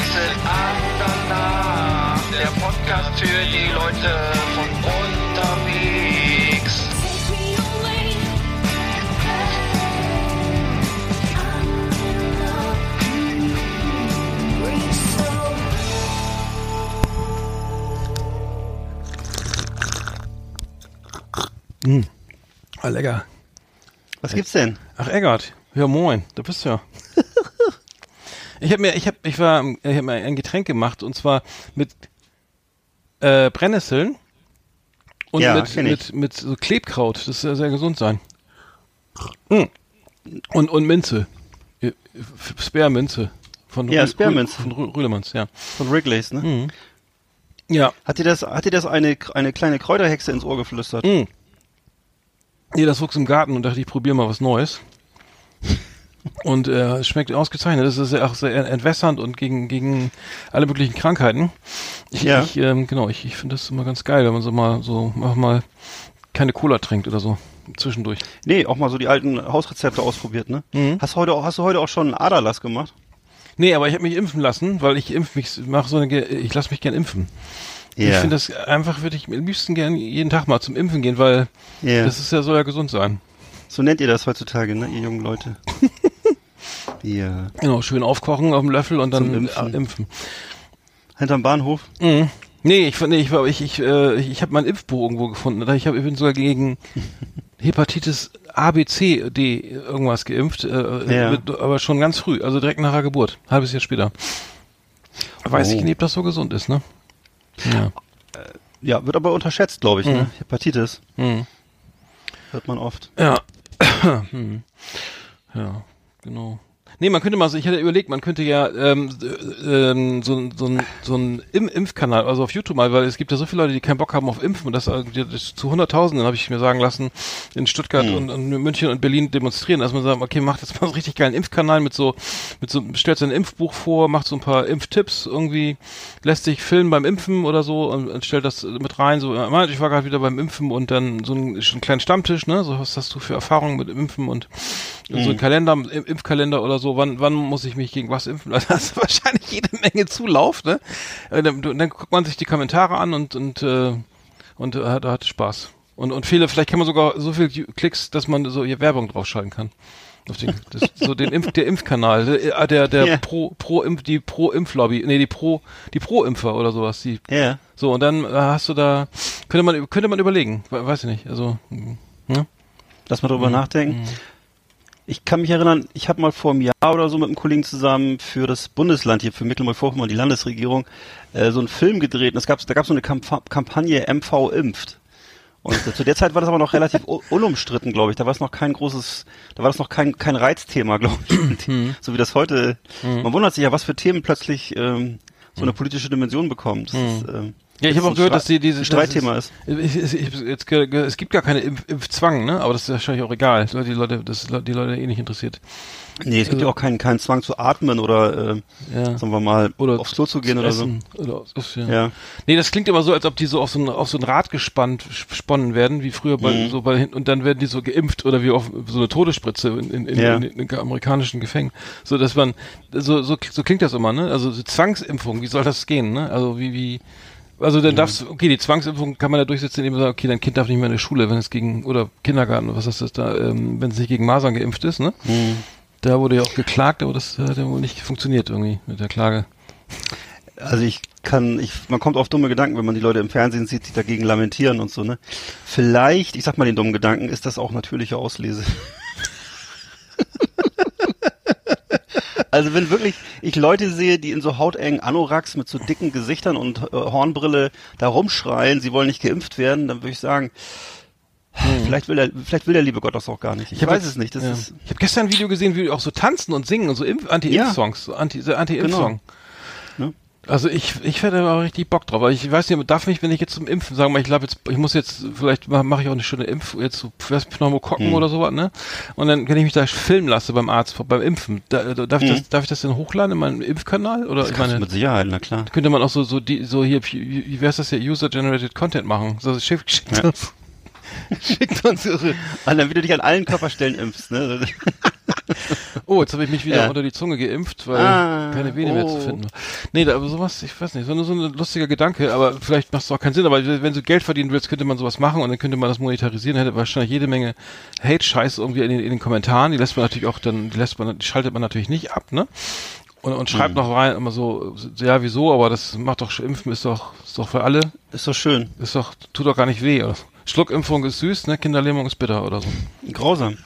Exit Andernach. Der Podcast für die Leute von unterwegs. Take me away. I'm in love. Reach so Ah, lecker. Was gibt's denn? Ach, Eggert. Ja, moin. Da bist du ja. ich habe mir, ich habe, ich war, ich habe mir ein Getränk gemacht und zwar mit äh, Brennnesseln und Ja, mit, mit, mit so Klebkraut. Das soll sehr gesund sein. Mm. Und, und Minze. Äh, Sperrminze. Von Ja. Rü- Von Rü- Rühlemanns, ja. Von Wrigley's, ne? Mhm. Ja. Hat dir das, hat dir das eine, eine kleine Kräuterhexe ins Ohr geflüstert? Mm. Nee, das wuchs im Garten und dachte, ich probiere mal was Neues. Und äh, es schmeckt ausgezeichnet. Das ist ja auch sehr entwässernd und gegen, gegen alle möglichen Krankheiten. Ich, Ja. ich ähm, genau, ich, ich finde das immer ganz geil, wenn man so mal so einfach mal keine Cola trinkt oder so zwischendurch. Nee, auch mal so die alten Hausrezepte ausprobiert, ne? Mhm. Hast, heute, auch- hast du heute auch schon einen Aderlass gemacht? Nee, aber ich habe mich impfen lassen, weil ich impf mich, mache so eine, ich lasse mich gern impfen. Ich finde das einfach, würde ich am liebsten gern jeden Tag mal zum Impfen gehen, weil Ja. das ist ja soll ja gesund sein. So nennt ihr das heutzutage, ne, ihr jungen Leute? ja. Genau, schön aufkochen auf dem Löffel und dann Impfen. impfen. impfen. Hinterm Bahnhof? Mhm. Nee, ich nee, ich ich ich äh, ich, habe mein Impfbuch irgendwo gefunden. Ich habe ich bin sogar gegen Hepatitis A, B, C, D irgendwas geimpft, äh, Ja. mit, aber schon ganz früh, also direkt nach der Geburt, halbes Jahr später. Weiß Oh. ich nicht, ob das so gesund ist, ne? Ja. Ja, wird aber unterschätzt, glaube ich, Mhm. ne? Hepatitis. Mhm. Hört man oft. Ja. hm. Ja, genau. Nee, man könnte mal so, ich hätte überlegt, man könnte ja ähm, äh, ähm, so, ein- so, ein- so ein Im Impfkanal, also auf YouTube mal, weil es gibt ja so viele Leute, die keinen Bock haben auf Impfen und das, äh, das zu Hunderttausenden, habe ich mir sagen lassen, in Stuttgart Hm. und, und München und Berlin demonstrieren, dass man sagt, okay, macht jetzt mal so einen richtig geilen Impfkanal mit so, mit so, stellt sein Impfbuch vor, macht so ein paar Impftipps irgendwie, lässt sich filmen beim Impfen oder so und, und stellt das mit rein, so, ich war gerade wieder beim Impfen und dann so einen, einen kleinen Stammtisch, ne, so was hast du für Erfahrungen mit Impfen und so ein Kalender, Im- Impfkalender oder so, wann, wann muss ich mich gegen was impfen? Da hast du wahrscheinlich jede Menge Zulauf, ne? Äh, Dann, dann guckt man sich die Kommentare an und, und, äh, und äh, hat, hat Spaß. Und, und viele, vielleicht kann man sogar so viel Klicks, dass man so hier Werbung draufschalten kann. Auf den, das, so den Impf, der Impfkanal, der, der, der Ja. Pro, Pro Impf, die Pro Impflobby, nee, die Pro, die Pro Impfer oder sowas, die, Ja. so, und dann äh, hast du da, könnte man, könnte man überlegen, we- weiß ich nicht, also, mm, ne? Lass mal drüber nachdenken. Ich kann mich erinnern, ich habe mal vor einem Jahr oder so mit einem Kollegen zusammen für das Bundesland hier, für Mecklenburg-Vorpommern, die Landesregierung, äh, so einen Film gedreht. Und es gab, da gab es so eine Kampa Kampagne MV impft. Und äh, zu der Zeit war das aber noch relativ unumstritten, glaube ich. Da war es noch kein großes, da war das noch kein, kein Reizthema, glaube ich. So wie das heute. Man wundert sich ja, was für Themen plötzlich ähm, so eine politische Dimension bekommen. Das ist, ähm, Ja, ich habe auch gehört, Stre- dass die diese Streitthema ist. Ich, ich, ich, jetzt, es gibt gar keine Impf, Impfzwang, ne? Aber das ist wahrscheinlich auch egal. weil Die Leute, das ist die Leute eh nicht interessiert. Nee, es gibt ja auch keinen, keinen Zwang zu atmen oder, äh, Ja. sagen wir mal, Oder aufs Klo zu gehen zu oder so. Oder ja. Ja. Nee, das klingt immer so, als ob die so auf so ein, auf so ein Rad gespannt sponnen werden, wie früher bei, Mhm. so bei und dann werden die so geimpft oder wie auf so eine Todesspritze in, in, in, Ja. in, in, amerikanischen Gefängnissen. So dass man so, so, so klingt das immer, ne? Also so Zwangsimpfung, wie soll das gehen, ne? Also wie, wie also dann darfst okay, die Zwangsimpfung kann man ja durchsetzen, indem man sagt, okay, dein Kind darf nicht mehr in die Schule, wenn es gegen, oder Kindergarten, was ist das da, ähm, wenn es nicht gegen Masern geimpft ist, ne? Mhm. Da wurde ja auch geklagt, aber das hat ja wohl nicht funktioniert irgendwie mit der Klage. Also ich kann, ich, man kommt auf dumme Gedanken, wenn man die Leute im Fernsehen sieht, die dagegen lamentieren und so, ne? Vielleicht, ich sag mal den dummen Gedanken, ist das auch natürliche Auslese. Also wenn wirklich ich Leute sehe, die in so hautengen Anoraks mit so dicken Gesichtern und äh, Hornbrille da rumschreien, sie wollen nicht geimpft werden, dann würde ich sagen, vielleicht will der, vielleicht will der liebe Gott das auch gar nicht. Ich, hab weiß es nicht. Das ja. ist Ich habe gestern ein Video gesehen, wie die auch so tanzen und singen und so Impf- Anti-Impf-Songs, so Anti, so Anti-Impf-Song. Ne? Also ich, ich hätte aber auch richtig Bock drauf. Aber ich weiß nicht, darf mich, wenn ich jetzt zum Impfen sagen, ich glaube jetzt, ich muss jetzt, vielleicht mache mach ich auch eine schöne Impf, jetzt so was, Pneumokokken Hm. oder sowas, ne? Und dann, wenn ich mich da filmen lasse beim Arzt, beim Impfen, da, da, darf, ich das, darf ich das denn hochladen in meinen Impfkanal? Oder Hm. das ich meine, mit Sicherheit, na klar. könnte man auch so, so, die, so hier, wie, wär's das hier, User-Generated Content machen? So, schickt, schickt Ja. uns, schickt uns ihre, Ah, dann wie du dich an allen Körperstellen impfst, ne? Oh, jetzt habe ich mich wieder Ja. unter die Zunge geimpft, weil Ah, keine Vene mehr zu oh. finden war. Nee, da, aber sowas, ich weiß nicht, so, nur so ein lustiger Gedanke, aber vielleicht macht es auch keinen Sinn, aber wenn du Geld verdienen willst, könnte man sowas machen und dann könnte man das monetarisieren, hätte wahrscheinlich jede Menge Hate-Scheiß irgendwie in den, in den Kommentaren, die lässt man natürlich auch dann, die lässt man, die schaltet man natürlich nicht ab, ne? Und, und schreibt Mhm. noch rein, immer so, ja, wieso, aber das macht doch, Impfen ist doch, ist doch für alle, Ist doch schön. ist doch, tut doch gar nicht weh, oder? Schluckimpfung ist süß, ne? Kinderlähmung ist bitter oder so. Grausam.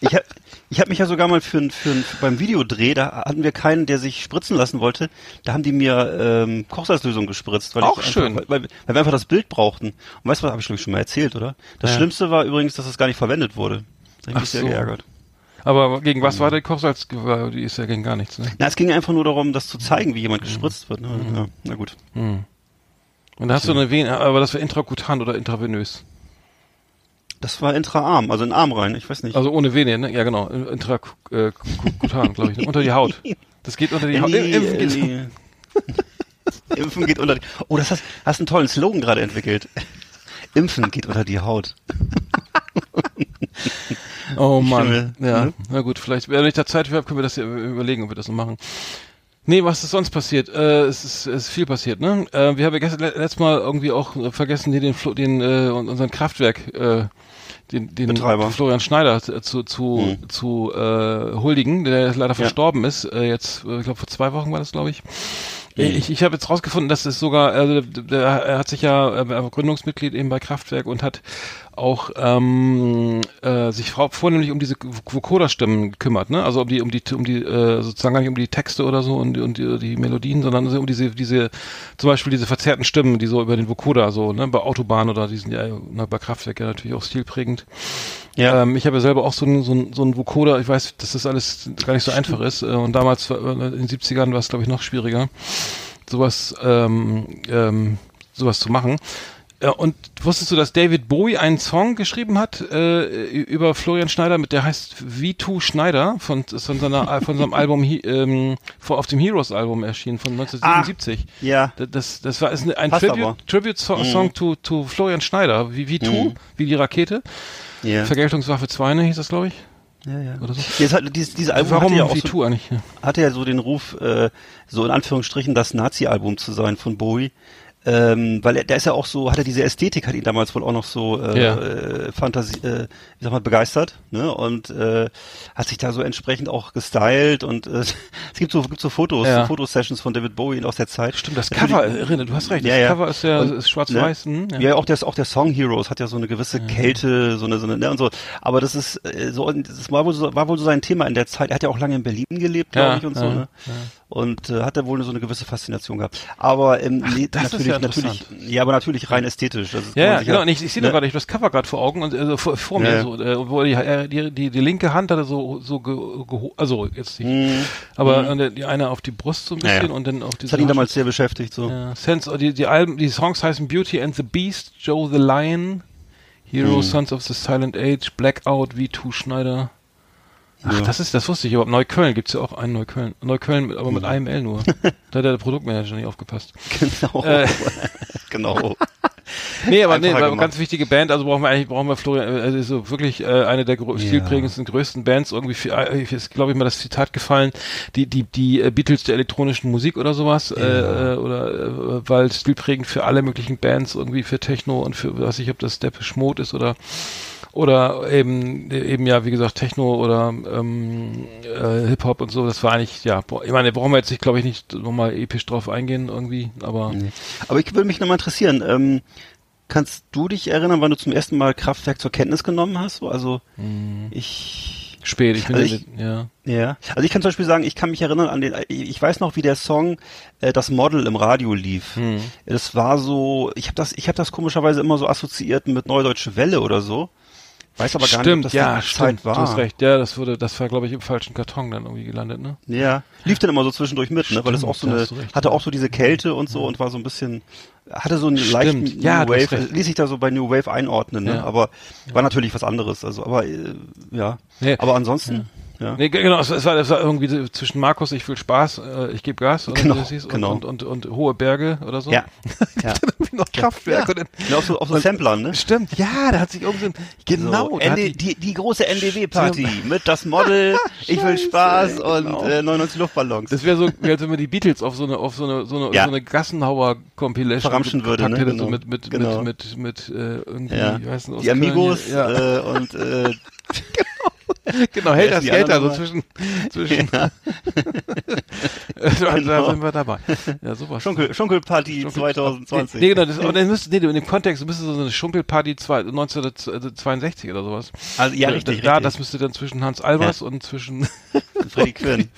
Ich hab, ich hab mich ja sogar mal für, ein- für, ein- beim Videodreh, da hatten wir keinen, der sich spritzen lassen wollte. Da haben die mir ähm, Kochsalzlösung gespritzt. Weil Auch einfach, schön. Weil, weil, wir einfach das Bild brauchten. Und weißt du was, habe ich glaube ich schon mal erzählt, oder? Das Ja. Schlimmste war übrigens, dass es gar nicht verwendet wurde. Da hab ich Ach mich sehr so. geärgert. Aber gegen was war der Kochsalz? Die ist ja gegen gar nichts, ne? Na, es ging einfach nur darum, das zu zeigen, wie jemand gespritzt wird. Ne? Ja, na gut. Und da hast du eine Vene, aber das war intrakutan oder intravenös. Das war intraarm, also in Arm rein, ich weiß nicht. Also ohne Vene, ne? Ja, genau. Intrakutan, glaube ich. Ne? Unter die Haut. Das geht unter die Haut. die, Impfen geht- die, Impfen geht unter die, Oh, das hast, hast einen tollen Slogan gerade entwickelt. Impfen geht unter die Haut. Oh Mann. Stimme, Ja, ne? na gut, vielleicht, wenn ich da Zeit für habe, können wir das ja überlegen, ob wir das noch machen. Nee, was ist sonst passiert? Äh, es, ist, es ist viel passiert, ne? Äh, wir haben ja gestern, le- letztes Mal irgendwie auch äh, vergessen, hier den, Flo, den äh, unseren Kraftwerk, äh, den, den Betreiber. Florian Schneider zu, zu, zu, Mhm. zu äh, huldigen, der leider verstorben ist. Äh, jetzt, äh, ich glaube vor zwei Wochen war das, glaube ich. Ich, ich habe jetzt rausgefunden, dass es sogar, also der, der, er hat sich ja äh, er war Gründungsmitglied eben bei Kraftwerk und hat auch ähm, äh, sich vor, vornehmlich um diese Vocoder-Stimmen gekümmert, ne? Also um die, um die, um die, äh, sozusagen gar nicht um die Texte oder so und, und die, die Melodien, sondern so um diese, diese, zum Beispiel diese verzerrten Stimmen, die so über den Vocoder so, ne, bei Autobahn oder die sind ja na, bei Kraftwerk ja natürlich auch stilprägend. Ja. Ähm, ich habe ja selber auch so einen so einen- so einen Vocoder, ich weiß, dass das alles gar nicht so einfach ist. Äh, und damals, äh, in den 70ern, war es, glaube ich, noch schwieriger, sowas, ähm, ähm, sowas zu machen. Ja, und wusstest du, dass David Bowie einen Song geschrieben hat äh, über Florian Schneider, mit der heißt V2 Schneider von, von, seiner, von seinem Album ähm, auf dem Heroes Album erschienen von 1977. Ja. Da- Das, das war ist ein- Tribute. Tribute Song, Song to, to Florian Schneider, wie V2, wie die Rakete. Ja. Vergeltungswaffe 2, ne, hieß das, glaube ich. ja, ja. Oder so. Jetzt hat, dieses, dieses Album Warum hatte ja auch so, V2 eigentlich? Ja. hatte ja so den Ruf, äh, so in Anführungsstrichen das Nazi-Album zu sein von Bowie. Ähm, weil er, der ist ja auch so, hat er diese Ästhetik, hat ihn damals wohl auch noch so äh, Ja. äh, Fantasie, äh, wie sag mal, begeistert, ne? Und äh, hat sich da so entsprechend auch gestylt und äh, es gibt so, gibt so Fotos, Ja. so Fotosessions von David Bowie aus der Zeit. Stimmt, das Cover, erinnert, du hast recht, das Ja, ja. Cover ist ja Und, ist schwarz-weiß. hm, Ja. auch der, auch der Song Heroes hat ja so eine gewisse Kälte, so eine, so eine, ne, und so. Aber das ist, äh, so, das war wohl so, war wohl so sein Thema in der Zeit. Er hat ja auch lange in Berlin gelebt, glaube Ja, ich, und ja, so, ne? Und äh, hat er wohl so eine gewisse Faszination gehabt. Aber ähm, nee, das ist natürlich, ja natürlich, ja, aber natürlich rein ästhetisch. Das kann Ja, genau. Und ich, ich sehe ne? da gerade, ich habe das Cover gerade vor Augen und äh, vor, vor mir Ja, ja. so, äh, wo die, äh, die, die, die linke Hand hatte so, so ge, also jetzt nicht, Mhm. aber und der- die eine auf die Brust so ein Ja, ja. bisschen und dann auf Das diese hat ihn damals sehr beschäftigt, so. Ja, Sense, die, die Alben, die Songs heißen Beauty and the Beast, Joe the Lion, Hero, Mhm. Sons of the Silent Age, Blackout, V2 Schneider. Ach, Ja. das ist, das wusste ich, aber Neukölln gibt's ja auch einen Neukölln. Neukölln, aber mit einem L nur. da hat der Produktmanager nicht aufgepasst. Genau. Äh. genau. Nee, aber nee, Einfacher eine gemacht. ganz wichtige Band, also brauchen wir eigentlich, brauchen wir Florian, äh, also so wirklich äh, eine der grö- Ja. stilprägendsten, größten Bands, irgendwie, für, äh, ist, glaube ich, mal das Zitat gefallen, die, die, die äh, Beatles der elektronischen Musik oder sowas, äh, äh, oder, äh, weil stilprägend für alle möglichen Bands, irgendwie für Techno und für, weiß ich, ob das Depeche Mode ist oder, oder eben, eben ja, wie gesagt, Techno oder ähm, äh, Hip-Hop und so, das war eigentlich, ja, ich meine, brauchen wir jetzt nicht, glaube ich, nicht nochmal episch drauf eingehen irgendwie, aber Nee. Aber ich würde mich nochmal interessieren, ähm, kannst du dich erinnern, wann du zum ersten Mal Kraftwerk zur Kenntnis genommen hast? So, Also Mhm. ich spät. Ich bin Also ja, ich- ja. Ja, also ich kann zum Beispiel sagen, ich kann mich erinnern an den, ich ich weiß noch, wie der Song äh, das Model im Radio lief. Hm. Das war so, ich habe das, ich habe das komischerweise immer so assoziiert mit Neudeutsche Welle oder so. Weiß aber gar stimmt, nicht, ob das ja, stimmt. Zeit war. Du hast recht. Ja, das wurde, das war, glaube ich, im falschen Karton dann irgendwie gelandet, ne? Ja, lief dann immer so zwischendurch mit, ne? Weil Stimmt, auch so eine, recht, hatte ja. auch so diese Kälte und so und war so ein bisschen, hatte so einen Stimmt, leichten ja, New Wave, ließ sich da so bei New Wave einordnen, ne? Ja. Aber war natürlich was anderes, also, aber, äh, ja. Nee. Aber ansonsten, ja. Nee, ge- genau, es, es, war, es war irgendwie zwischen Markus, ich will Spaß, äh, ich gebe Gas, oder Genau, wie hieß, und, genau. und, und, und hohe Berge oder so. Ja. ja. Irgendwie noch Kraftwerk. Und dann, Ja, auf so, auf so Samplern, ne? Stimmt, ja, da hat sich irgendwie genau, so, ND, die, die, große NDW-Party mit das Model, ich will Spaß und genau. äh, 99 Luftballons. das wäre so, wie als wenn man die Beatles auf so eine, auf so eine, so eine, Ja. so eine Gassenhauer-Compilation Verramschen würde, ne? hätte, so Genau. mit, mit, Genau. mit, mit, mit, äh, irgendwie, ja. nicht, aus Die Amigos ja. äh, und äh, genau, hält das Geld also nochmal? zwischen, zwischen, da, da Genau. sind wir dabei. Ja, sowas. Schunkel, Schunkelparty Schunkel- 2020. Nee, genau, das, aber dann müsste, nee, in dem Kontext müsste so eine Schunkelparty zwei- 1962 oder sowas. Also, ja, Da- richtig, Da, richtig. das müsste dann zwischen Hans Albers und zwischen, Freddy Quinn.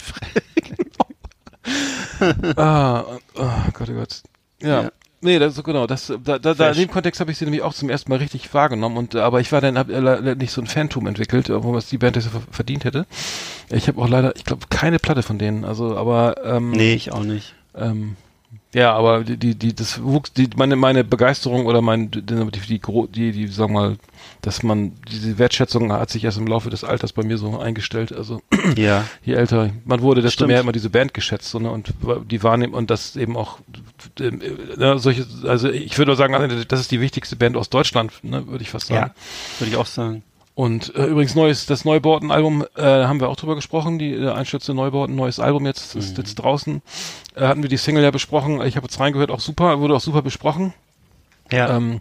ah, oh Gott, oh Gott. Ja. Ja. Nee, das ist so genau, das da, da, da in dem Kontext habe ich sie nämlich auch zum ersten Mal richtig wahrgenommen und äh, aber ich war dann hab äh, nicht so ein Phantom entwickelt, äh, wo was die Band das ver- verdient hätte. Ich habe auch leider, ich glaube, keine Platte von denen, also aber ähm, Nee, ich auch nicht. Ähm, ja, aber die, die, die, das wuchs, die, meine, meine Begeisterung oder mein, die, die, die, die, die, sagen wir mal, dass man, diese Wertschätzung hat sich erst im Laufe des Alters bei mir so eingestellt. Also, Ja. je älter man wurde, desto Stimmt. mehr hat man diese Band geschätzt, so, ne, und die wahrnehmen, und das eben auch, äh, ne, solche, also ich würde sagen, also, das ist die wichtigste Band aus Deutschland, ne, würde ich fast sagen. Ja. Würde ich auch sagen. Und äh, übrigens neues, das Neubauten-Album, äh, haben wir auch drüber gesprochen, die äh, Einstürze Neubauten, neues Album jetzt, ist Mhm. jetzt draußen. Äh, hatten wir die Single ja besprochen, ich habe jetzt reingehört, auch super, wurde auch super besprochen. Ja. Ähm,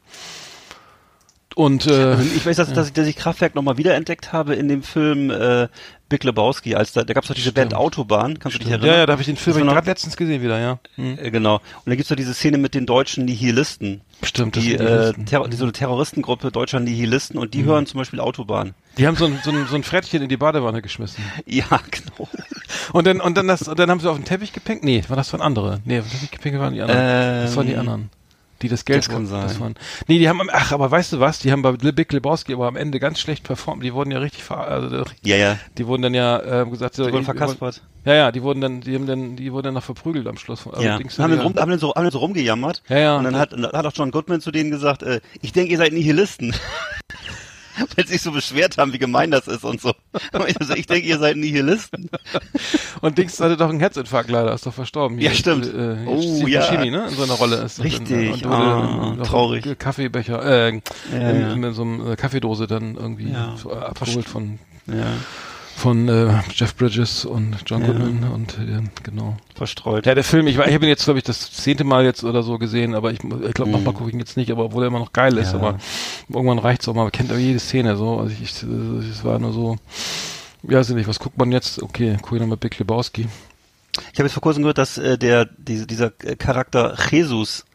und äh, ich weiß, dass, dass, ich, dass ich Kraftwerk nochmal wiederentdeckt habe in dem Film äh, Big Lebowski, als da, da gab es doch diese Band Autobahn, kannst du dich erinnern? ja, ja, da habe ich den Film gerade letztens gesehen wieder, ja. Hm. Äh, genau. Und da gibt's doch diese Szene mit den deutschen Nihilisten. Stimmt, das Die, sind die äh. Terror, die so eine Terroristengruppe deutscher Nihilisten und die Mhm. hören zum Beispiel Autobahn. Die haben so ein, so, ein, so ein Frettchen in die Badewanne geschmissen. Ja, genau. Und dann, und dann, das, und dann haben sie auf den Teppich gepinkt. Nee, war das waren andere. Nee, auf den Teppich gepinkt waren die anderen. das waren die Ähm, anderen. Die das Geld das kann wollten. Das sein. waren, nee, die haben, am- ach, aber weißt du was? Die haben bei Le Big Lebowski aber am Ende ganz schlecht performt. Die wurden ja richtig, ver, also, Ja, ja. die wurden dann ja, äh, gesagt, so, Die wurden wir wollen- verkaspert. Ja, ja, die wurden dann, die haben dann, die wurden dann noch verprügelt am Schluss. Also ja. Haben dann rum, ja- haben, dann so, haben dann so rumgejammert. Ja, ja. Und dann hat, hat auch John Goodman zu denen gesagt, äh, ich denke, ihr seid Nihilisten. Weil sie sich so beschwert haben, wie gemein das ist und so. Und ich denke, ihr seid Nihilisten. Und Dings hatte doch einen Herzinfarkt leider, ist doch verstorben. Ja, stimmt. Äh, Oh, Steve ja. Buscemi, ne? In so einer Rolle ist. Richtig. Dann, und wurde Ah, noch traurig. Kaffeebecher, äh, Ja, in, in so einem äh, Kaffeedose dann irgendwie Ja. so abgeholt von, Ja, von äh, Jeff Bridges und John Ja. Goodman und äh, genau. verstreut. Ja, der Film, ich, war- ich habe ihn jetzt, glaube ich, das zehnte Mal jetzt oder so gesehen, aber ich, ich glaube, nochmal gucke ich ihn jetzt nicht, aber obwohl er immer noch geil ist, Mhm. Ja. aber irgendwann reicht's auch mal, man kennt auch jede Szene so, also ich, ich es war nur so, ja, weiß ich nicht, was guckt man jetzt? Okay, guck ich nochmal Big Lebowski. Ich habe jetzt vor kurzem gehört, dass äh, der diese, dieser Charakter Jesus,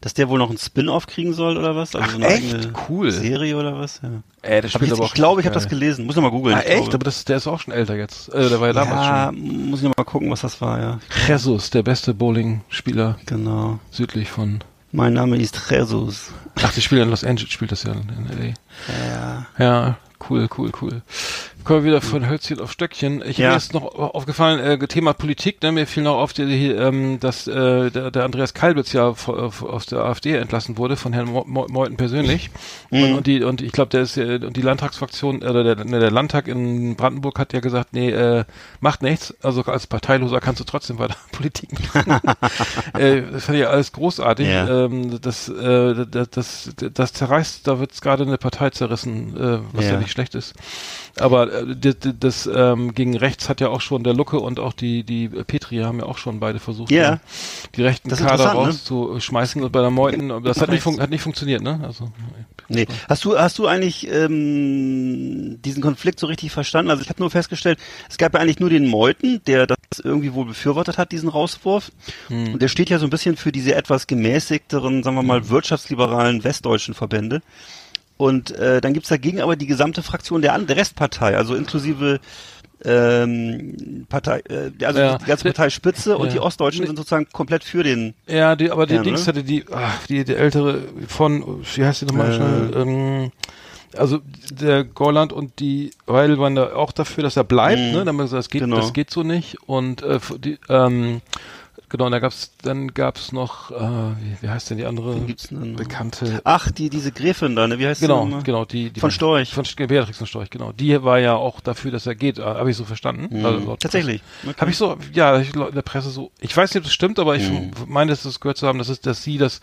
dass der wohl noch einen Spin-off kriegen soll oder was? Also Ach, so eine echt? eigene Cool. Serie oder was? Ja. Äh, der Hab ich, jetzt, ich glaube, ich habe das gelesen. Muss ich mal googeln. Ah, echt? glaube. Aber das, der ist auch schon älter jetzt. Äh, der war ja damals ja, muss ich noch mal gucken, was das war, ja. schon. Jesus, der beste Bowling-Spieler Genau. südlich von. Mein Name ist Jesus. Ach, die spielt in Los Angeles, spielt das ja in, in Ja. LA. Ja, cool, cool, cool. Kommen wir wieder von Hölzchen auf Stöckchen. Ich Ja. mir ist noch aufgefallen, äh, Thema Politik, ne, mir fiel noch auf, die, die, ähm, dass äh, der, der Andreas Kalbitz ja äh, aus der AfD entlassen wurde, von Herrn Mo Mo Meuthen persönlich. Mhm. Und, und die, und ich glaube, der ist äh, und die Landtagsfraktion, oder der, ne, der Landtag in Brandenburg hat ja gesagt, nee, äh, macht nichts. Also als Parteiloser kannst du trotzdem weiter Politik machen. äh, das fand ich alles großartig. Ja. Ähm, das, äh, das, das, das zerreißt, da wird gerade eine Partei zerrissen, äh, was ja. Ja. nicht schlecht ist. Aber äh, das, das ähm, gegen rechts hat ja auch schon der Lucke und auch die die Petri haben ja auch schon beide versucht, Ja. die, rechten Kader ne? rauszuschmeißen und bei der Meuten, das hat nicht, hat nicht funktioniert, ne? Also Nee. Hast du, hast du eigentlich ähm, diesen Konflikt so richtig verstanden? Also ich habe nur festgestellt, es gab ja eigentlich nur den Meuthen, der das irgendwie wohl befürwortet hat, diesen Rauswurf. Hm. Und der steht ja so ein bisschen für diese etwas gemäßigteren, sagen wir mal, wirtschaftsliberalen westdeutschen Verbände. Und äh, dann gibt's dagegen aber die gesamte Fraktion der, der Restpartei, also inklusive ähm, Partei, äh, also Ja. die ganze Parteispitze und Ja. die Ostdeutschen sind sozusagen komplett für den. Ja, die, aber die Ja, Dings ne? hatte die, ach, die, die ältere von, wie heißt die nochmal Äh. schnell? Ähm, also der Gorland und die Weidel waren da auch dafür, dass er bleibt, Mhm. ne? Dann haben wir gesagt, das geht, Genau. das geht so nicht. Und äh, die, ähm, genau, und da gab's, dann gab's noch, äh, wie, wie heißt denn die andere denn? bekannte? Ach, die diese Gräfin da, ne? Wie heißt Genau, sie nochmal? genau, die, die Von Storch. Von Beatrix von Storch, genau. Die war ja auch dafür, dass er geht, äh, habe ich so verstanden. Mhm. Also Tatsächlich. Presse. Habe ich so, ja, ich, in der Presse so, ich weiß nicht, ob das stimmt, aber ich Mhm. meine, dass das gehört zu haben, dass, es, dass sie das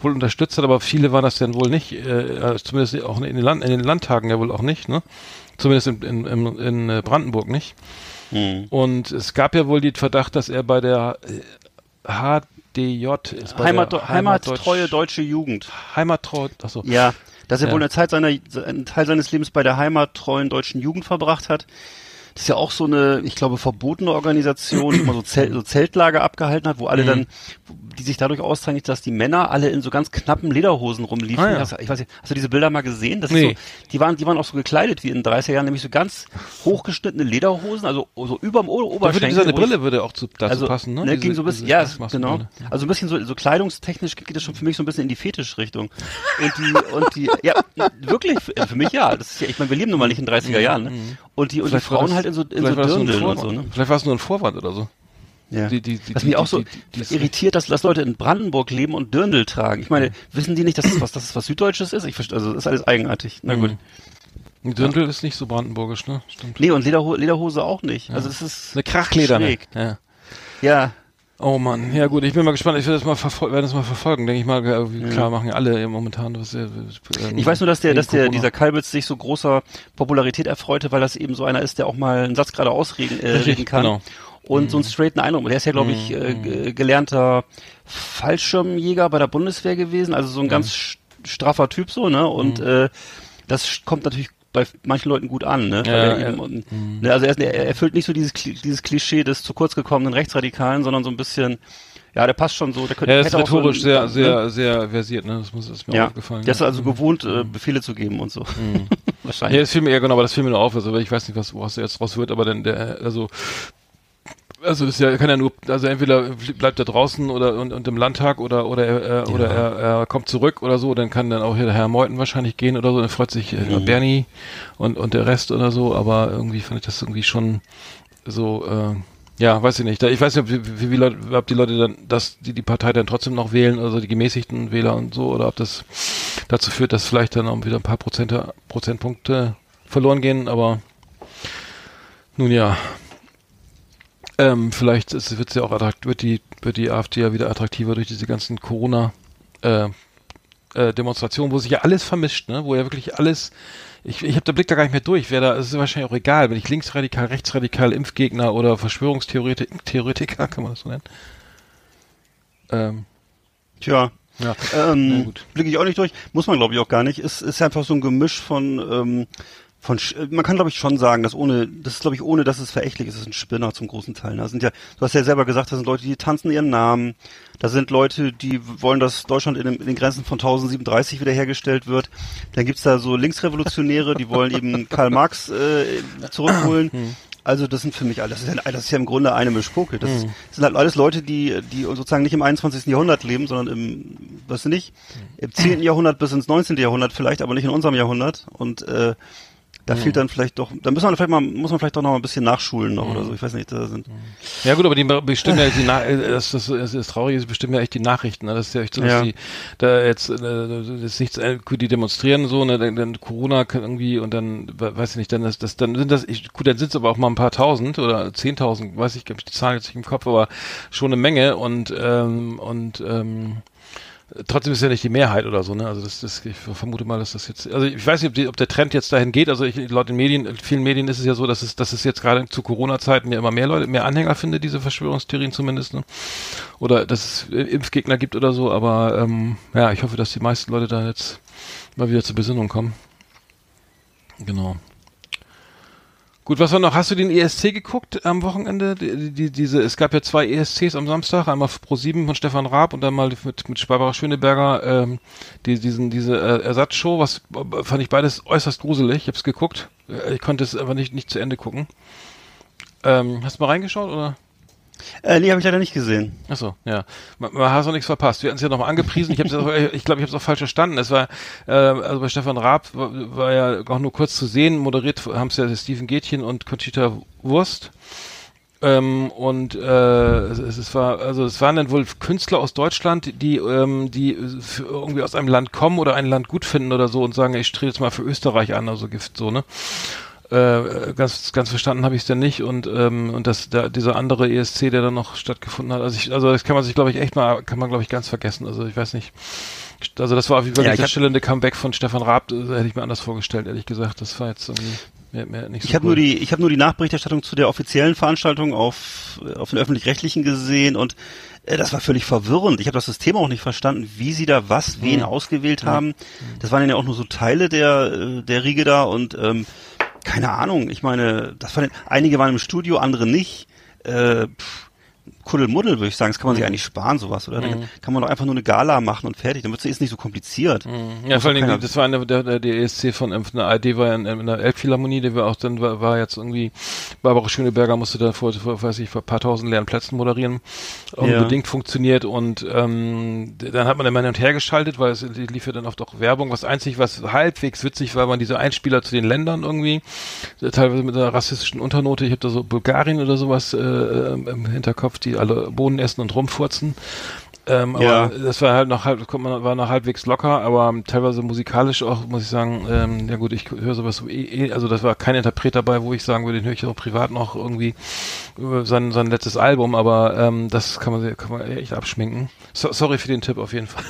wohl unterstützt hat, aber viele waren das dann wohl nicht, äh, zumindest auch in den, Land, in den Landtagen ja wohl auch nicht, ne? Zumindest in, in, in, in äh, Brandenburg nicht. Mhm. Und es gab ja wohl den Verdacht, dass er bei der äh, HDJ ist. Bei Heimat, der heimattreue Heimatdeutsch- deutsche Jugend. Heimattreu, achso. Ja, dass er Ja. wohl eine Zeit seiner, einen Teil seines Lebens bei der heimattreuen deutschen Jugend verbracht hat. Das ist ja auch so eine, ich glaube, verbotene Organisation, die immer so, Zel so Zeltlager abgehalten hat, wo alle Mhm. dann, die sich dadurch auszeichnet, dass die Männer alle in so ganz knappen Lederhosen rumliefen. Ah, ja. hast, ich weiß nicht, hast du diese Bilder mal gesehen? Das Nee. so, die waren, die waren auch so gekleidet wie in den 30er Jahren, nämlich so ganz hochgeschnittene Lederhosen, also so überm O- Da würde Oberschenkel. seine wo ich- Brille würde auch zu, dazu also, passen, ne? ne, Diese- ging so ein bisschen, ja, genau. Also ein bisschen so, so kleidungstechnisch geht das schon für mich so ein bisschen in die Fetischrichtung. Und die, und die, ja, wirklich, für, mich ja. Das ist ja, ich meine, wir leben nun mal nicht in den 30er Jahren, ne? Und die, und die Mhm. Vielleicht Frauen das- halt in so, in so Dirndl und so, ne? Vielleicht war es nur ein Vorwand oder so. Ja. Die- die- die- Was mich auch so irritiert, dass, dass Leute in Brandenburg leben und Dirndl tragen. Ich meine, wissen die nicht, dass das was, dass das was Süddeutsches ist? Ich verstehe, also, das ist alles eigenartig. Na gut. Ein Dirndl ist nicht so brandenburgisch, ne? Stimmt. Nee, und Lederho Lederhose auch nicht. Also, das ist, Eine Krachlederne. Schräg. Ja. ja. Oh Mann, ja gut, ich bin mal gespannt. Ich werde das mal verfolgen, werde das mal verfolgen, denke ich mal. äh, Klar machen ja alle momentan was. äh, ähm, Ich weiß nur, dass der, dass der, Corona. dieser Kalbitz sich so großer Popularität erfreute, weil das eben so einer ist, der auch mal einen Satz gerade ausreden äh, Richtig, reden kann. genau. Und so einen straighten Eindruck. Der ist ja, glaube ich, äh, ge- gelernter Fallschirmjäger bei der Bundeswehr gewesen, also so ein ganz straffer Typ so, ne? Und äh, das kommt natürlich bei manchen Leuten gut an, ne? Weil Ja, er ja. eben, und, ne, also er, er erfüllt nicht so dieses, dieses Klischee des zu kurz gekommenen Rechtsradikalen, sondern so ein bisschen, ja, der passt schon so. Der könnte, Ja, er ist auch so rhetorisch ein- sehr, ne? sehr, sehr versiert, ne? Das muss, ist mir ja, aufgefallen. der ist ja. also gewohnt, äh, Befehle zu geben und so. Wahrscheinlich. Ja, das fiel mir, ja genau, aber das fiel mir nur auf, also ich weiß nicht, was, was jetzt raus wird, aber dann der, also, also das ist ja, kann ja nur, also entweder bleibt er draußen oder und, und im Landtag oder oder er, äh, oder er, er kommt zurück oder so, dann kann dann auch hier der Herr Meuthen wahrscheinlich gehen oder so, dann freut sich äh, Mhm. Bernie und und der Rest oder so, aber irgendwie fand ich das irgendwie schon so, äh, ja, weiß ich nicht. Da, ich weiß nicht, ob, wie, wie Leute, ob die Leute dann, dass die die Partei dann trotzdem noch wählen, also die gemäßigten Wähler und so, oder ob das dazu führt, dass vielleicht dann auch wieder ein paar Prozente, Prozentpunkte verloren gehen, aber nun ja. Ähm, vielleicht ist, wird's ja auch attrakt, wird die wird die AfD ja wieder attraktiver durch diese ganzen Corona äh, äh, Demonstrationen, wo sich ja alles vermischt, ne? Wo ja wirklich alles ich, ich habe den Blick da gar nicht mehr durch. Wer da, es ist wahrscheinlich auch egal, wenn ich linksradikal, rechtsradikal, Impfgegner oder Verschwörungstheoretiker, Theoretiker, kann man das so nennen? Ähm, Tja. ja. Ähm. Blicke ich auch nicht durch. Muss man, glaube ich, auch gar nicht. Es ist einfach so ein Gemisch von, ähm, von äh, man kann, glaube ich, schon sagen, dass ohne, das ist, glaube ich, ohne, dass es verächtlich ist, ist ein Spinner zum großen Teil. Da sind ja, du hast ja selber gesagt, da sind Leute, die tanzen ihren Namen. Da sind Leute, die wollen, dass Deutschland in, den- Grenzen von 1037 wiederhergestellt wird. Dann gibt's da so Linksrevolutionäre, die wollen eben Karl Marx äh, zurückholen. Also das sind für mich alles, das ist ja, das ist ja im Grunde eine Mischpoke. Das, das sind halt alles Leute, die, die sozusagen nicht im 21. Jahrhundert leben, sondern im, weißt du nicht, im 10. Jahrhundert bis ins 19. Jahrhundert vielleicht, aber nicht in unserem Jahrhundert. Und äh, da fehlt dann vielleicht doch, da müssen wir vielleicht mal, muss man vielleicht doch noch mal ein bisschen nachschulen noch oder so. Ich weiß nicht, da sind. Ja gut, aber die bestimmen ja die Na das, das, das, das Traurige ist, bestimmen ja echt die Nachrichten. Ne? Das ist ja echt so, dass Ja. die da jetzt äh, das ist nichts, äh, die demonstrieren so, ne, dann, dann Corona irgendwie und dann we- weiß ich nicht, dann ist das, dann sind das, ich, gut, dann sind es aber auch mal ein paar Tausend oder zehntausend, weiß ich, ich die Zahlen jetzt nicht im Kopf, aber schon eine Menge und ähm, und ähm, Trotzdem ist ja nicht die Mehrheit oder so, ne? Also das, das ich vermute mal, dass das jetzt, also ich weiß nicht, ob, die, ob der Trend jetzt dahin geht. Also ich, laut den Medien, vielen Medien ist es ja so, dass es, dass es jetzt gerade zu Corona-Zeiten ja immer mehr Leute, mehr Anhänger finde, diese Verschwörungstheorien zumindest, ne? Oder dass es Impfgegner gibt oder so. Aber ähm, ja, ich hoffe, dass die meisten Leute da jetzt mal wieder zur Besinnung kommen. Genau. Gut, was war noch? Hast du den ESC geguckt am Wochenende? Die, die, diese, es gab ja zwei ESCs am Samstag, einmal Pro 7 von Stefan Raab und dann mal mit, mit Barbara Schöneberger, ähm, die, diesen, diese äh, Ersatzshow, was äh, fand ich beides äußerst gruselig. Ich hab's geguckt. Äh, Ich konnte es aber nicht, nicht zu Ende gucken. Ähm, hast du mal reingeschaut oder? Äh, nee, habe ich leider nicht gesehen. Achso, ja. Man, man hast noch nichts verpasst. Wir hatten es ja nochmal angepriesen. Ich habe ich glaube, ich habe es auch falsch verstanden. Es war, äh, also bei Stefan Raab war, war ja auch nur kurz zu sehen. Moderiert haben es ja Steven Gätchen und Conchita Wurst. Ähm, und äh, es, es war, also es waren dann wohl Künstler aus Deutschland, die, ähm, die irgendwie aus einem Land kommen oder ein Land gut finden oder so und sagen, ich trete jetzt mal für Österreich an, also Gift so, ne? Äh, ganz, ganz verstanden habe ich es denn nicht und ähm, und das da, dieser andere ESC, der dann noch stattgefunden hat, also ich, also das kann man sich glaube ich echt mal, kann man glaube ich ganz vergessen. Also ich weiß nicht. Also das war wirklich Ja, das hab- stillende Comeback von Stefan Raab, das hätte ich mir anders vorgestellt, ehrlich gesagt. Das war jetzt irgendwie mehr, mehr nicht so Ich habe cool. nur die, ich habe nur die Nachberichterstattung zu der offiziellen Veranstaltung auf auf den öffentlich-rechtlichen gesehen und äh, das war völlig verwirrend. Ich habe das System auch nicht verstanden, wie sie da was, wen ausgewählt haben. Das waren ja auch nur so Teile der äh, der Riege da und ähm, keine Ahnung. Ich meine, das waren einige waren im Studio, andere nicht. Äh, pff, Kuddelmuddel würde ich sagen, das kann man sich eigentlich sparen sowas, oder? Dann kann man doch einfach nur eine Gala machen und fertig. Dann wird es nicht so kompliziert. Ja, vor allen Dingen, das war eine, der, der, der ESC von, ähm, von der ARD war ja in, in der Elbphilharmonie, der war auch dann, war, war jetzt irgendwie, Barbara Schöneberger musste da vor, vor, weiß ich, vor ein paar tausend leeren Plätzen moderieren, unbedingt funktioniert und, ähm, dann hat man immer hin und her geschaltet, weil es lief ja dann oft auch Werbung, was einzig, was halbwegs witzig war, waren diese Einspieler zu den Ländern irgendwie, teilweise mit einer rassistischen Unternote, ich habe da so Bulgarien oder sowas, äh, im Hinterkopf, die alle Bohnen essen und rumfurzen, ähm, aber Ja. das war halt noch halb, man, war noch halbwegs locker, aber teilweise musikalisch auch, muss ich sagen, ähm, ja gut, ich höre sowas so eh, eh, also das war kein Interpret dabei, wo ich sagen würde, den höre ich auch privat noch irgendwie über sein, sein letztes Album, aber ähm, das kann man, kann man echt abschminken. So, sorry für den Tipp auf jeden Fall.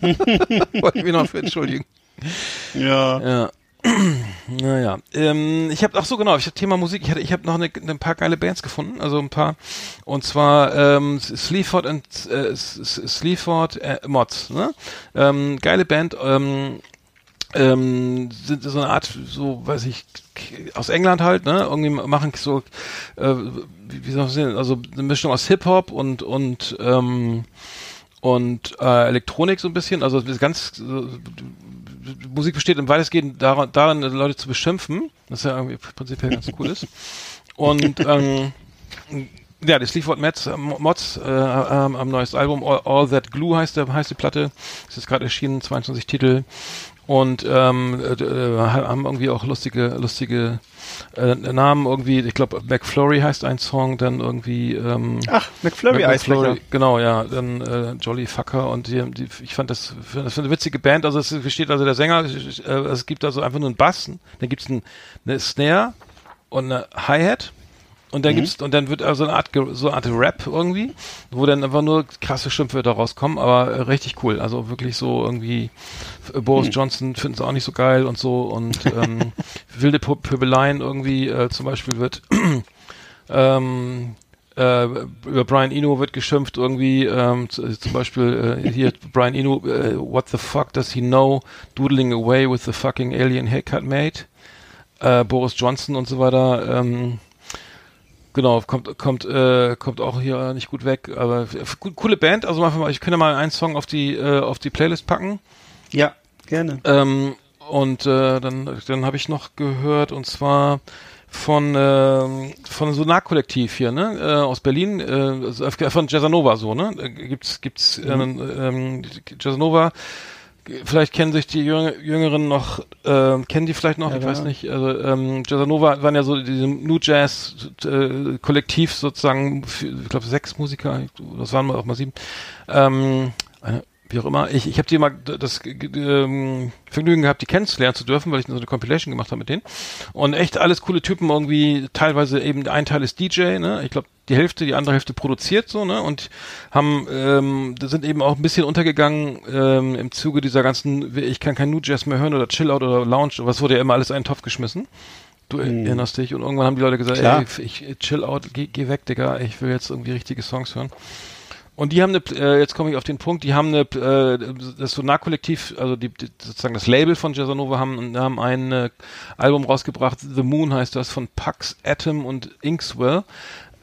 Wollte ich mich noch für entschuldigen. Ja. Ja. Naja, ähm, ich habe ach so genau, ich habe Thema Musik, ich hatte ich habe noch eine, ein paar geile Bands gefunden, also ein paar. Und zwar ähm, Sleaford und äh, Sleaford äh, Mods, ne? Ähm, geile Band, ähm, ähm, sind so eine Art, so weiß ich, aus England halt, ne? Irgendwie machen so, äh, wie, wie soll man sehen, also eine Mischung aus Hip Hop und und ähm, und äh, Elektronik so ein bisschen, also ganz so, Musik besteht im weitestgehend daran, daran, Leute zu beschimpfen, was ja irgendwie prinzipiell ganz cool ist. Und ähm, ja, Sleaford Mods, äh, Mods äh, ähm, am neues Album All, All That Glue heißt, der, heißt die Platte. Ist gerade erschienen, 22 Titel. Und ähm, äh, äh, haben irgendwie auch lustige, lustige äh, Namen irgendwie. Ich glaube, McFlurry heißt ein Song, dann irgendwie ähm, Ach, McFlurry Eisbecher. Genau, ja, dann äh, Jolly Fucker und die, die, ich fand das, für, das für eine witzige Band. Also es besteht also der Sänger, äh, es gibt also einfach nur einen Bass, dann gibt's ein, eine Snare und eine Hi-Hat und dann gibt's und dann wird also eine Art so eine Art Rap irgendwie, wo dann einfach nur krasse Schimpfwörter rauskommen, aber äh, richtig cool. Also wirklich so irgendwie äh, Boris Johnson finden sie auch nicht so geil und so und ähm, wilde Pö- Pöbeleien irgendwie äh, zum Beispiel wird ähm, äh, über Brian Eno wird geschimpft irgendwie, ähm, zum Beispiel äh, hier Brian Eno, äh, what the fuck does he know, doodling away with the fucking alien haircut mate, äh, Boris Johnson und so weiter, ähm, genau, kommt, kommt, äh, kommt auch hier nicht gut weg, aber coole Band, also mal, ich könnte mal einen Song auf die, äh, auf die Playlist packen, Ja, gerne. ähm, und äh, dann, dann habe ich noch gehört, und zwar von ähm, von Sonar-Kollektiv hier, ne, äh, aus Berlin, äh, also, äh, von Jazzanova so, ne, äh, gibt's gibt's äh, ähm, Jazzanova. Vielleicht kennen sich die Jüng Jüngeren noch, äh, kennen die vielleicht noch, Ja, ich ja. weiß nicht. Also ähm, Jazzanova waren ja so diese New Jazz äh, Kollektiv sozusagen, für, ich glaube sechs Musiker, das waren mal auch mal sieben. Ähm, eine, wie auch immer. Ich, ich habe die mal das ähm, Vergnügen gehabt, die kennenzulernen zu dürfen, weil ich so eine Compilation gemacht habe mit denen. Und echt alles coole Typen irgendwie, teilweise eben ein Teil ist DJ, ne? Ich glaube, die Hälfte, die andere Hälfte produziert so, ne? Und haben, ähm, sind eben auch ein bisschen untergegangen ähm, im Zuge dieser ganzen, ich kann kein New Jazz mehr hören oder Chill Out oder Lounge, was wurde ja immer alles in einen Topf geschmissen. Du erinnerst dich und irgendwann haben die Leute gesagt, Klar. ey, ich chill out, geh, geh weg, Digga, ich will jetzt irgendwie richtige Songs hören. Und die haben eine, äh, jetzt komme ich auf den Punkt, die haben eine, äh, das Sonar-Kollektiv, also die, die, sozusagen das Label von Jazzanova haben, haben ein äh, Album rausgebracht, The Moon heißt das, von Pax, Atom und Inkswell.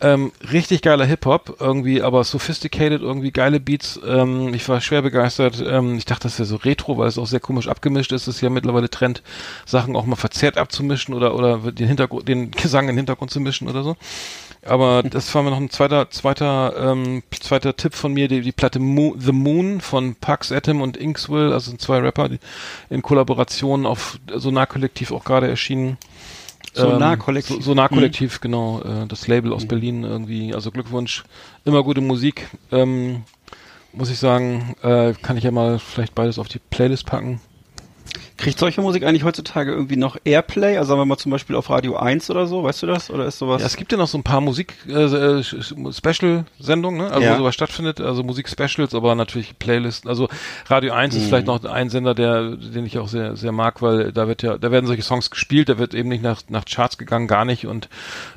Ähm, richtig geiler Hip-Hop, irgendwie, aber sophisticated, irgendwie geile Beats. Ähm, ich war schwer begeistert. Ähm, ich dachte, das wäre so retro, weil es auch sehr komisch abgemischt ist. Es ist ja mittlerweile Trend, Sachen auch mal verzerrt abzumischen oder, oder den Hintergrund, den Gesang in den Hintergrund zu mischen oder so. Aber das war mir noch ein zweiter, zweiter, ähm, zweiter Tipp von mir, die, die Platte Mo The Moon von Pax Atom und Inkswill, also zwei Rapper, die in Kollaboration auf Sonar-Kollektiv auch gerade erschienen. Sonar-Kollektiv. Ähm, so, Sonar-Kollektiv, genau, äh, das Label aus Berlin irgendwie, also Glückwunsch, immer gute Musik, ähm, muss ich sagen, äh, kann ich ja mal vielleicht beides auf die Playlist packen. Kriegt solche Musik eigentlich heutzutage irgendwie noch Airplay? Also sagen wir mal zum Beispiel auf Radio 1 oder so, weißt du das? Oder ist sowas? Ja, es gibt ja noch so ein paar Musik-Special-Sendungen, ne? also Ja. wo sowas stattfindet, also Musik-Specials, aber natürlich Playlisten. Also Radio 1 Mhm. ist vielleicht noch ein Sender, der, den ich auch sehr, sehr mag, weil da wird ja, da werden solche Songs gespielt, da wird eben nicht nach, nach Charts gegangen, gar nicht und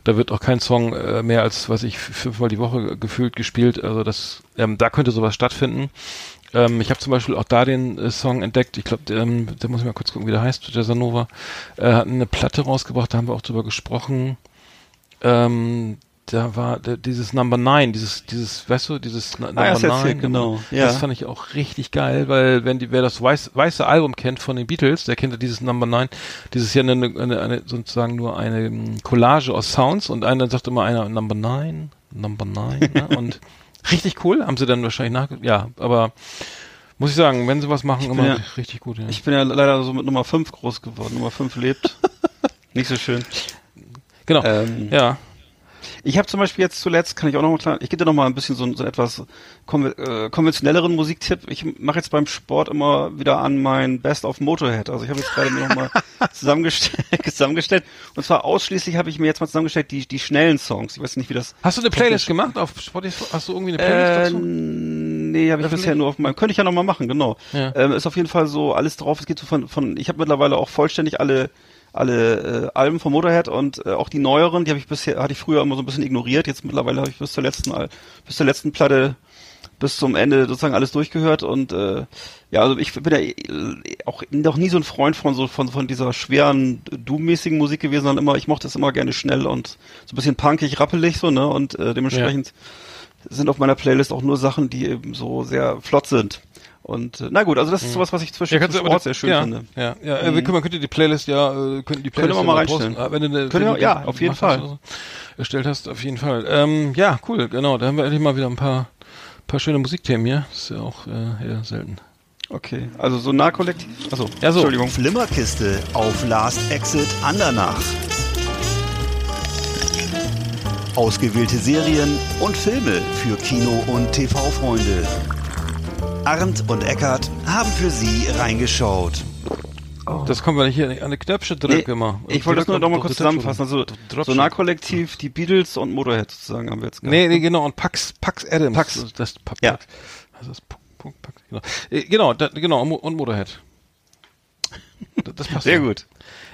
da wird auch kein Song äh, mehr als, weiß ich, fünfmal die Woche gefühlt gespielt. Also das, ähm, da könnte sowas stattfinden. Ähm, ich habe zum Beispiel auch da den äh, Song entdeckt. Ich glaube, ähm, da muss ich mal kurz gucken, wie der heißt. Jazzanova äh, hat eine Platte rausgebracht, da haben wir auch drüber gesprochen. Ähm, da war der, dieses Number Nine, dieses, dieses, weißt du, dieses Na- Ah, Number hast du erzählt, Nine. genau. Ja. Das fand ich auch richtig geil, weil wenn die, wer das weiß, weiße Album kennt von den Beatles, der kennt ja dieses Number Nine. Dieses ja eine, eine, eine sozusagen nur eine ähm, Collage aus Sounds und einer sagt immer einer Number Nine, Number Nine ne? und richtig cool, haben sie dann wahrscheinlich nach, ja, aber muss ich sagen, wenn sie was machen, immer ja- richtig gut. Ja. Ich bin ja leider so mit Nummer 5 groß geworden. Nummer 5 lebt. Nicht so schön. genau, Ähm, ja. Ich habe zum Beispiel jetzt zuletzt, kann ich auch noch mal klar, ich gebe dir noch mal ein bisschen so, so etwas konve äh, konventionelleren Musiktipp. Ich mache jetzt beim Sport immer wieder an mein Best of Motorhead. Also ich habe jetzt gerade mir noch mal zusammengestellt, zusammengestellt. Und zwar ausschließlich habe ich mir jetzt mal zusammengestellt die die schnellen Songs. Ich weiß nicht, wie das. Hast du eine Playlist gemacht auf Spotify? Hast du irgendwie eine Playlist Äh, dazu? nee, habe ich bisher nur auf meinem. Könnte ich ja noch mal machen, genau. Ja. Ähm, ist auf jeden Fall so alles drauf. Es geht so von von. Ich habe mittlerweile auch vollständig alle alle äh, Alben von Motorhead und äh, auch die neueren, die habe ich bisher hatte ich früher immer so ein bisschen ignoriert. Jetzt mittlerweile habe ich bis zur letzten bis zur letzten Platte bis zum Ende sozusagen alles durchgehört und äh, ja, also ich bin ja äh, auch noch nie so ein Freund von so von von dieser schweren Doom-mäßigen Musik gewesen, sondern immer ich mochte es immer gerne schnell und so ein bisschen punkig, rappelig so, ne? Und äh, dementsprechend sind auf meiner Playlist auch nur Sachen, die eben so sehr flott sind. Und äh, na gut, also das ist sowas, was ich zwischen du Sport sehr schön ja, finde. Ja, ja, äh, wir können, man könnte die Playlist ja, äh, könnten die Können Playlist wir ja mal posten. reinstellen. Ah, Wenn du eine, Können wenn wir- du ja, auf jeden Fall. so, erstellt hast, auf jeden Fall. Ähm, ja, cool, genau. Da haben wir endlich mal wieder ein paar, paar schöne Musikthemen hier. Das ist ja auch äh, eher selten. Okay, also so Nahkollektiv. Achso, Ja, so. Entschuldigung. Flimmerkiste auf Last Exit Andernach. Ausgewählte Serien und Filme für Kino- und TV-Freunde. Arndt und Eckart haben für Sie reingeschaut. Das kommen wir nicht hier an die Knöpfe Nee, drücken immer. ich wollte das nur noch mal kurz zusammenfassen. Also drück- so Nahkollektiv, die Beatles und Motorhead sozusagen haben wir jetzt Nee, nee, genau. Und Pax, Pax Adams. Pax. Das, Pa- Ja. Pax. Also das Pu- Pu- Pax, genau. Äh, genau, da, genau. und Mo- Und Motorhead. Das, das passt. Sehr ja. gut.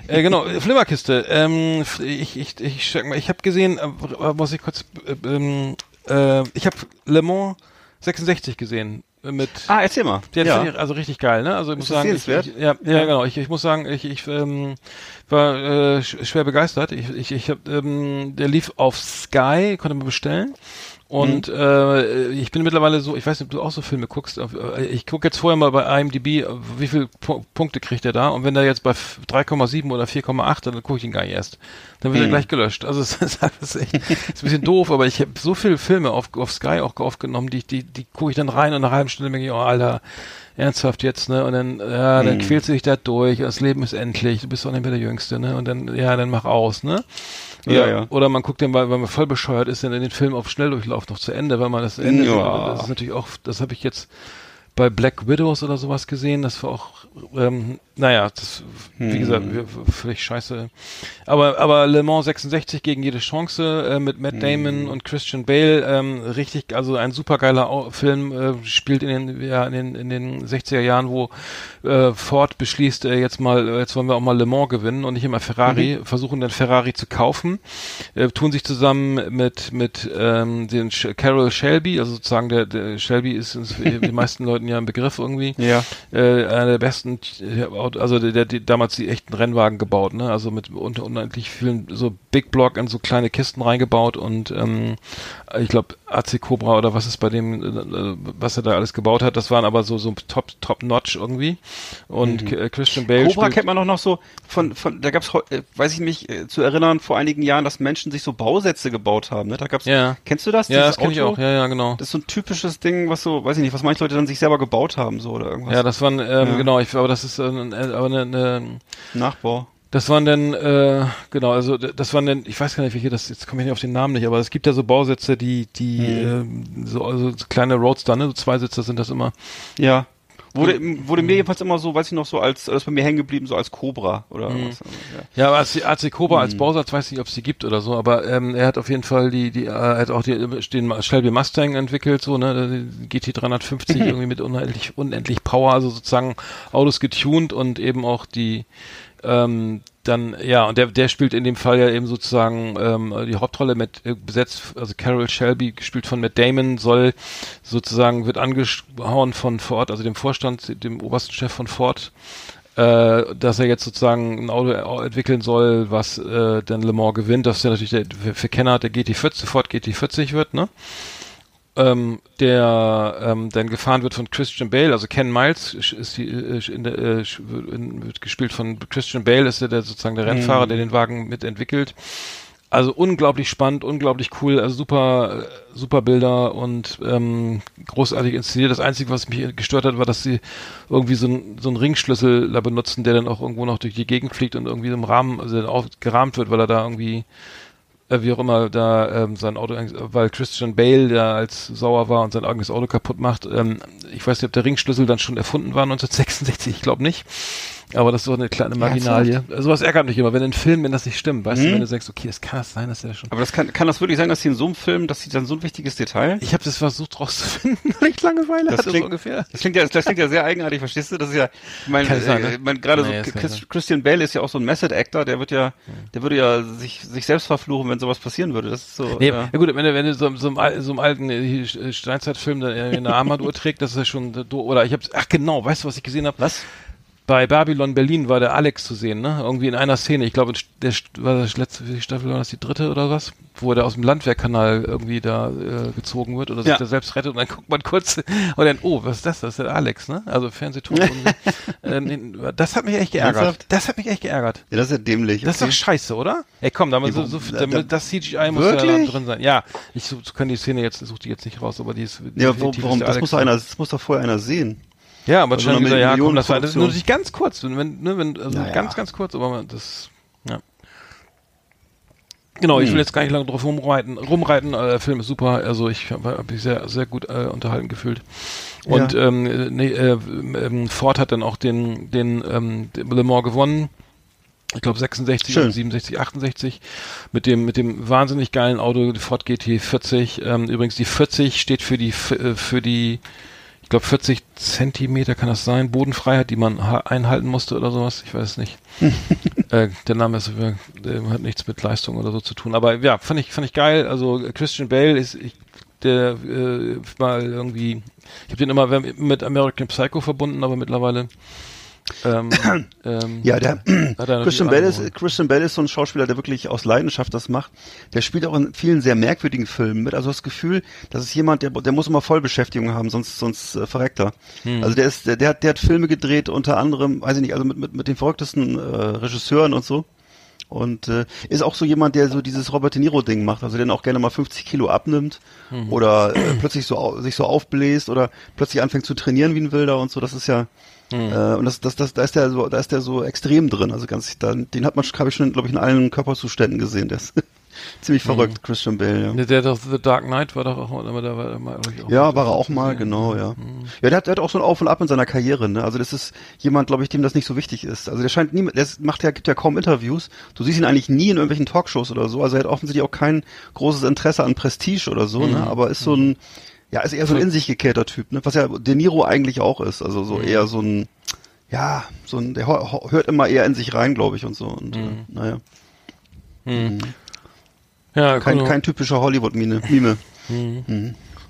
Äh, genau, äh, Flimmerkiste. Ähm, ich ich ich sag mal, ich habe gesehen, äh, w- muss ich kurz, äh, ähm, äh, ich habe Le Mans 66 gesehen äh, mit. Ah, erzähl mal. Der ja. ich also richtig geil, ne? Also ich muss das sagen, ich, ich, ja, ja, Ja. genau. Ich, ich muss sagen, ich, ich ähm, war äh, sch- schwer begeistert. Ich, ich, ich hab, ähm, der lief auf Sky, konnte man bestellen. Und Mhm. äh, ich bin mittlerweile so, ich weiß nicht, ob du auch so Filme guckst. äh, Ich gucke jetzt vorher mal bei IMDb, äh, wie viele Pu Punkte kriegt er da. Und wenn er jetzt bei f- 3,7 oder 4,8, dann gucke ich ihn gar nicht erst. Dann wird er Mhm. gleich gelöscht. Also es ist, das ist, echt, ist ein bisschen doof, aber ich habe so viele Filme auf, auf Sky auch aufgenommen, die, die, die gucke ich dann rein und nach einer halben Stunde denke ich, oh Alter, ernsthaft jetzt, ne? Und dann, ja, dann Mhm. quälst du dich da durch, das Leben ist endlich, du bist doch nicht mehr der Jüngste, ne? Und dann, ja, dann mach aus, ne? Oder, Ja, ja. oder man guckt den, weil, weil man voll bescheuert ist, dann in den Film auf Schnelldurchlauf noch zu Ende, weil man das Ende, Ja. das ist natürlich auch, das habe ich jetzt bei Black Widows oder sowas gesehen. Das war auch, ähm, naja, das, wie gesagt, Hm. w- völlig scheiße. Aber, aber Le Mans 66 gegen jede Chance äh, mit Matt Damon und Christian Bale, ähm, richtig, also ein supergeiler Film, äh, spielt in den, ja, in den, in den 60er Jahren, wo äh, Ford beschließt, äh, jetzt mal, äh, jetzt wollen wir auch mal Le Mans gewinnen und nicht immer Ferrari, versuchen dann Ferrari zu kaufen, äh, tun sich zusammen mit, mit ähm, den Sh Carol Shelby, also sozusagen der, der Shelby ist uns, den meisten Leuten ja ein Begriff irgendwie Ja. äh, einer der besten, Auto- also der, der, der damals die echten Rennwagen gebaut, ne? Also mit un unendlich vielen so Big Block in so kleine Kisten reingebaut und ähm, ich glaube AC Cobra oder was ist bei dem, äh, was er da alles gebaut hat, das waren aber so so top top notch irgendwie und äh, Christian Bale Mhm. Cobra kennt man doch noch so von, von da gab's äh, weiß ich mich äh, zu erinnern vor einigen Jahren, dass Menschen sich so Bausätze gebaut haben, ne? Da gab's Ja. Kennst du das? ja, das kenne ich auch, ja, ja, genau. Das ist so ein typisches Ding, was so, weiß ich nicht, was manche Leute dann sich selber gebaut haben, so oder irgendwas. Ja, das waren, ähm, Ja. genau, ich, aber das ist äh, äh, aber eine, eine Nachbau. Das waren dann, äh, genau, also das waren dann, ich weiß gar nicht, welche das, jetzt komme ich nicht auf den Namen nicht, aber es gibt ja so Bausätze, die, die, ähm, so, also so kleine Roadster, ne, so Zweisitzer sind das immer. Ja. Wurde, wurde mir jedenfalls immer so, weiß ich noch, so als, das ist bei mir hängen geblieben, so als Cobra oder Mhm. was. Ja. Ja, aber AC, AC Cobra als Bausatz weiß nicht, ob es die gibt oder so, aber ähm, er hat auf jeden Fall die, die, äh, er hat auch die, den Shelby Mustang entwickelt, so, ne, GT 350 irgendwie mit unendlich, unendlich Power, also sozusagen Autos getuned und eben auch die, ähm, dann, ja, und der, der spielt in dem Fall ja eben sozusagen ähm, die Hauptrolle mit äh, besetzt, also Carol Shelby, gespielt von Matt Damon, soll sozusagen, wird angehauen von Ford, also dem Vorstand, dem obersten Chef von Ford, äh, dass er jetzt sozusagen ein Auto entwickeln soll, was äh, dann Le Mans gewinnt, dass der natürlich der, für, für Kenner der GT40, Ford GT40 wird, ne? Ähm, der ähm, dann gefahren wird von Christian Bale, also Ken Miles ist die, äh, in der, äh, in, wird gespielt von Christian Bale, ist der, der sozusagen der Rennfahrer, der den Wagen mitentwickelt. Also unglaublich spannend, unglaublich cool, also super, äh, super Bilder und ähm, großartig inszeniert. Das Einzige, was mich gestört hat, war, dass sie irgendwie so, ein, so einen Ringschlüssel da benutzen, der dann auch irgendwo noch durch die Gegend fliegt und irgendwie im Rahmen, also dann auch gerahmt wird, weil er da irgendwie äh, wie auch immer da ähm, sein Auto, weil Christian Bale da als sauer war und sein eigenes Auto kaputt macht. Ähm, ich weiß nicht, ob der Ringschlüssel dann schon erfunden war 1966, ich glaube nicht. Aber das ist so eine kleine Marginalie. Sowas ärgert mich immer, wenn in Filmen, wenn das nicht stimmt, weißt du, wenn du sagst, okay, es kann das sein, dass der schon. Aber das kann, kann das wirklich sein, dass sie in so einem Film, dass sie dann so ein wichtiges Detail? Ich habe das versucht rauszufinden, weil ich Langeweile Das hatte, klingt- so ungefähr. Das klingt ja, das klingt ja sehr eigenartig, verstehst du? Das ist ja, ich meine, ne? äh, ich meine, gerade Nee, so Chris. Christian Bale ist ja auch so ein Method Actor, der wird ja, der würde ja sich, sich selbst verfluchen, wenn sowas passieren würde. Das ist so, Nee, ja. ja. gut, wenn du, wenn du so, so, einem, so einem alten äh, hier, Steinzeitfilm eine Armbanduhr trägt, das ist ja schon, äh, oder ich hab's, ach genau, weißt du, was ich gesehen habe? Was? Bei Babylon Berlin war der Alex zu sehen, ne? Irgendwie in einer Szene. Ich glaube, der war das letzte Staffel, war das die dritte oder was? Wo der aus dem Landwehrkanal irgendwie da äh, gezogen wird oder sich Ja. da selbst rettet und dann guckt man kurz und dann, oh, was ist das? Das ist der Alex, ne? Also Fernsehton. äh, das hat mich echt geärgert. Ernsthaft? Das hat mich echt geärgert. Ja, das ist ja dämlich. Das ist doch scheiße, oder? Ey, komm, da muss so, so, da- das CGI muss ja da Wirklich? drin sein. Ja, ich so, kann die Szene jetzt, such die jetzt nicht raus, aber die ist. ja, definitiv warum das Alex muss doch einer, das muss doch vorher einer sehen. Ja, aber Also schon eine wieder, ja, komm, das war das nur nicht ganz kurz, wenn, ne, wenn, also Ja, ja. ganz, ganz kurz, aber das, ja. Genau, ich will jetzt gar nicht lange drauf rumreiten. Rumreiten, äh, der Film ist super, also ich habe hab mich sehr, sehr gut äh, unterhalten gefühlt. Und Ja. ähm, äh, nee, äh, ähm, Ford hat dann auch den, den, ähm, Le Mans gewonnen. Ich glaube 66 Schön. und 67, 68 mit dem mit dem wahnsinnig geilen Auto Ford GT40. Ähm, übrigens die 40 steht für die äh, für die glaube 40 Zentimeter kann das sein Bodenfreiheit, die man ha- einhalten musste oder sowas. Ich weiß es nicht. äh, der Name ist äh, hat nichts mit Leistung oder so zu tun. Aber ja, fand ich fand ich geil. Also Christian Bale ist ich, der äh, mal irgendwie ich habe den immer mit American Psycho verbunden, aber mittlerweile ähm, ähm, Ja, der er Christian andere ist, Christian Bale ist so ein Schauspieler, der wirklich aus Leidenschaft das macht. Der spielt auch in vielen sehr merkwürdigen Filmen mit. Also das Gefühl, das ist jemand, der, der muss immer Vollbeschäftigung haben, sonst, sonst äh, verreckt er. Hm. Also der ist, der, der hat, der hat Filme gedreht, unter anderem, weiß ich nicht, also mit, mit, mit den verrücktesten äh, Regisseuren und so. Und äh, ist auch so jemand, der so dieses Robert De Niro-Ding macht, also der dann auch gerne mal 50 Kilo abnimmt Mhm. oder äh, plötzlich so sich so aufbläst oder plötzlich anfängt zu trainieren wie ein Wilder und so. Das ist ja Mhm. äh, und das, das, das, da ist der so, da ist der so extrem drin. Also ganz, da, den hat man, habe ich schon, glaube ich, in allen Körperzuständen gesehen. Der ist, ziemlich verrückt, Christian Bale, ja. Der, doch The Dark Knight war doch auch, aber da war mal, glaub ich, auch Ja, war er auch mal, genau, ja. Ja, der hat, der hat auch so ein Auf und Ab in seiner Karriere, ne? Also das ist jemand, glaube ich, dem das nicht so wichtig ist. Also der scheint nie, der macht ja, gibt ja kaum Interviews. Du siehst ihn eigentlich nie in irgendwelchen Talkshows oder so. Also er hat offensichtlich auch kein großes Interesse an Prestige oder so, ne? Aber ist so ein, ja, ist eher so ein in sich gekehrter Typ, ne? Was ja De Niro eigentlich auch ist. Also so eher so ein, ja, so ein, der hört immer eher in sich rein, glaube ich, und so. Und äh, naja, Ja, kein, genau. kein typischer Hollywood-Mime. Mime.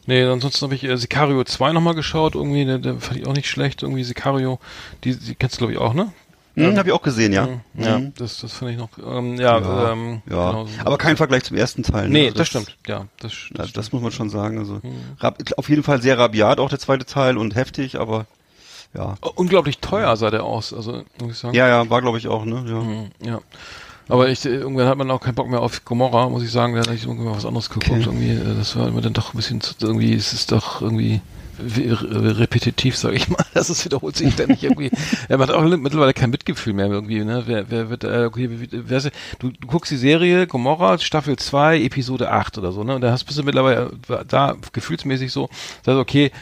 Nee, ansonsten habe ich äh, Sicario 2 nochmal geschaut, irgendwie, der, der fand ich auch nicht schlecht, irgendwie Sicario, die, die kennst du glaube ich auch, ne? Hm, Hab ich auch gesehen, ja. Ja, Mhm. das, das finde ich noch, ähm, ja, Ja, ähm, ja. genau so. aber kein Vergleich zum ersten Teil. ne? Nee, Also das, stimmt, ja, das, das das muss man schon sagen. Also rab, auf jeden Fall sehr rabiat auch der zweite Teil und heftig, aber ja. Unglaublich teuer sah der aus, also muss ich sagen. Ja, ja, war glaube ich auch, ne? Ja. Mhm, ja. Aber ich, äh, irgendwann hat man auch keinen Bock mehr auf Gomorra, muss ich sagen. Da hatte ich irgendwie mal was anderes geguckt. Okay. Irgendwie, äh, das war immer dann doch ein bisschen, zu, irgendwie, es ist doch irgendwie repetitiv, sage ich mal. Das ist wiederholt sich ständig irgendwie. Er hat auch mittlerweile kein Mitgefühl mehr irgendwie. Ne? Wer, wer wird, äh, okay, wer du, du guckst die Serie Gomorra, Staffel 2, Episode 8 oder so. Ne? Und da hast bist du mittlerweile äh, da gefühlsmäßig so, sagst okay,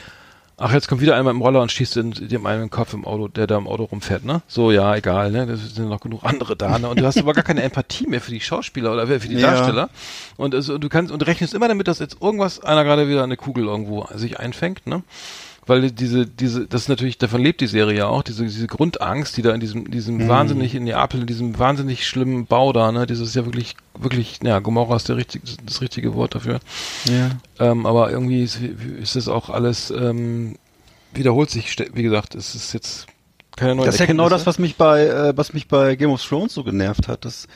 Ach, jetzt kommt wieder einer mit dem Roller und schießt in, dem einen im Kopf im Auto, der da im Auto rumfährt, ne? So, ja, egal, ne? Da sind noch genug andere da, ne? Und du hast aber gar keine Empathie mehr für die Schauspieler oder für die Ja. Darsteller. Und also, du kannst und rechnest immer damit, dass jetzt irgendwas einer gerade wieder eine Kugel irgendwo sich einfängt, ne? Weil diese, diese, das ist natürlich, davon lebt die Serie ja auch, diese, diese Grundangst, die da in diesem, diesem Mhm. wahnsinnig, in Neapel, in diesem wahnsinnig schlimmen Bau da, ne? Dieses ist ja wirklich, wirklich, ja, Gomorra ist der richtig, das richtige Wort dafür. ja. Ähm, aber irgendwie ist, ist das auch alles, ähm, wiederholt sich, wie gesagt, es ist jetzt keine neue Das ist ja genau das, was mich bei äh, was mich bei Game of Thrones so genervt hat. Das,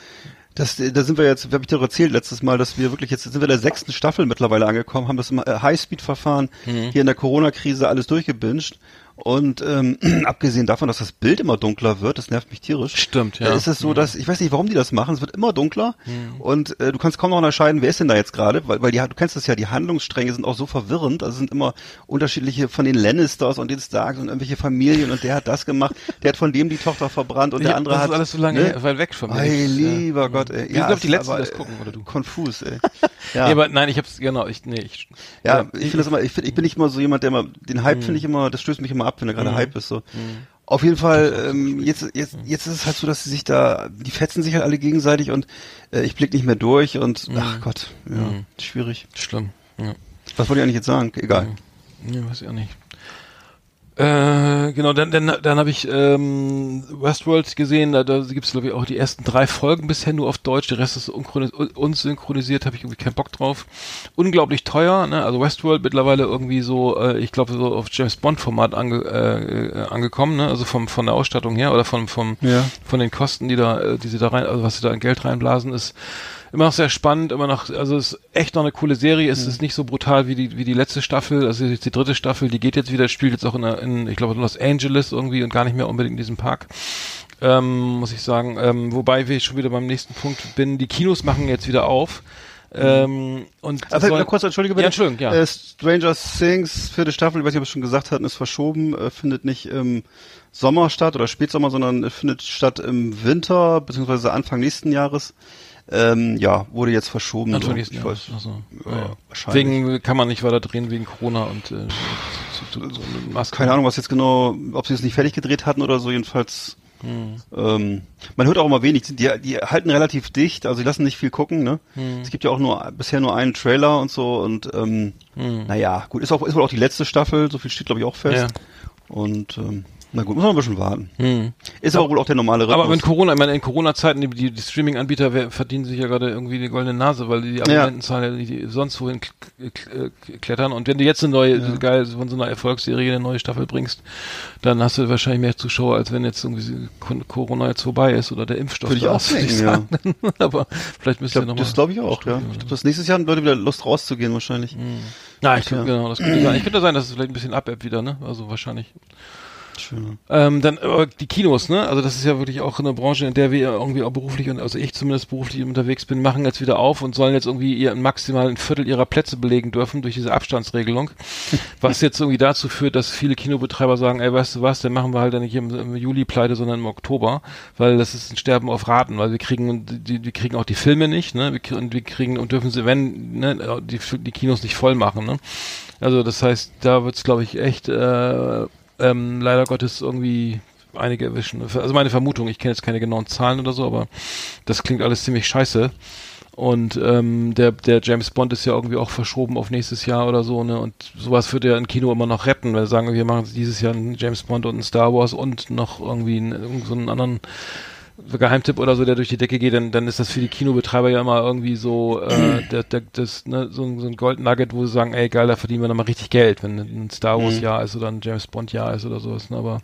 das, da sind wir jetzt, habe ich dir doch erzählt letztes Mal, dass wir wirklich jetzt sind wir in der sechsten Staffel mittlerweile angekommen, haben das Highspeed-Verfahren Mhm. hier in der Corona-Krise alles durchgebinged. Und ähm, abgesehen davon, dass das Bild immer dunkler wird, das nervt mich tierisch. Stimmt, ja. Äh, Ist es so, dass ich weiß nicht, warum die das machen. Es wird immer dunkler und äh, du kannst kaum noch unterscheiden, wer ist denn da jetzt gerade, weil, weil die, du kennst das ja, die Handlungsstränge sind auch so verwirrend. Also es sind immer unterschiedliche von den Lannisters und den Starks und irgendwelche Familien und der hat das gemacht, der hat von dem die Tochter verbrannt und der Ja, andere das hat ist alles so lange ne? weit weg von mir. Ey, Das ist, ja. lieber Gott, ey. Ich glaub, es die Letzten, aber, das gucken, oder du? Konfus, ey. Ja. Ja, aber nein, ich hab's, genau, ich, nee, ich, ja, ich finde das immer, ich, find, ich bin nicht immer so jemand, der immer, den Hype finde ich immer, das stößt mich immer ab, wenn er gerade Hype ist, so. Auf jeden Fall, ähm, jetzt, jetzt, jetzt ist es halt so, dass sie sich da, die fetzen sich halt alle gegenseitig und äh, ich blick nicht mehr durch und, ach Gott, ja, schwierig. schlimm. Ja. Was wollte ich eigentlich jetzt sagen? Egal. Ja, weiß ich auch nicht. Äh, genau, dann, dann, dann habe ich ähm, Westworld gesehen, da, da gibt's glaube ich auch die ersten drei Folgen bisher nur auf Deutsch, der Rest ist unsynchronisiert, habe ich irgendwie keinen Bock drauf. Unglaublich teuer, ne? Also Westworld mittlerweile irgendwie so, äh, ich glaube so auf James Bond Format ange, äh, äh, angekommen, ne? Also vom von der Ausstattung her oder vom vom Ja. von den Kosten, die da, äh, die sie da rein, also was sie da in Geld reinblasen, ist immer noch sehr spannend, immer noch, also es ist echt noch eine coole Serie. Es ist nicht so brutal wie die, wie die letzte Staffel, also jetzt die dritte Staffel, die geht jetzt wieder, spielt jetzt auch in, in ich glaube, in Los Angeles irgendwie und gar nicht mehr unbedingt in diesem Park. Ähm, muss ich sagen. Ähm, wobei wir schon wieder beim nächsten Punkt bin. Die Kinos machen jetzt wieder auf. Ähm, und Also, soll- kurz, entschuldige bitte. Ja, Entschuldigung, ja. Äh, Stranger Things, vierte Staffel, ich weiß nicht, ob wir es schon gesagt hatten, ist verschoben, äh, findet nicht im Sommer statt oder Spätsommer, sondern äh, findet statt im Winter, beziehungsweise Anfang nächsten Jahres. Ähm, ja, wurde jetzt verschoben. Anfang so. nächsten ich Jahres. weiß. Also, Ja, ja, ja. wahrscheinlich. Wegen kann man nicht weiter drehen wegen Corona und äh, zu, zu, Maske. Keine Ahnung, was jetzt genau, ob sie es nicht fertig gedreht hatten oder so, jedenfalls. Ähm, man hört auch immer wenig. Die, die halten relativ dicht, also die lassen nicht viel gucken. Ne? Es gibt ja auch nur bisher nur einen Trailer und so und ähm, naja, gut, ist auch ist wohl auch die letzte Staffel, so viel steht glaube ich auch fest. Und ähm, na gut, muss man ein bisschen warten. Hm. Ist aber wohl auch der normale Rhythmus. Aber wenn Corona, ich meine, in Corona-Zeiten, die, die, die Streaming-Anbieter verdienen sich ja gerade irgendwie die goldene Nase, weil die Abonnentenzahlen ja. die sonst wohin äh, klettern. Und wenn du jetzt eine neue, geil, von so einer Erfolgsserie eine neue Staffel bringst, dann hast du wahrscheinlich mehr Zuschauer, als wenn jetzt irgendwie Co- Corona jetzt vorbei ist oder der Impfstoff Würde ich auch würde denken, sagen. Aber vielleicht müsst ich ihr nochmal. das glaube ich auch, ja. Ich glaub, das nächstes Jahr haben Leute wieder Lust rauszugehen wahrscheinlich. Ja, ich, Ja. genau, das könnte sein. Ich könnte sein, dass es vielleicht ein bisschen abebbt wieder, ne? Also wahrscheinlich. Schön. Ähm, dann aber die Kinos, ne? Also das ist ja wirklich auch eine Branche, in der wir irgendwie auch beruflich und also ich zumindest beruflich unterwegs bin, machen jetzt wieder auf und sollen jetzt irgendwie ihr maximal ein Viertel ihrer Plätze belegen dürfen durch diese Abstandsregelung, was jetzt irgendwie dazu führt, dass viele Kinobetreiber sagen, ey, weißt du was, dann machen wir halt dann nicht im, im Juli pleite, sondern im Oktober, weil das ist ein Sterben auf Raten, weil wir kriegen die, die kriegen auch die Filme nicht, ne? Wir, und wir kriegen und dürfen sie, wenn ne, die, die Kinos nicht voll machen, ne? Also das heißt, da wird's glaube ich echt äh, ähm, leider Gottes irgendwie einige erwischen. Also meine Vermutung, ich kenne jetzt keine genauen Zahlen oder so, aber das klingt alles ziemlich scheiße. Und ähm, der, der James Bond ist ja irgendwie auch verschoben auf nächstes Jahr oder so, ne? Und sowas würde ja ein Kino immer noch retten, weil sagen, wir machen dieses Jahr einen James Bond und einen Star Wars und noch irgendwie einen, so einen anderen Geheimtipp oder so, der durch die Decke geht, dann, dann ist das für die Kinobetreiber ja immer irgendwie so, äh, der, der, das, ne, so, ein- so ein Gold Nugget, wo sie sagen, ey geil, da verdienen wir nochmal richtig Geld, wenn ein Star Wars Jahr ist oder ein James Bond Jahr ist oder sowas. Ne? Aber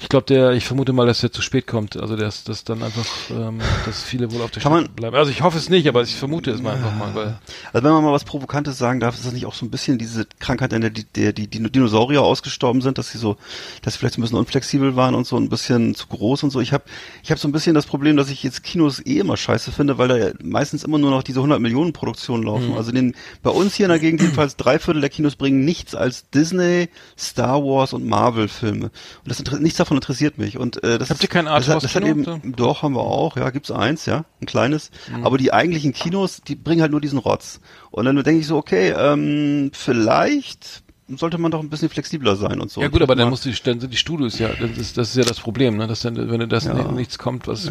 ich glaube, der, ich vermute mal, dass der zu spät kommt. Also dass dann einfach, ähm, dass viele wohl auf der Strecke bleiben. Also ich hoffe es nicht, aber ich vermute es mal einfach mal, weil Also wenn man mal was Provokantes sagen darf, ist das nicht auch so ein bisschen diese Krankheit, in der die, der die Dino- Dinosaurier ausgestorben sind, dass sie so, dass sie vielleicht so ein bisschen unflexibel waren und so ein bisschen zu groß und so. Ich habe ich hab so ein bisschen das Problem, dass ich jetzt Kinos eh immer scheiße finde, weil da meistens immer nur noch diese 100 Millionen Produktionen laufen. Mhm. Also den, bei uns hier in der Gegend jedenfalls drei Viertel der Kinos bringen nichts als Disney, Star Wars und Marvel Filme. Und das nichts davon interessiert mich. Und äh, das Habt ist, ihr kein das, hat- das hat Arthouse-Kino? eben, doch, haben wir auch, ja, gibt's eins, ja, ein kleines. Mhm. Aber die eigentlichen Kinos, die bringen halt nur diesen Rotz. Und dann denke ich so, okay, ähm, vielleicht sollte man doch ein bisschen flexibler sein und so. ja gut, aber dann musst du, dann sind die Studios ja, das ist, das ist ja das Problem, ne, dass dann, wenn du das Ja. ni- nichts kommt, was,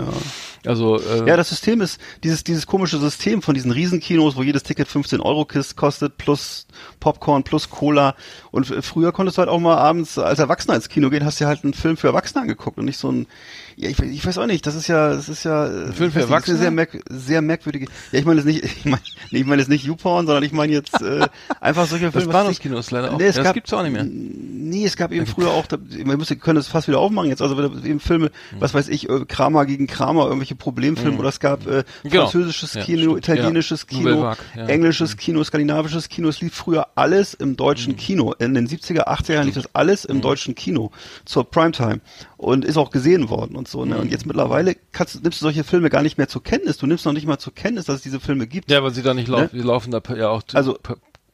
also, äh, Ja, das System ist, dieses, dieses komische System von diesen Riesenkinos, wo jedes Ticket 15 Euro kostet, plus Popcorn, plus Cola. Und früher konntest du halt auch mal abends als Erwachsener ins Kino gehen, hast dir halt einen Film für Erwachsene angeguckt und nicht so ein, ja, ich, ich weiß auch nicht, das ist ja, das ist ja, ein Film für Erwachsene? sehr, merk, sehr merkwürdige, ja, ich meine jetzt nicht, ich meine, ich meine jetzt nicht YouPorn, sondern ich meine jetzt, äh, einfach solche das Filme. was Bahnhofskino ist leider auch, Nee, es das gab- gibt's auch nicht mehr. Nee, es gab eben früher auch, man müsste, können es fast wieder aufmachen jetzt, also eben Filme, Mhm. was weiß ich, äh, Kramer gegen Kramer, irgendwelche Problemfilme, oder es gab äh, Genau. französisches Ja, Kino, stimmt. italienisches Ja. Kino, ja. Mhm. englisches Kino, skandinavisches Kino, es lief früher alles im deutschen Kino. In den 70er, 80er Jahren lief das alles Mhm. im deutschen Kino zur Primetime und ist auch gesehen worden und so. Ne? Mhm. Und jetzt mittlerweile kannst, nimmst du solche Filme gar nicht mehr zur Kenntnis. Du nimmst noch nicht mal zur Kenntnis, dass es diese Filme gibt. Ja, weil sie da nicht laufen, Ne? wir laufen da ja auch Also-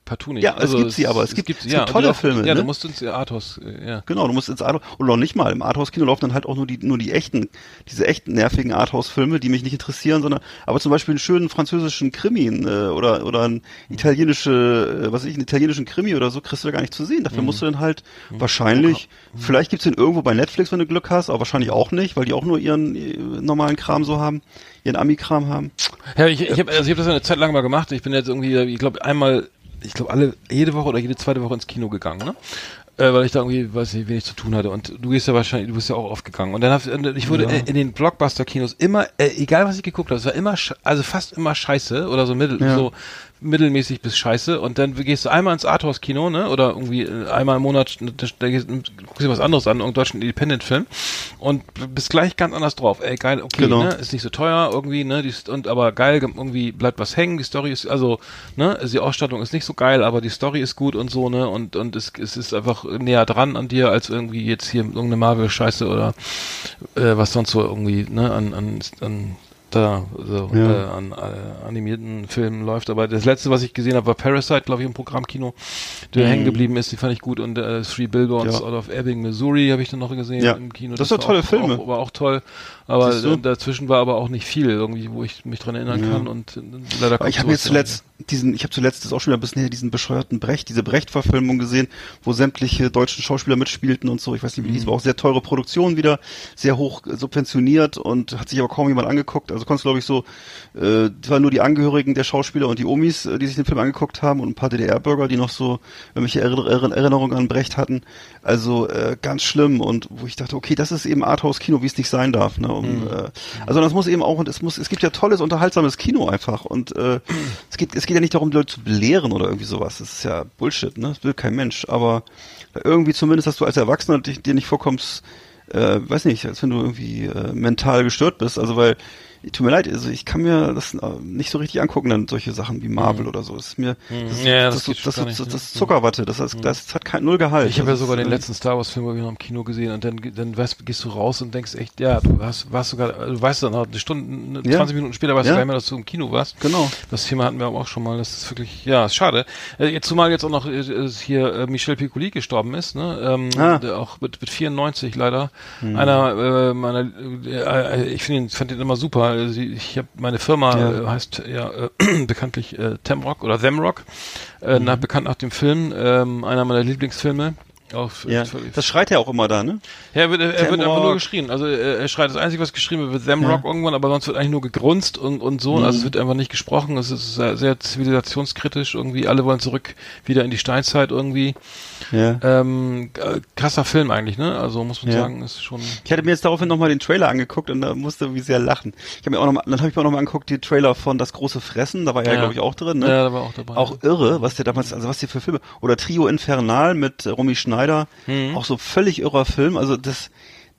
partout nicht. Ja, es also, gibt sie, aber es gibt- es ja, gibt tolle Filme, Ja, ne? du musst ins Arthouse, äh, ja. Genau, du musst ins Arthouse, oder noch nicht mal, im Arthouse-Kino laufen dann halt auch nur die, nur die echten, diese echten nervigen Arthouse-Filme, die mich nicht interessieren, sondern, aber zum Beispiel einen schönen französischen Krimi, äh, oder, oder einen italienische, äh, was weiß ich, einen italienischen Krimi oder so, kriegst du da gar nicht zu sehen. Mhm. Dafür musst du dann halt wahrscheinlich, vielleicht gibt's den irgendwo bei Netflix, wenn du Glück hast, aber wahrscheinlich auch nicht, weil die auch nur ihren äh, normalen Kram so haben, ihren Ami-Kram haben. Ja, ich, ich habe also ich hab das eine Zeit lang mal gemacht. Ich bin jetzt irgendwie, ich glaube, einmal, ich glaube, alle, jede Woche oder jede zweite Woche ins Kino gegangen, ne? Äh, weil ich da irgendwie, weiß nicht, wenig zu tun hatte. Und du gehst ja wahrscheinlich, du bist ja auch oft gegangen. Und dann hab, ich wurde äh, in den Blockbuster-Kinos immer, äh, egal was ich geguckt habe, es war immer, also fast immer scheiße oder so mittel, Ja. so mittelmäßig bis scheiße. Und dann gehst du einmal ins Arthouse-Kino, ne? Oder irgendwie äh, einmal im Monat, da, da gehst, guckst dir was anderes an, irgendeinen deutschen Independent-Film. Und bist gleich ganz anders drauf. Ey, geil, okay, Genau. ne? Ist nicht so teuer irgendwie, ne? Die, ist- und aber geil, irgendwie bleibt was hängen. Die Story ist, also, ne? Also die Ausstattung ist nicht so geil, aber die Story ist gut und so, ne? Und, und es, es ist einfach näher dran an dir, als irgendwie jetzt hier irgendeine Marvel-Scheiße oder äh, was sonst so irgendwie, ne? An, an, an da so Ja. äh, an äh, animierten Filmen läuft. Aber das letzte, was ich gesehen habe, war Parasite, glaube ich, im Programmkino, der Mhm. hängen geblieben ist. Die fand ich gut. Und äh, Three Billboards Ja. out of Ebbing, Missouri, habe ich dann noch gesehen Ja. im Kino. Das sind war tolle auch, Filme. Auch, war auch toll. Aber äh, dazwischen war aber auch nicht viel irgendwie, wo ich mich dran erinnern Ja. kann. Und äh, leider Aber kommt ich habe jetzt zuletzt diesen, ich habe zuletzt das auch schon wieder ein bisschen her, diesen bescheuerten Brecht, diese Brecht-Verfilmung gesehen, wo sämtliche deutschen Schauspieler mitspielten und so. Ich weiß nicht, wie die hieß, war auch sehr teure Produktion wieder, sehr hoch subventioniert und hat sich aber kaum jemand angeguckt. Also konntest glaube ich so, äh, es waren nur die Angehörigen der Schauspieler und die Omis, äh, die sich den Film angeguckt haben und ein paar DDR-Bürger, die noch so irgendwelche Erinner- Erinner- Erinnerungen an Brecht hatten. Also äh, ganz schlimm und wo ich dachte, okay, das ist eben Arthouse-Kino, wie es nicht sein darf. Ne? Um, äh, also das muss eben auch, und es muss, es gibt ja tolles, unterhaltsames Kino einfach und äh, es geht, es geht ja nicht darum, Leute zu belehren oder irgendwie sowas. Das ist ja Bullshit, ne? Das will kein Mensch. Aber irgendwie zumindest, dass du als Erwachsener dich, dir nicht vorkommst, äh, weiß nicht, als wenn du irgendwie äh, mental gestört bist. Also weil tut mir leid, also ich kann mir das äh, nicht so richtig angucken, dann solche Sachen wie Marvel oder so. Das ist mir, das, ist- Mhm. Ja, das das, das, das, gar das, das ne? Zuckerwatte, das, ist, das hat kein Null Gehalt. Ich habe ja Das sogar ist, den äh, letzten Star Wars Film wieder im Kino gesehen und dann, dann weißt, gehst du raus und denkst echt, ja, du hast, warst sogar, du weißt dann noch eine Stunde, eine Ja. 20 Minuten später weißt Ja. du gar nicht mehr, dass du im Kino warst. Genau. Das Thema hatten wir aber auch schon mal. Das ist wirklich, ja, ist schade. Äh, jetzt zumal jetzt auch noch äh, hier äh, Michel Piccoli gestorben ist, ne? Ähm, Ah. der auch mit, mit 94 leider. Hm. Einer äh, meiner, äh, äh, ich finde ihn, fand ihn immer super. Also Ich habe meine Firma Ja. äh, heißt ja äh, bekanntlich äh, Temrock oder Themrock, äh, Mhm. nach, bekannt nach dem Film, ähm, einer meiner Lieblingsfilme. Auch Ja, das schreit er auch immer da, ne? ja, er wird, er wird einfach nur geschrien. Also er, schreit das Einzige, was geschrieben wird, wird Them Ja. Rock irgendwann, aber sonst wird eigentlich nur gegrunzt und, und so. Mhm. Also es wird einfach nicht gesprochen. Es ist sehr, sehr zivilisationskritisch irgendwie. Alle wollen zurück wieder in die Steinzeit irgendwie. Ja. Ähm, äh, krasser Film eigentlich, ne? Also muss man Ja. sagen, ist schon. Ich hatte mir jetzt daraufhin nochmal den Trailer angeguckt und da musste wie sehr lachen. Ich habe mir auch noch mal, dann habe ich mir auch nochmal angeguckt, die Trailer von Das große Fressen, da war er, Ja. glaube ich, auch drin, ne? Ja, da war auch dabei. Auch irre, was der damals, also was die für Filme, oder Trio Infernal mit Romy Schneider, Mhm. auch so völlig irrer Film, also das,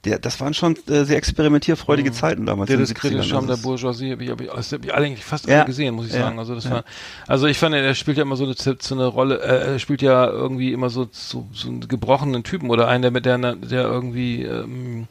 der, das waren schon äh, sehr experimentierfreudige Zeiten damals. Der 70ern, kritische Charme der also Bourgeoisie habe ich, hab ich, das hab ich alle eigentlich fast Ja. alle gesehen, muss ich Ja. sagen. Also das Ja. war, also ich fand, er spielt ja immer so eine, so eine Rolle, äh, er spielt ja irgendwie immer so, so, so einen gebrochenen Typen oder einen, der mit der, der irgendwie, ähm,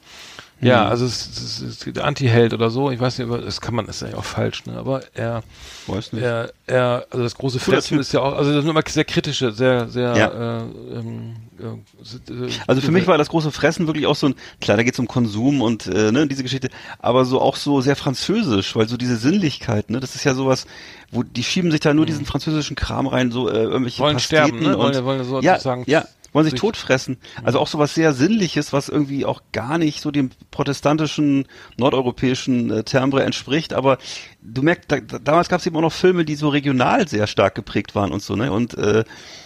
ja, Mhm. also es, es, es ist der Anti-Held oder so. Ich weiß nicht, aber das kann man, ist ja auch falsch, ne? Aber er, Weiß nicht. er, er, also das große Fressen ist ja auch, also das sind immer sehr kritische, sehr, sehr, Ja. äh, ähm, äh, Also für mich war das große Fressen wirklich auch so ein, klar, da geht's um Konsum und äh, ne, diese Geschichte, aber so auch so sehr französisch, weil so diese Sinnlichkeit, ne, das ist ja sowas, wo die schieben sich da nur diesen französischen Kram rein, so äh, irgendwelche Mhm. Wollen Pasteten sterben, ne? und Wollen- wollen so ja, ja, wollen sich totfressen. Also auch sowas sehr Sinnliches, was irgendwie auch gar nicht so dem protestantischen, nordeuropäischen äh, Timbre entspricht, aber du merkst, da, da, damals gab es eben auch noch Filme, die so regional sehr stark geprägt waren und so, ne? Und äh,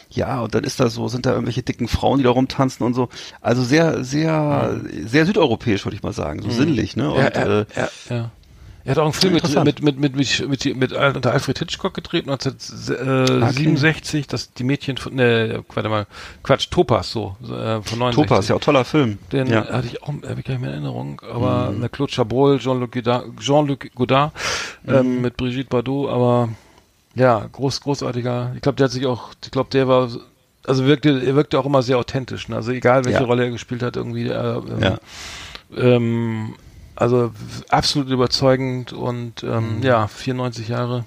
ja, und dann ist da so, sind da irgendwelche dicken Frauen, die da rumtanzen und so. Also sehr, sehr, sehr südeuropäisch, würde ich mal sagen, so sinnlich, ne? Und er, äh, er, ja. Er hat auch einen Film mit, mit, mit, mit, mit, mit, mit, Al- unter Alfred Hitchcock gedreht, 1967, das die Mädchen von, ne, warte mal, Quatsch, Topaz, so, äh, von 69. Topaz, ja, auch toller Film. Den ja. hatte ich auch, habe ich gar nicht mehr in Erinnerung, aber mhm. Claude Chabrol, Jean-Luc Godard, Jean-Luc Godard ähm, Mhm. mit Brigitte Bardot, aber ja, groß, großartiger. Ich glaube, der hat sich auch, ich glaube, der war, also wirkte, er wirkte auch immer sehr authentisch. Ne? Also egal, welche Ja. Rolle er gespielt hat, irgendwie. Äh, ähm, Ja. ähm, also absolut überzeugend und ähm, Mhm. ja, 94 Jahre.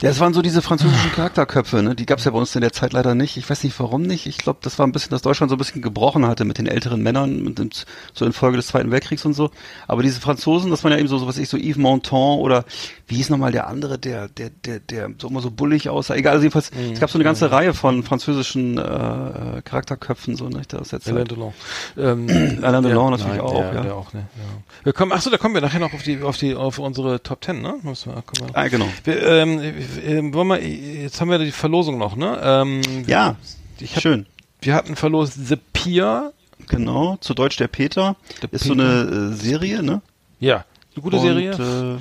Ja, es waren so diese französischen Charakterköpfe, ne? Die gab's ja bei uns in der Zeit leider nicht. Ich weiß nicht warum nicht. Ich glaube, das war ein bisschen, dass Deutschland so ein bisschen gebrochen hatte mit den älteren Männern, mit dem, so infolge des Zweiten Weltkriegs und so. Aber diese Franzosen, das waren ja eben so, so was ich, so Yves Montand oder wie hieß nochmal der andere, der, der, der, der so immer so bullig aussah. Egal, also jedenfalls, es gab so eine ganze Reihe von französischen äh, Charakterköpfen, so, ne? Aus der Alain Zeit. Delon. Ähm, Alain Delon natürlich auch, der, ja. Der auch, ne? ja. Wir kommen, achso, da kommen wir nachher noch auf die, auf die, auf unsere Top Ten, ne? Müssen wir, kommen wir. Ah, genau. Wir, ähm, äh, wollen wir, jetzt haben wir die Verlosung noch, ne? Ähm, Ja, hab, schön. Wir hatten verlost The Pier. Genau, zu Deutsch der Peter. Der ist so Peter. eine äh, Serie, ne? Ja, eine gute Und, Serie. Äh,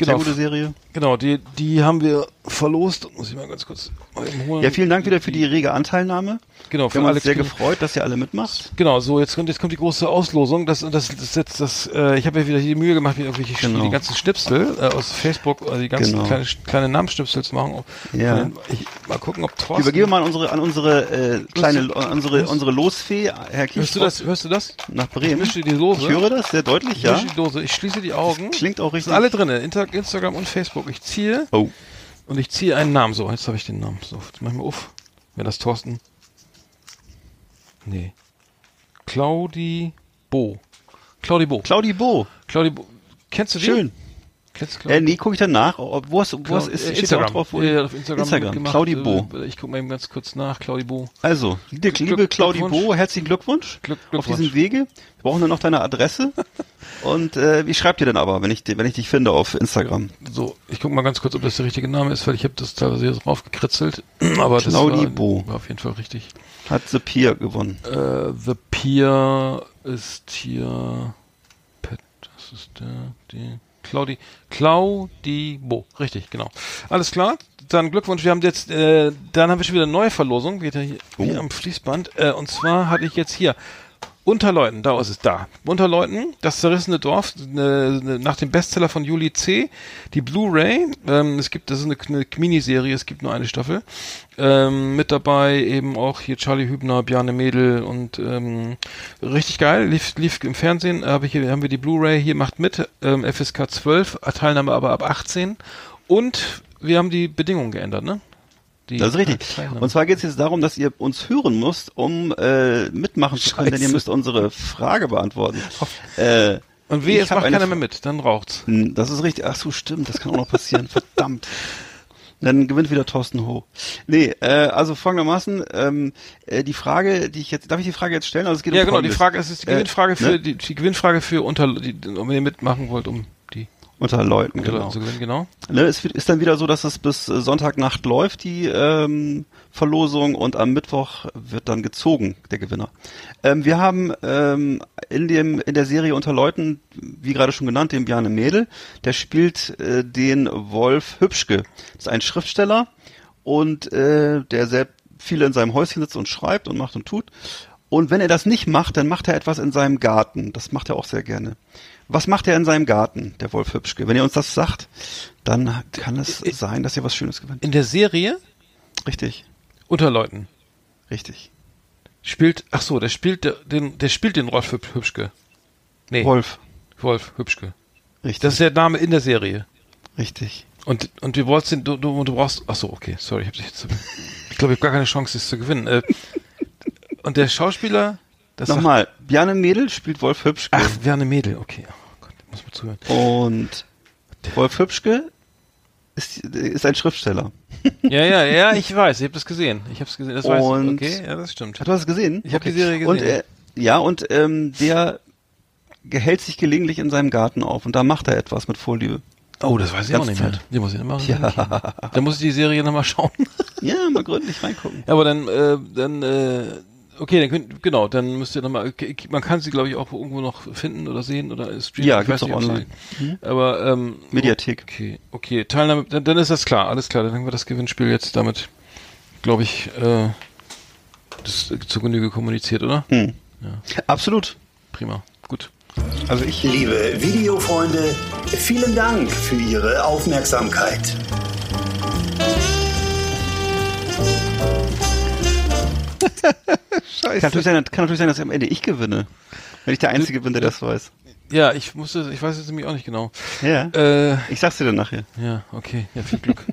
Genau. Sehr gute Serie. Genau, die, die haben wir verlost. Muss ich mal ganz kurz mal holen. Ja, vielen Dank wieder für die rege Anteilnahme. Genau, Wir für haben uns Alex sehr gefreut, dass ihr alle mitmacht. Genau, so jetzt kommt jetzt kommt die große Auslosung. Das das das jetzt das. Äh, ich habe ja wieder die Mühe gemacht, wie irgendwelche Genau. die ganzen Schnipsel äh, aus Facebook, also die ganzen Genau. kleine kleine Namensschnipsel zu machen. Ja. Ich, mal gucken, ob Ich Thorsten. übergebe mal an unsere, an unsere äh, kleine, du- unsere, unsere Losfee, Herr Kiestroff, Hörst du das? Hörst du das? nach Ich Bremen. mische die Dose. Ich höre das sehr deutlich, Ich ja. mische die Dose. Ich schließe die Augen. Klingt auch Das richtig. sind alle drinne. Inter Instagram und Facebook. Ich ziehe Oh, und ich ziehe einen Namen. So, jetzt habe ich den Namen. So, jetzt mach ich mal auf. Wäre das Thorsten? Nee. Claudi Bo. Claudi Bo. Claudi Bo. Claudi Bo. Kennst du die? Schön. Äh, nee, gucke ich dann nach. Ob, wo hast, wo hast, ist, Äh, ja auch drauf, wo ja, auf Instagram. Instagram. mitgemacht. Claudi Bo. Äh, Ich gucke mal eben ganz kurz nach. Claudi Bo. Also, liebe, Glück- liebe Claudi. Bo, herzlichen Glückwunsch, Glück- auf Glückwunsch. diesem Wege. Wir brauchen nur noch deine Adresse. Und äh, ich schreibe dir dann aber, wenn ich, wenn ich dich finde auf Instagram. So, ich gucke mal ganz kurz, ob das der richtige Name ist, weil ich habe das teilweise hier drauf gekritzelt. Aber das Claudi war, Bo. war auf jeden Fall richtig. Hat The Pier gewonnen. Äh, The Pier ist hier. Pet, das ist der, die. Claudi, Claudi Bo, richtig, genau. Alles klar, dann Glückwunsch. Wir haben jetzt, äh, dann haben wir schon wieder eine neue Verlosung, geht ja hier, hier Oh. am Fließband. Äh, und zwar hatte ich jetzt hier Unterleuten, da ist es da. Unterleuten, das zerrissene Dorf, ne, ne, nach dem Bestseller von Juli C. Die Blu-ray, ähm, es gibt, das ist eine, eine Miniserie, es gibt nur eine Staffel. Ähm, mit dabei eben auch hier Charlie Hübner, Bjarne Mädel und ähm, richtig geil, lief, lief im Fernsehen, hab ich hier, haben wir die Blu-ray, hier macht mit, ähm, FSK 12, Teilnahme aber ab 18 und wir haben die Bedingungen geändert, ne? Die Das ist richtig. Teilnahme. Und zwar geht es jetzt darum, dass ihr uns hören müsst, um äh, mitmachen zu können, denn ihr Scheiße. müsst unsere Frage beantworten. Äh, Und wie, jetzt macht eine keiner mehr mit, dann raucht's. Das ist richtig. Ach so, stimmt. Das kann auch noch passieren. Verdammt. Dann gewinnt wieder Thorsten Ho. Nee, äh, also folgendermaßen, ähm, äh, die Frage, die ich jetzt, darf ich die Frage jetzt stellen? Also es geht Ja, um genau, die Folgendes. Frage, es ist die Äh, Gewinnfrage für, ne? die, die Gewinnfrage für unter, die, wenn ihr mitmachen wollt, um die Unter Leuten, genau. genau. zu gewinnen, genau. Ne, es ist dann wieder so, dass es bis äh, Sonntagnacht läuft, die ähm, Verlosung, und am Mittwoch wird dann gezogen, der Gewinner. Ähm, wir haben ähm, in dem in der Serie unter Leuten, wie gerade schon genannt, den Bjarne Mädel, der spielt äh, den Wolf Hübschke. Das ist ein Schriftsteller und äh, der selbst viel in seinem Häuschen sitzt und schreibt und macht und tut. Und wenn er das nicht macht, dann macht er etwas in seinem Garten. Das macht er auch sehr gerne. Was macht er in seinem Garten, der Wolf Hübschke? Wenn ihr uns das sagt, dann kann es sein, dass ihr was Schönes gewinnt. In der Serie Richtig, unter Leuten richtig. spielt, ach so, der spielt der- den, der spielt den Rolf Hüb- Hübschke. Nee, Wolf, Wolf, Hübschke. richtig, Das ist der Name in der Serie. richtig. Und, und du wolltest den, du, du, du brauchst, ach so, okay, sorry, ich hab dich jetzt, ich glaube, ich habe gar keine Chance, das zu gewinnen. Äh, und der Schauspieler, das sagt- Nochmal, Bjarne Mädel spielt Wolf Hübschke ach, Werner Mädel, okay, oh Gott, muss mal zuhören. und Wolf Hübschke ist, ist ein Schriftsteller. Ja, ja, ja, ich weiß, ich habe das gesehen. Ich habe es gesehen, das weiß Und- ich. Okay, ja, das stimmt. Hast du das gesehen? Ich hab die Serie Und, gesehen. äh, ja, und ähm, der gehält sich gelegentlich in seinem Garten auf und da macht er etwas mit Vorliebe. Oh, das weiß ich auch Ganze nicht mehr. Die muss ich nochmal Ja. Da muss ich die Serie nochmal schauen. Ja, mal gründlich reingucken. Ja, aber dann, äh, dann, äh, okay, dann könnt, genau, dann müsst ihr nochmal, man kann sie, glaube ich, auch irgendwo noch finden oder sehen oder streamen. Ja, gibt's nicht, auch online. Sie, aber, ähm, Mediathek. Okay, okay, Teilnahme, dann, dann ist das klar, alles klar, dann haben wir das Gewinnspiel jetzt damit, glaube ich, äh, das zur Genüge kommuniziert, oder? Hm. Absolut. Prima, gut. Also ich Liebe Videofreunde, vielen Dank für Ihre Aufmerksamkeit. Kann natürlich, sein, kann natürlich sein, dass am Ende ich gewinne. Wenn ich der Einzige bin, der das weiß. Ja, ich musste, ich weiß jetzt nämlich auch nicht genau. Ja. Äh, Ich sag's dir dann nachher. ja, okay, ja, viel Glück.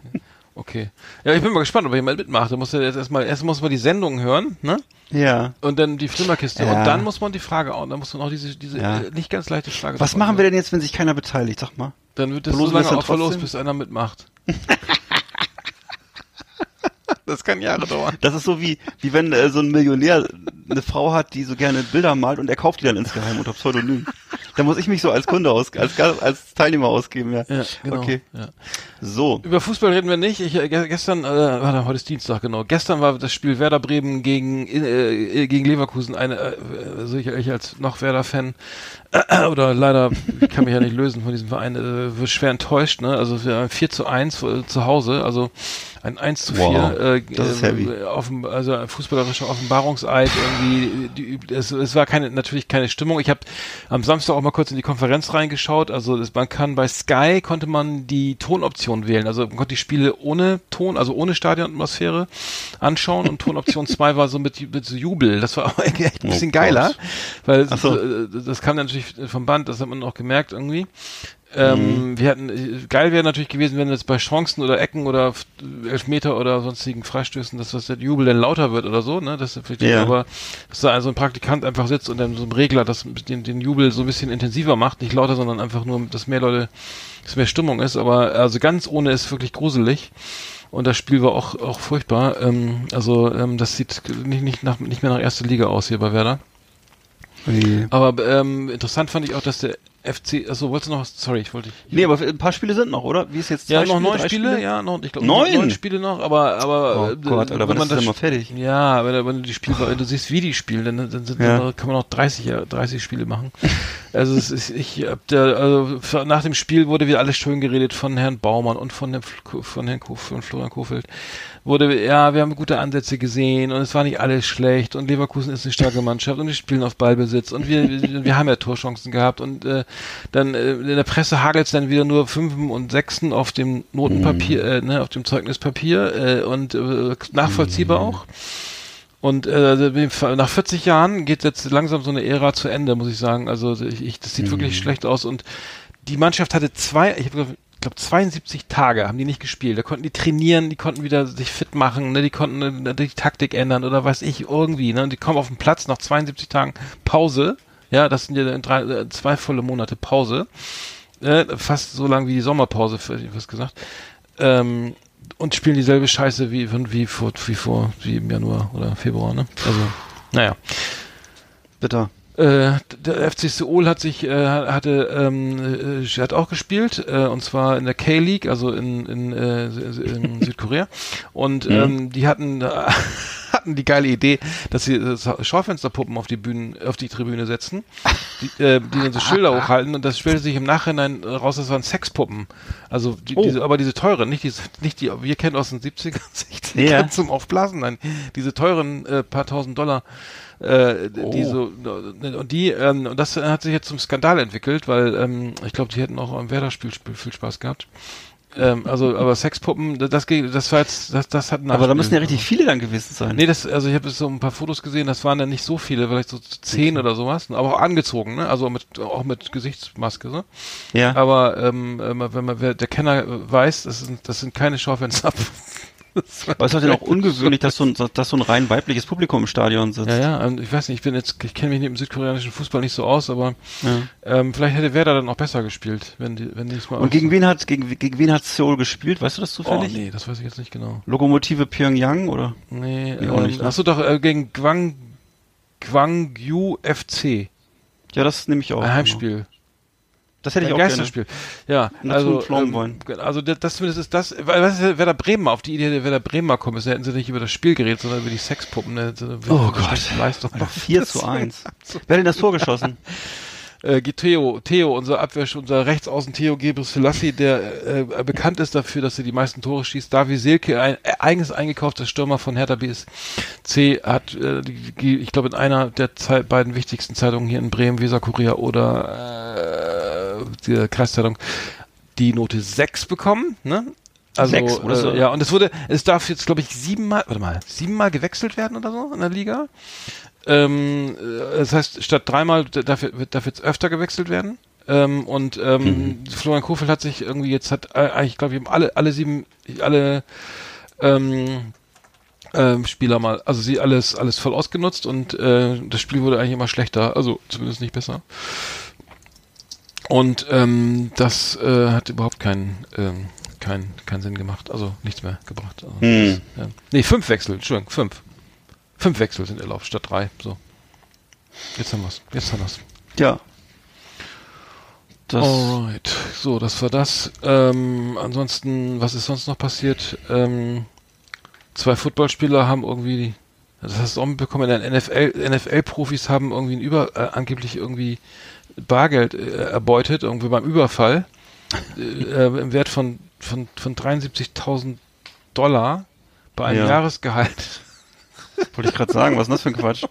Okay. Ja, ich bin mal gespannt, ob jemand mitmacht. Da muss er jetzt erstmal, erst muss man die Sendung hören, ne? Ja. Und dann die Flimmerkiste. Ja. Und dann muss man die Frage auch, dann muss man auch diese, diese Ja. äh, nicht ganz leichte Frage. Was machen wir denn jetzt, wenn sich keiner beteiligt? Sag mal. Dann wird das Verlosen so lange es auch verlost, bis einer mitmacht. das kann Jahre dauern. Das ist so wie, wie wenn äh, so ein Millionär eine Frau hat, die so gerne Bilder malt und er kauft die dann insgeheim unter Pseudonym. Da muss ich mich so als Kunde aus, als, als Teilnehmer ausgeben, ja. Ja, genau. Okay. Ja. So. Über Fußball reden wir nicht. Ich, äh, ge- gestern, äh, warte, heute ist Dienstag, genau. Gestern war das Spiel Werder Bremen gegen, äh, gegen Leverkusen. Eine, äh, also ich, ich als noch Werder-Fan, äh, oder leider, ich kann mich ja nicht lösen von diesem Verein, äh, schwer enttäuscht, ne? Also wir haben 4 zu 1 äh, zu Hause, also ein 1 zu 4. Wow, äh, das ist äh, heavy. Offen, also ein fußballerischer Offenbarungseid irgendwie. Die, es, es war keine, natürlich keine Stimmung. Ich habe am Samstag auch mal kurz in die Konferenz reingeschaut. Also das, man kann bei Sky konnte man die Tonoption wählen. Also man konnte die Spiele ohne Ton, also ohne Stadionatmosphäre anschauen und Tonoption 2 war so mit, mit so Jubel. Das war auch echt ein Oh bisschen Gott. geiler, weil Ach so. äh, das kam natürlich vom Band, das hat man auch gemerkt irgendwie. Ähm, Mhm. Wir hatten, geil wäre natürlich gewesen, wenn jetzt bei Chancen oder Ecken oder Elfmeter oder sonstigen Freistößen, dass das der Jubel dann lauter wird oder so, ne? Das ist vielleicht, Ja. aber dass da also ein Praktikant einfach sitzt und dann so ein Regler das den, den Jubel so ein bisschen intensiver macht, nicht lauter, sondern einfach nur, dass mehr Leute, dass mehr Stimmung ist, aber also ganz ohne ist wirklich gruselig. Und das Spiel war auch, auch furchtbar. Ähm, also ähm, das sieht nicht, nicht, nach, nicht mehr nach erster Liga aus hier bei Werder. Aber ähm, interessant fand ich auch, dass der FC, also wolltest du noch was? Sorry, ich wollte dich. Nee, aber ein paar Spiele sind noch, oder? Wie ist jetzt Ja, noch neun drei Spiele, ja, noch, ich glaube, Neun? neun Spiele noch, aber, aber, Oh äh, Gott, Alter, wenn man ist das denn mal fertig? Ja, wenn, du- wenn du die Spiele, wenn du siehst, wie die spielen, dann, dann, sind, Ja. dann kann man noch 30, Jahre- 30 Spiele machen. Also, es ist, ich hab da, also, nach dem Spiel wurde wieder alles schön geredet von Herrn Baumann und von, dem, von Herrn Kof, von Florian Kofeld. Wurde, ja, wir haben gute Ansätze gesehen und es war nicht alles schlecht und Leverkusen ist eine starke Mannschaft und wir spielen auf Ballbesitz und wir, wir, haben ja Torchancen gehabt und, äh, dann, äh, in der Presse hagelt es dann wieder nur Fünfen und Sechsen auf dem Notenpapier, äh, ne, auf dem Zeugnispapier, äh, und, äh, nachvollziehbar auch. Und äh, nach 40 Jahren geht jetzt langsam so eine Ära zu Ende, muss ich sagen. Also ich, ich, das sieht wirklich schlecht aus. Und die Mannschaft hatte zwei, ich glaube, glaub 72 Tage haben die nicht gespielt. Da konnten die trainieren, die konnten wieder sich fit machen, ne? die konnten äh, die Taktik ändern oder weiß ich irgendwie. Ne? Und die kommen auf den Platz nach 72 Tagen Pause. Ja, das sind ja drei, äh, zwei volle Monate Pause. Äh, fast so lang wie die Sommerpause, ich was gesagt. Ähm, und spielen dieselbe Scheiße wie, wie, vor, wie vor, wie im Januar oder Februar, ne? Also, naja. Bitter. Äh, der FC Seoul hat sich, äh, hatte, ähm, äh, hat auch gespielt, äh, und zwar in der K-League, also in, in, in Südkorea. Und ähm, die hatten, hatten die geile Idee, dass sie äh, Schaufensterpuppen auf die Bühnen, auf die Tribüne setzen, die, äh, die dann so Schilder hochhalten und das stellte sich im Nachhinein raus, das waren Sexpuppen. Also die, Oh. diese, aber diese teuren, nicht diese, nicht die, wir kennen aus den 70er, 60er Ja. zum Aufblasen, nein, diese teuren äh, paar tausend Dollar äh, die Oh. so und die ähm, und das hat sich jetzt zum Skandal entwickelt, weil ähm, ich glaube, die hätten auch am Werder-Spiel Spiel viel Spaß gehabt. Ähm, also, aber Sexpuppen, das, das, war jetzt, das, das hat Aber da müssen ja richtig viele dann gewesen sein. Nee, das, also ich habe jetzt so ein paar Fotos gesehen, das waren dann nicht so viele, vielleicht so zehn oder sowas, aber auch angezogen, ne? Also mit, auch mit Gesichtsmaske, so. ja. Aber ähm, wenn man, wer, der Kenner weiß, das sind, das sind keine Schaufenster. Aber es ist denn auch ungewöhnlich, dass so, ein, dass so ein rein weibliches Publikum im Stadion sitzt. Ja, ja, und ich weiß nicht, ich bin jetzt, ich kenne mich im südkoreanischen Fußball nicht so aus, aber Ja. ähm, vielleicht hätte Werder dann auch besser gespielt, wenn die, wenn die es mal Und gegen wen hat gegen, gegen wen hat Seoul gespielt? Weißt du das Oh, zufällig? nee, das weiß ich jetzt nicht genau. Lokomotive Pyongyang oder? Nee, Nee, auch ähm, nicht, ne? hast du doch äh, gegen Gwang, Gwangju FC, Ja, das nehme ich auch. ein Heimspiel. Das hätte ich auch gerne. Geisterspiel. Ja, also, ähm, wollen. also das, zumindest ist das, weil was ist Werder Bremen auf die Idee der Werder Bremen mal kommen ist, hätten sie nicht über das Spiel geredet, sondern über die Sexpuppen. Ne, Oh Gott. Leistung. 4 zu 1. Wer hat denn das Tor geschossen? äh, Theo, Theo, unser Abwehr, unser Rechtsaußen Theo Gebris Selassie, der äh, bekannt ist dafür, dass er die meisten Tore schießt. Davi Silke, ein äh, eigens eingekaufter Stürmer von Hertha BSC, hat, äh, die, die, ich glaube, in einer der Zei- beiden wichtigsten Zeitungen hier in Bremen, Weser Kurier oder äh, die Kreiszeitung, die Note 6 bekommen. Ne? Also, Sechs, oder so? äh, ja, und es wurde, es darf jetzt, glaube ich, siebenmal, warte mal, siebenmal gewechselt werden oder so in der Liga. Ähm, äh, das heißt, statt dreimal darf, wird, darf jetzt öfter gewechselt werden. Ähm, und ähm, Florian Kofeld hat sich irgendwie jetzt hat äh, eigentlich, glaube ich, alle alle sieben alle ähm, ähm, Spieler mal, also sie alles alles voll ausgenutzt und äh, das Spiel wurde eigentlich immer schlechter, also zumindest nicht besser. Und ähm, das äh, hat überhaupt keinen ähm, keinen keinen Sinn gemacht, also nichts mehr gebracht. Also, Hm. ja. Nee, fünf Wechsel, Entschuldigung, fünf. Fünf Wechsel sind erlaubt, statt drei. So. Jetzt haben wir's. Jetzt haben wir's. Ja. Das, Alright. So, das war das. Ähm, ansonsten, was ist sonst noch passiert? Ähm, zwei Footballspieler haben irgendwie, das hast du auch mitbekommen, der NFL, NFL-Profis haben irgendwie ein Über, äh, angeblich irgendwie Bargeld äh, erbeutet, irgendwie beim Überfall, äh, äh, im Wert von, von, von 73.000 Dollar bei einem Ja. Jahresgehalt wollte ich gerade sagen, was ist denn das für ein Quatsch?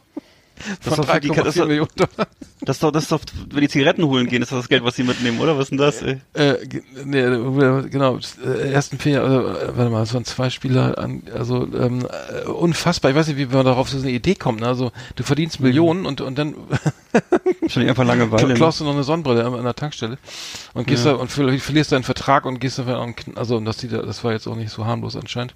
Das von die, das, 3,4 ist doch, Millionen Dollar. das, ist doch, das ist doch, wenn die Zigaretten holen gehen, ist das das Geld, was sie mitnehmen, oder? Was ist denn das, ey? Äh, nee, genau, äh, ersten vier, also, warte mal, es waren zwei Spieler, an, also ähm, äh, unfassbar, ich weiß nicht, wie man darauf so eine Idee kommt, ne? also du verdienst Millionen und, und dann Wahrscheinlich einfach Langeweile. ne? klaust du noch eine Sonnenbrille an, der Tankstelle und gehst Ja. da und ver verlierst deinen Vertrag und gehst an, also das, sieht, das war jetzt auch nicht so harmlos anscheinend.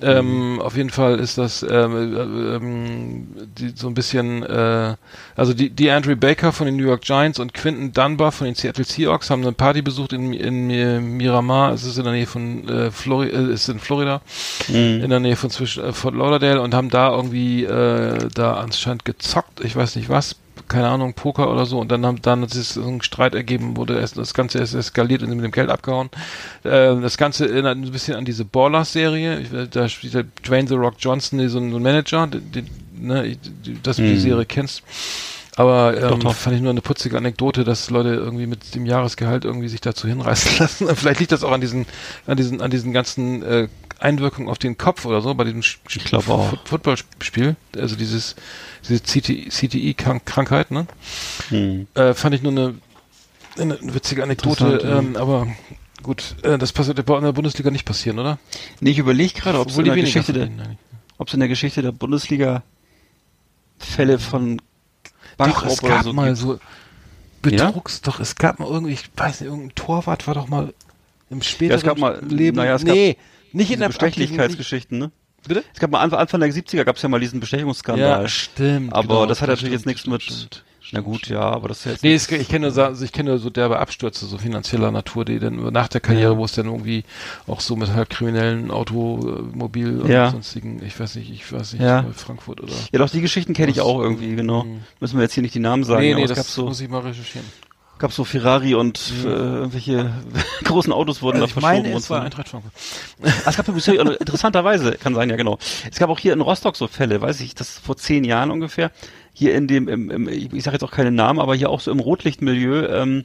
Ähm, auf jeden Fall ist das ähm, äh, ähm, die, so ein bisschen, äh, also die, die Andrew Baker von den New York Giants und Quinton Dunbar von den Seattle Seahawks haben eine Party besucht in, in, Mi- Miramar, es ist in der Nähe von äh, Flori äh, ist in Florida, Mhm. in der Nähe von zwischen äh, Fort Lauderdale und haben da irgendwie äh, da anscheinend gezockt, ich weiß nicht was, keine Ahnung, Poker oder so und dann haben dann hat sich so ein Streit ergeben, wurde es, das Ganze ist eskaliert und mit dem Geld abgehauen. Äh, das Ganze erinnert ein bisschen an diese Ballers-Serie. Da spielt der Dwayne The Rock Johnson, so ein so ein Manager, den, den, ne, dass du die Serie kennst. Aber ähm, doch. fand ich nur eine putzige Anekdote, dass Leute irgendwie mit dem Jahresgehalt irgendwie sich dazu hinreißen lassen. Vielleicht liegt das auch an diesen, an diesen, an diesen ganzen äh, Einwirkungen auf den Kopf oder so bei diesem. Footballspiel. Also dieses, diese CTI-Krankheit, ne? Hm. Äh, fand ich nur eine, eine witzige Anekdote, ähm, aber gut, äh, das passiert bei in der Bundesliga nicht passieren, oder? Nee, ich überlege gerade, ob es Obwohl in, der weniger Geschichte der- verdienen, eigentlich. ob es in der Geschichte der Bundesliga Fälle von Doch, Bankraub es oder gab so mal gibt. so Betrugs, doch, es gab mal irgendwie, ich weiß nicht, irgendein Torwart war doch mal im späteren Ja, es gab mal- Leben. naja, es gab nee, nicht in der Bestechlichkeitsgeschichten, ne? Bitte? Es gab mal Anfang, Anfang der 70er gab es ja mal diesen Bestechungsskandal. Ja, stimmt. aber genau, das hat natürlich stimmt, jetzt nichts stimmt, mit. Na gut, ja, aber das ist jetzt. Nee, es, ich kenne nur, sa- also ich kenne so derbe Abstürze, so finanzieller Natur, die dann nach der Karriere, wo es dann irgendwie auch so mit halb kriminellen Automobil und Ja. sonstigen, ich weiß nicht, ich weiß nicht, Ja. bei Frankfurt oder. ja, doch, die Geschichten kenne ich auch irgendwie, genau. Mhm. Müssen wir jetzt hier nicht die Namen sagen, nee, nee, es das gab so, muss ich mal recherchieren. gab so Ferrari und äh, irgendwelche großen Autos wurden Also da ich verschoben meine, und es war Eintracht Frankfurt. Ah, es gab oder interessanterweise, kann sein, ja genau. Es gab auch hier in Rostock so Fälle, weiß ich, das vor zehn Jahren ungefähr, hier in dem, im, im, ich sage jetzt auch keinen Namen, aber hier auch so im Rotlichtmilieu, ähm,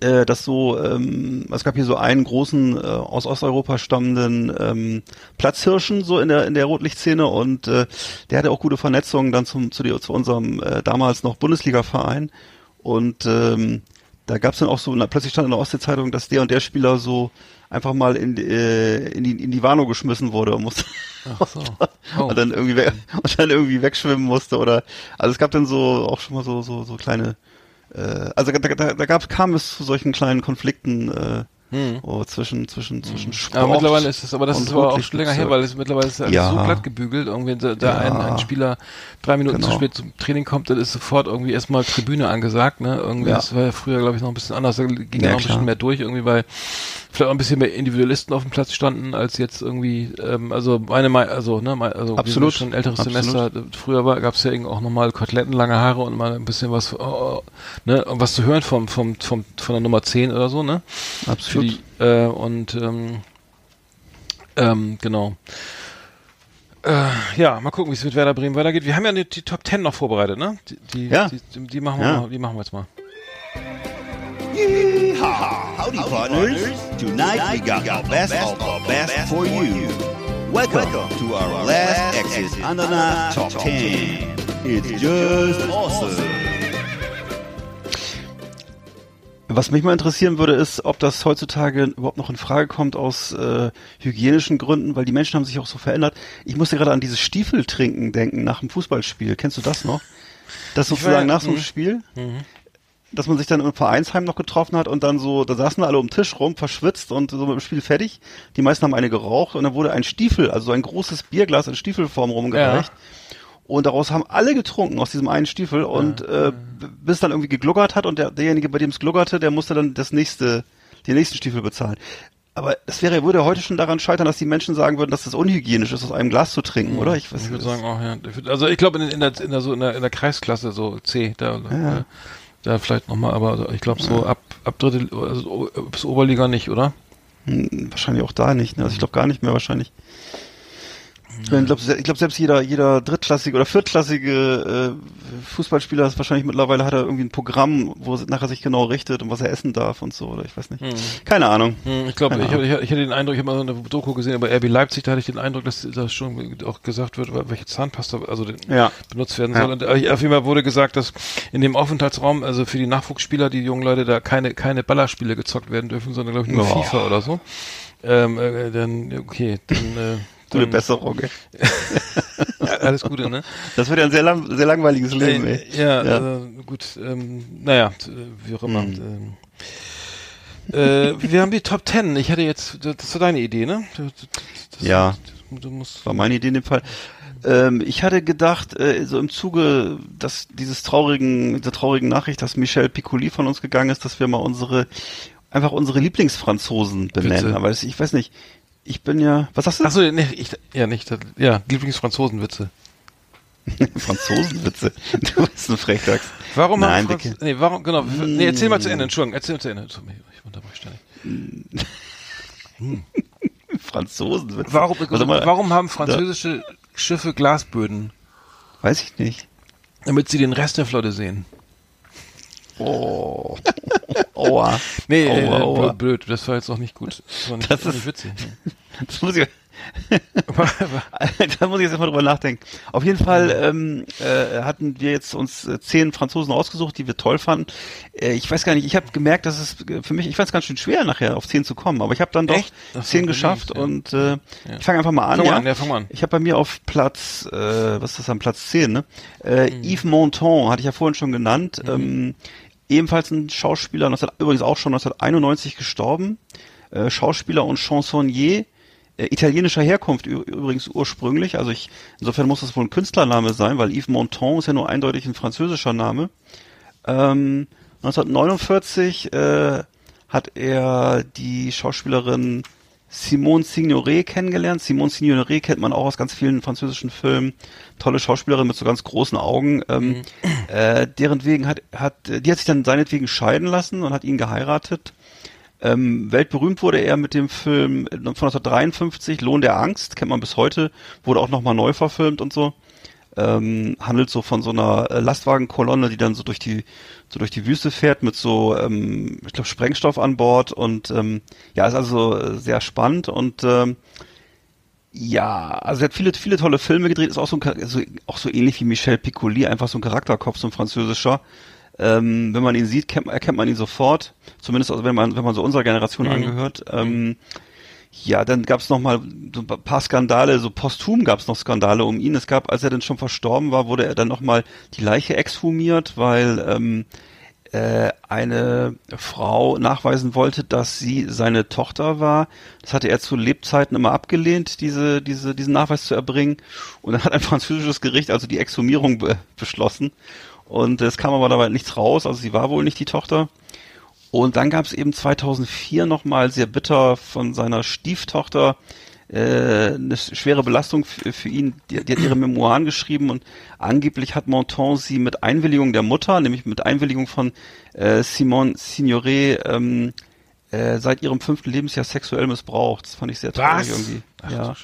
äh, das so, ähm, es gab hier so einen großen äh, aus Osteuropa stammenden ähm, Platzhirschen so in der in der Rotlichtszene und äh, der hatte auch gute Vernetzungen dann zum zu, die, zu unserem äh, damals noch Bundesliga-Verein und ähm, da gab's dann auch so, na, plötzlich stand in der Ostsee-Zeitung, dass der und der Spieler so einfach mal in, äh, in, die, in die Warnow geschmissen wurde und musste Ach so. Oh. und dann irgendwie weg, und dann irgendwie wegschwimmen musste oder also es gab dann so auch schon mal so so so kleine äh, also da, da, da gab kam es zu solchen kleinen Konflikten äh, Hm. oh, zwischen zwischen zwischen Sport Aber mittlerweile ist es, aber das ist aber auch schon länger her, weil es mittlerweile ist alles Ja. so glatt gebügelt. Irgendwie da, da Ja. ein, ein Spieler drei Minuten Genau. zu spät zum Training kommt, dann ist sofort irgendwie erstmal Tribüne angesagt. Ne? Irgendwie Ja. das war ja früher, glaube ich, noch ein bisschen anders. Da ging Ja, noch ein bisschen mehr durch, irgendwie, weil vielleicht auch ein bisschen mehr Individualisten auf dem Platz standen, als jetzt irgendwie, ähm, also meine, Mei- also ne, also Absolut. schon ein älteres Absolut. Semester. Früher war, gab es ja irgendwie auch nochmal Koteletten, lange Haare und mal ein bisschen was, oh, ne, und was zu hören vom, vom, vom, von der Nummer 10 oder so, ne? Für absolut die, äh, und ähm, ähm, genau. Äh, ja, mal gucken, wie es mit Werder Bremen weitergeht. Wir haben ja die, die Top 10 noch vorbereitet, ne? Die, die, Ja. die, die, machen wir Ja. mal, die machen wir jetzt mal. Yeehaw! Howdy, partners. Tonight we got the best of the best for you. Welcome to our last exit under the top 10. It's just awesome. Was mich mal interessieren würde, ist, ob das heutzutage überhaupt noch in Frage kommt aus äh, hygienischen Gründen, weil die Menschen haben sich auch so verändert. Ich musste gerade an dieses Stiefeltrinken denken nach dem Fußballspiel. Kennst du das noch? Das sozusagen nach so einem mhm. Spiel, dass man sich dann im Vereinsheim noch getroffen hat und dann so, da saßen alle um den Tisch rum, verschwitzt und so mit dem Spiel fertig. Die meisten haben eine geraucht und dann wurde ein Stiefel, also so ein großes Bierglas in Stiefelform rumgereicht. Und daraus haben alle getrunken aus diesem einen Stiefel und äh, b- bis dann irgendwie gegluckert hat und der, derjenige, bei dem es gluckerte, der musste dann das nächste, den nächsten Stiefel bezahlen. Aber das wäre, würde heute schon daran scheitern, dass die Menschen sagen würden, dass das unhygienisch ist, aus einem Glas zu trinken, oder? Ich weiß Ich würde sagen auch, ja. Also ich glaube in, in, der, in, der, so in, der, in der Kreisklasse, so C, da, äh, da vielleicht nochmal, aber ich glaube so ab, ab Dritte, also bis Oberliga nicht, oder? Hm, wahrscheinlich auch da nicht. Ne? Also ich glaube gar nicht mehr wahrscheinlich. Ich glaube, ich glaub, selbst jeder, jeder drittklassige oder viertklassige äh, Fußballspieler ist wahrscheinlich mittlerweile hat er irgendwie ein Programm, wo er nachher sich genau richtet und was er essen darf und so, oder ich weiß nicht. Keine Ahnung. Hm, Ich glaube, ich, ich, ich hatte den Eindruck, ich habe mal so eine Doku gesehen, aber RB Leipzig, da hatte ich den Eindruck, dass da schon auch gesagt wird, welche Zahnpasta also den, Ja. benutzt werden Ja. soll. Und äh, auf jeden Fall wurde gesagt, dass in dem Aufenthaltsraum, also für die Nachwuchsspieler, die jungen Leute, da keine keine Ballerspiele gezockt werden dürfen, sondern glaube ich nur Oh. FIFA oder so. Ähm, äh, dann okay, dann, äh, Gute Besserung. ey. alles Gute, ne? Das wird ja ein sehr, lang, sehr langweiliges Leben, ey. Äh, ja, Ja. Äh, gut, ähm, naja, t- wie auch immer. Mhm. Ähm, äh, wir haben die Top Ten. Ich hatte jetzt, das war deine Idee, ne? Du, das, Ja. Du musst, war meine Idee in dem Fall. Ähm, ich hatte gedacht, äh, so im Zuge dass dieses traurigen, dieser traurigen Nachricht, dass Michel Piccoli von uns gegangen ist, dass wir mal unsere, einfach unsere Lieblingsfranzosen benennen. Bitte. Aber ich weiß nicht, ich bin ja, was sagst du? Achso, nee, ich, ja, nicht, ja, Lieblingsfranzosenwitze. Franzosenwitze. Du bist ein Frechdachs. Warum Nein, Franz Dicke. Nee, warum, genau. Nee, erzähl mal zu Ende, Entschuldigung, erzähl mal zu Ende. Ich unterbreche ständig. Franzosenwitze. Warum, Was soll man- warum haben französische Schiffe Glasböden? Weiß ich nicht. Damit sie den Rest der Flotte sehen. Oh. Aua. Nee, Aua, äh, aua. blöd, das war jetzt auch nicht gut. Das war nicht, Das nicht ist- witzig. Das muss ich, da muss ich jetzt erstmal drüber nachdenken. Auf jeden Fall ähm, äh, hatten wir jetzt uns äh, zehn Franzosen ausgesucht, die wir toll fanden. Äh, ich weiß gar nicht, ich habe gemerkt, dass es äh, für mich, ich fand es ganz schön schwer nachher auf zehn zu kommen, aber ich habe dann doch Echt? Zehn geschafft nicht, ja. und äh, ich fange einfach mal an. Fang ja? an, ja, fang mal an. Ich habe bei mir auf Platz, äh, was ist das am Platz 10, ne? Äh, Mhm. Yves Montand, hatte ich ja vorhin schon genannt. Ähm, ebenfalls ein Schauspieler, 19, übrigens auch schon 1991 gestorben. Äh, Schauspieler und Chansonnier. Äh, italienischer Herkunft übrigens ursprünglich. Also ich, insofern muss das wohl ein Künstlername sein, weil Yves Montand ist ja nur eindeutig ein französischer Name. Ähm, 1949 äh, hat er die Schauspielerin Simone Signoret kennengelernt. Simone Signoret kennt man auch aus ganz vielen französischen Filmen. Tolle Schauspielerin mit so ganz großen Augen. Ähm, äh, deren wegen hat, hat, die hat sich dann seinetwegen scheiden lassen und hat ihn geheiratet. Ähm, weltberühmt wurde er mit dem Film von 1953, Lohn der Angst, kennt man bis heute, wurde auch nochmal neu verfilmt und so. Ähm, handelt so von so einer äh, Lastwagenkolonne, die dann so durch die so durch die Wüste fährt mit so, ähm, ich glaube, Sprengstoff an Bord und ähm, ja, ist also äh, sehr spannend und ähm, ja, also er hat viele, viele tolle Filme gedreht, ist auch so, ein, so auch so ähnlich wie Michel Piccoli, einfach so ein Charakterkopf, so ein französischer. Ähm, wenn man ihn sieht, kennt, erkennt man ihn sofort. Zumindest also wenn man, wenn man so unserer Generation angehört. Ähm, ja, dann gab es noch mal so ein paar Skandale, so posthum gab es noch Skandale um ihn. Es gab, als er dann schon verstorben war, wurde er dann noch mal die Leiche exhumiert, weil ähm, äh, eine Frau nachweisen wollte, dass sie seine Tochter war. Das hatte er zu Lebzeiten immer abgelehnt, diese, diese, diesen Nachweis zu erbringen. Und dann hat ein französisches Gericht also die Exhumierung be beschlossen. Und es kam aber dabei nichts raus, also sie war wohl nicht die Tochter. Und dann gab es eben 2004 nochmal sehr bitter von seiner Stieftochter äh, eine schwere Belastung für, für ihn. Die, die hat ihre Memoiren geschrieben und angeblich hat Montand sie mit Einwilligung der Mutter, nämlich mit Einwilligung von äh, Simone Signoret, ähm, äh, seit ihrem fünften Lebensjahr sexuell missbraucht. Das fand ich sehr traurig Was? irgendwie. Ach, ja.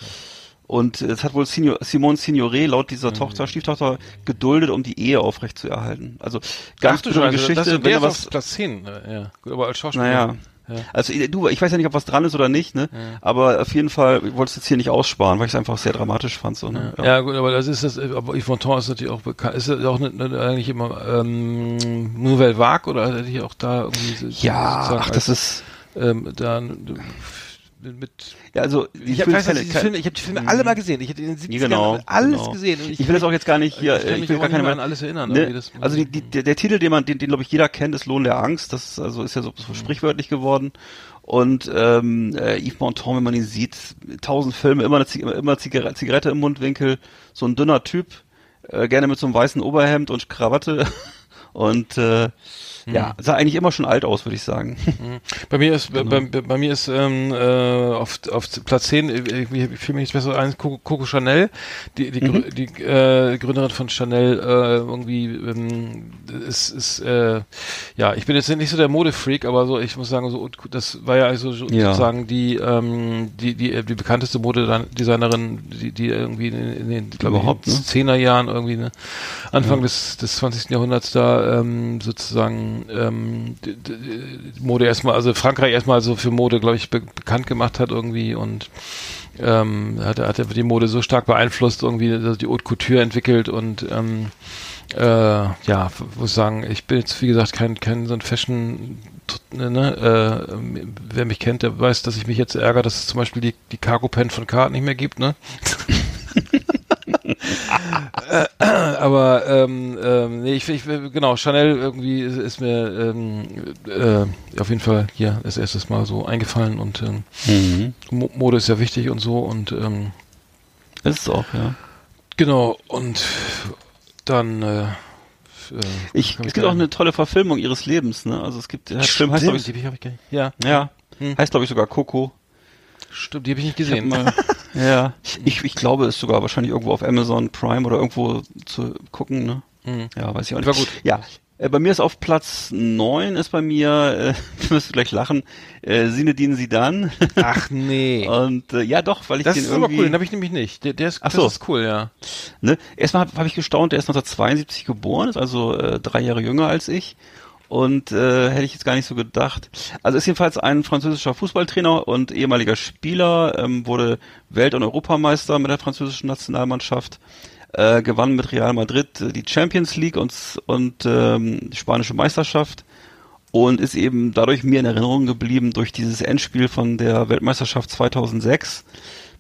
Und es hat wohl Signor, Simone Signoret laut Mhm. dieser Tochter, Stieftochter, geduldet, um die Ehe aufrechtzuerhalten. Also ganz Ach bittere Scheiße, Geschichte. das, wenn ist was, Platz 10. äh, Ja, gut, aber als Schauspieler. naja. Ja. Also äh, du, ich weiß ja nicht, ob was dran ist oder nicht, ne? Aber auf jeden Fall, ich wollte es jetzt hier nicht aussparen, weil ich es einfach sehr dramatisch fand. So, ne? Ja. gut, aber das ist das, äh, aber Yves Montand ist natürlich auch bekannt, ist das auch ne, eigentlich immer ähm, Nouvelle Vague oder hätte ich auch da irgendwie so- ja ach, das als, ist, ähm, da mit, ja, also die ich, hab, keine- ich, die Filme, ich habe die Filme alle mal gesehen. Ich hätte in den 70ern genau, alles genau. gesehen. Und Ich, will das auch jetzt gar nicht hier, ich kann mich ich will gar nicht keine mehr an alles erinnern. Ne? Also die, die, der, der Titel, den man, den, den glaube ich jeder kennt, ist Lohn der Angst. Das ist, also ist ja so, so sprichwörtlich geworden. Und ähm, äh, Yves Montand, wenn man ihn sieht, tausend Filme, immer eine Zig immer Zigarette, Zigarette im Mundwinkel, so ein dünner Typ, äh, gerne mit so einem weißen Oberhemd und Krawatte. Und äh, ja, sah eigentlich immer schon alt aus, würde ich sagen. Bei mir ist, Genau. bei, bei, bei mir ist ähm, äh, auf, auf Platz 10, äh, ich, ich fühle mich nicht besser ein, Coco, Coco Chanel, die, die, Mhm. Die äh, Gründerin von Chanel, äh, irgendwie ähm, ist, ist äh, ja, ich bin jetzt nicht so der Modefreak, aber so, ich muss sagen, so das war ja also so, Ja. sozusagen die, ähm, die, die, die bekannteste Modedesignerin, die, die irgendwie in, in den, glaube ich, Überhaupt, ne? 10er Jahren irgendwie, ne, Anfang des, des 20. Jahrhunderts da ähm, sozusagen ähm, Mode erstmal, also Frankreich erstmal so für Mode, glaube ich, be bekannt gemacht hat irgendwie und ähm, hat, hat die Mode so stark beeinflusst, irgendwie also die Haute Couture entwickelt und ähm, äh, ja, muss sagen, ich bin jetzt wie gesagt kein kein so ein Fashion ne, ne, äh, wer mich kennt, der weiß, dass ich mich jetzt ärgere, dass es zum Beispiel die, die Cargo Pen von Card nicht mehr gibt, ne? Aber ähm, ähm, nee, ich, ich genau Chanel irgendwie ist, mir ähm, äh, auf jeden Fall hier das erstes Mal so eingefallen und ähm, Mhm. Mo Mode ist ja wichtig und so und ähm, Ist es auch, ja. genau und dann äh, äh, Ich, es gibt auch eine tolle Verfilmung ihres Lebens, ne? Also es gibt, der Film heißt, glaube ich, ich nicht. Ja, ja, Hm. heißt, glaube ich, sogar Coco. Stimmt, die habe ich nicht Ich gesehen. mal, Ja, ich, ich glaube, es ist sogar wahrscheinlich irgendwo auf Amazon Prime oder irgendwo zu gucken, ne? Ja, weiß ich auch nicht. War gut. Ja, äh, bei mir ist auf Platz neun ist bei mir, äh, du wirst gleich lachen, äh, Sinedin Sidan. Ach nee. Und äh, ja doch, weil ich Das den ist aber irgendwie... cool, den habe ich nämlich nicht. Der, der ist, Ach so. das ist cool, ja. Ne? Erstmal habe hab ich gestaunt, der ist 1972 geboren, ist also äh, drei Jahre jünger als ich. Und äh, hätte ich jetzt gar nicht so gedacht. Also ist jedenfalls ein französischer Fußballtrainer und ehemaliger Spieler, ähm, wurde Welt- und Europameister mit der französischen Nationalmannschaft, äh, gewann mit Real Madrid äh, die Champions League und, und ähm, die spanische Meisterschaft und ist eben dadurch mir in Erinnerung geblieben durch dieses Endspiel von der Weltmeisterschaft 2006.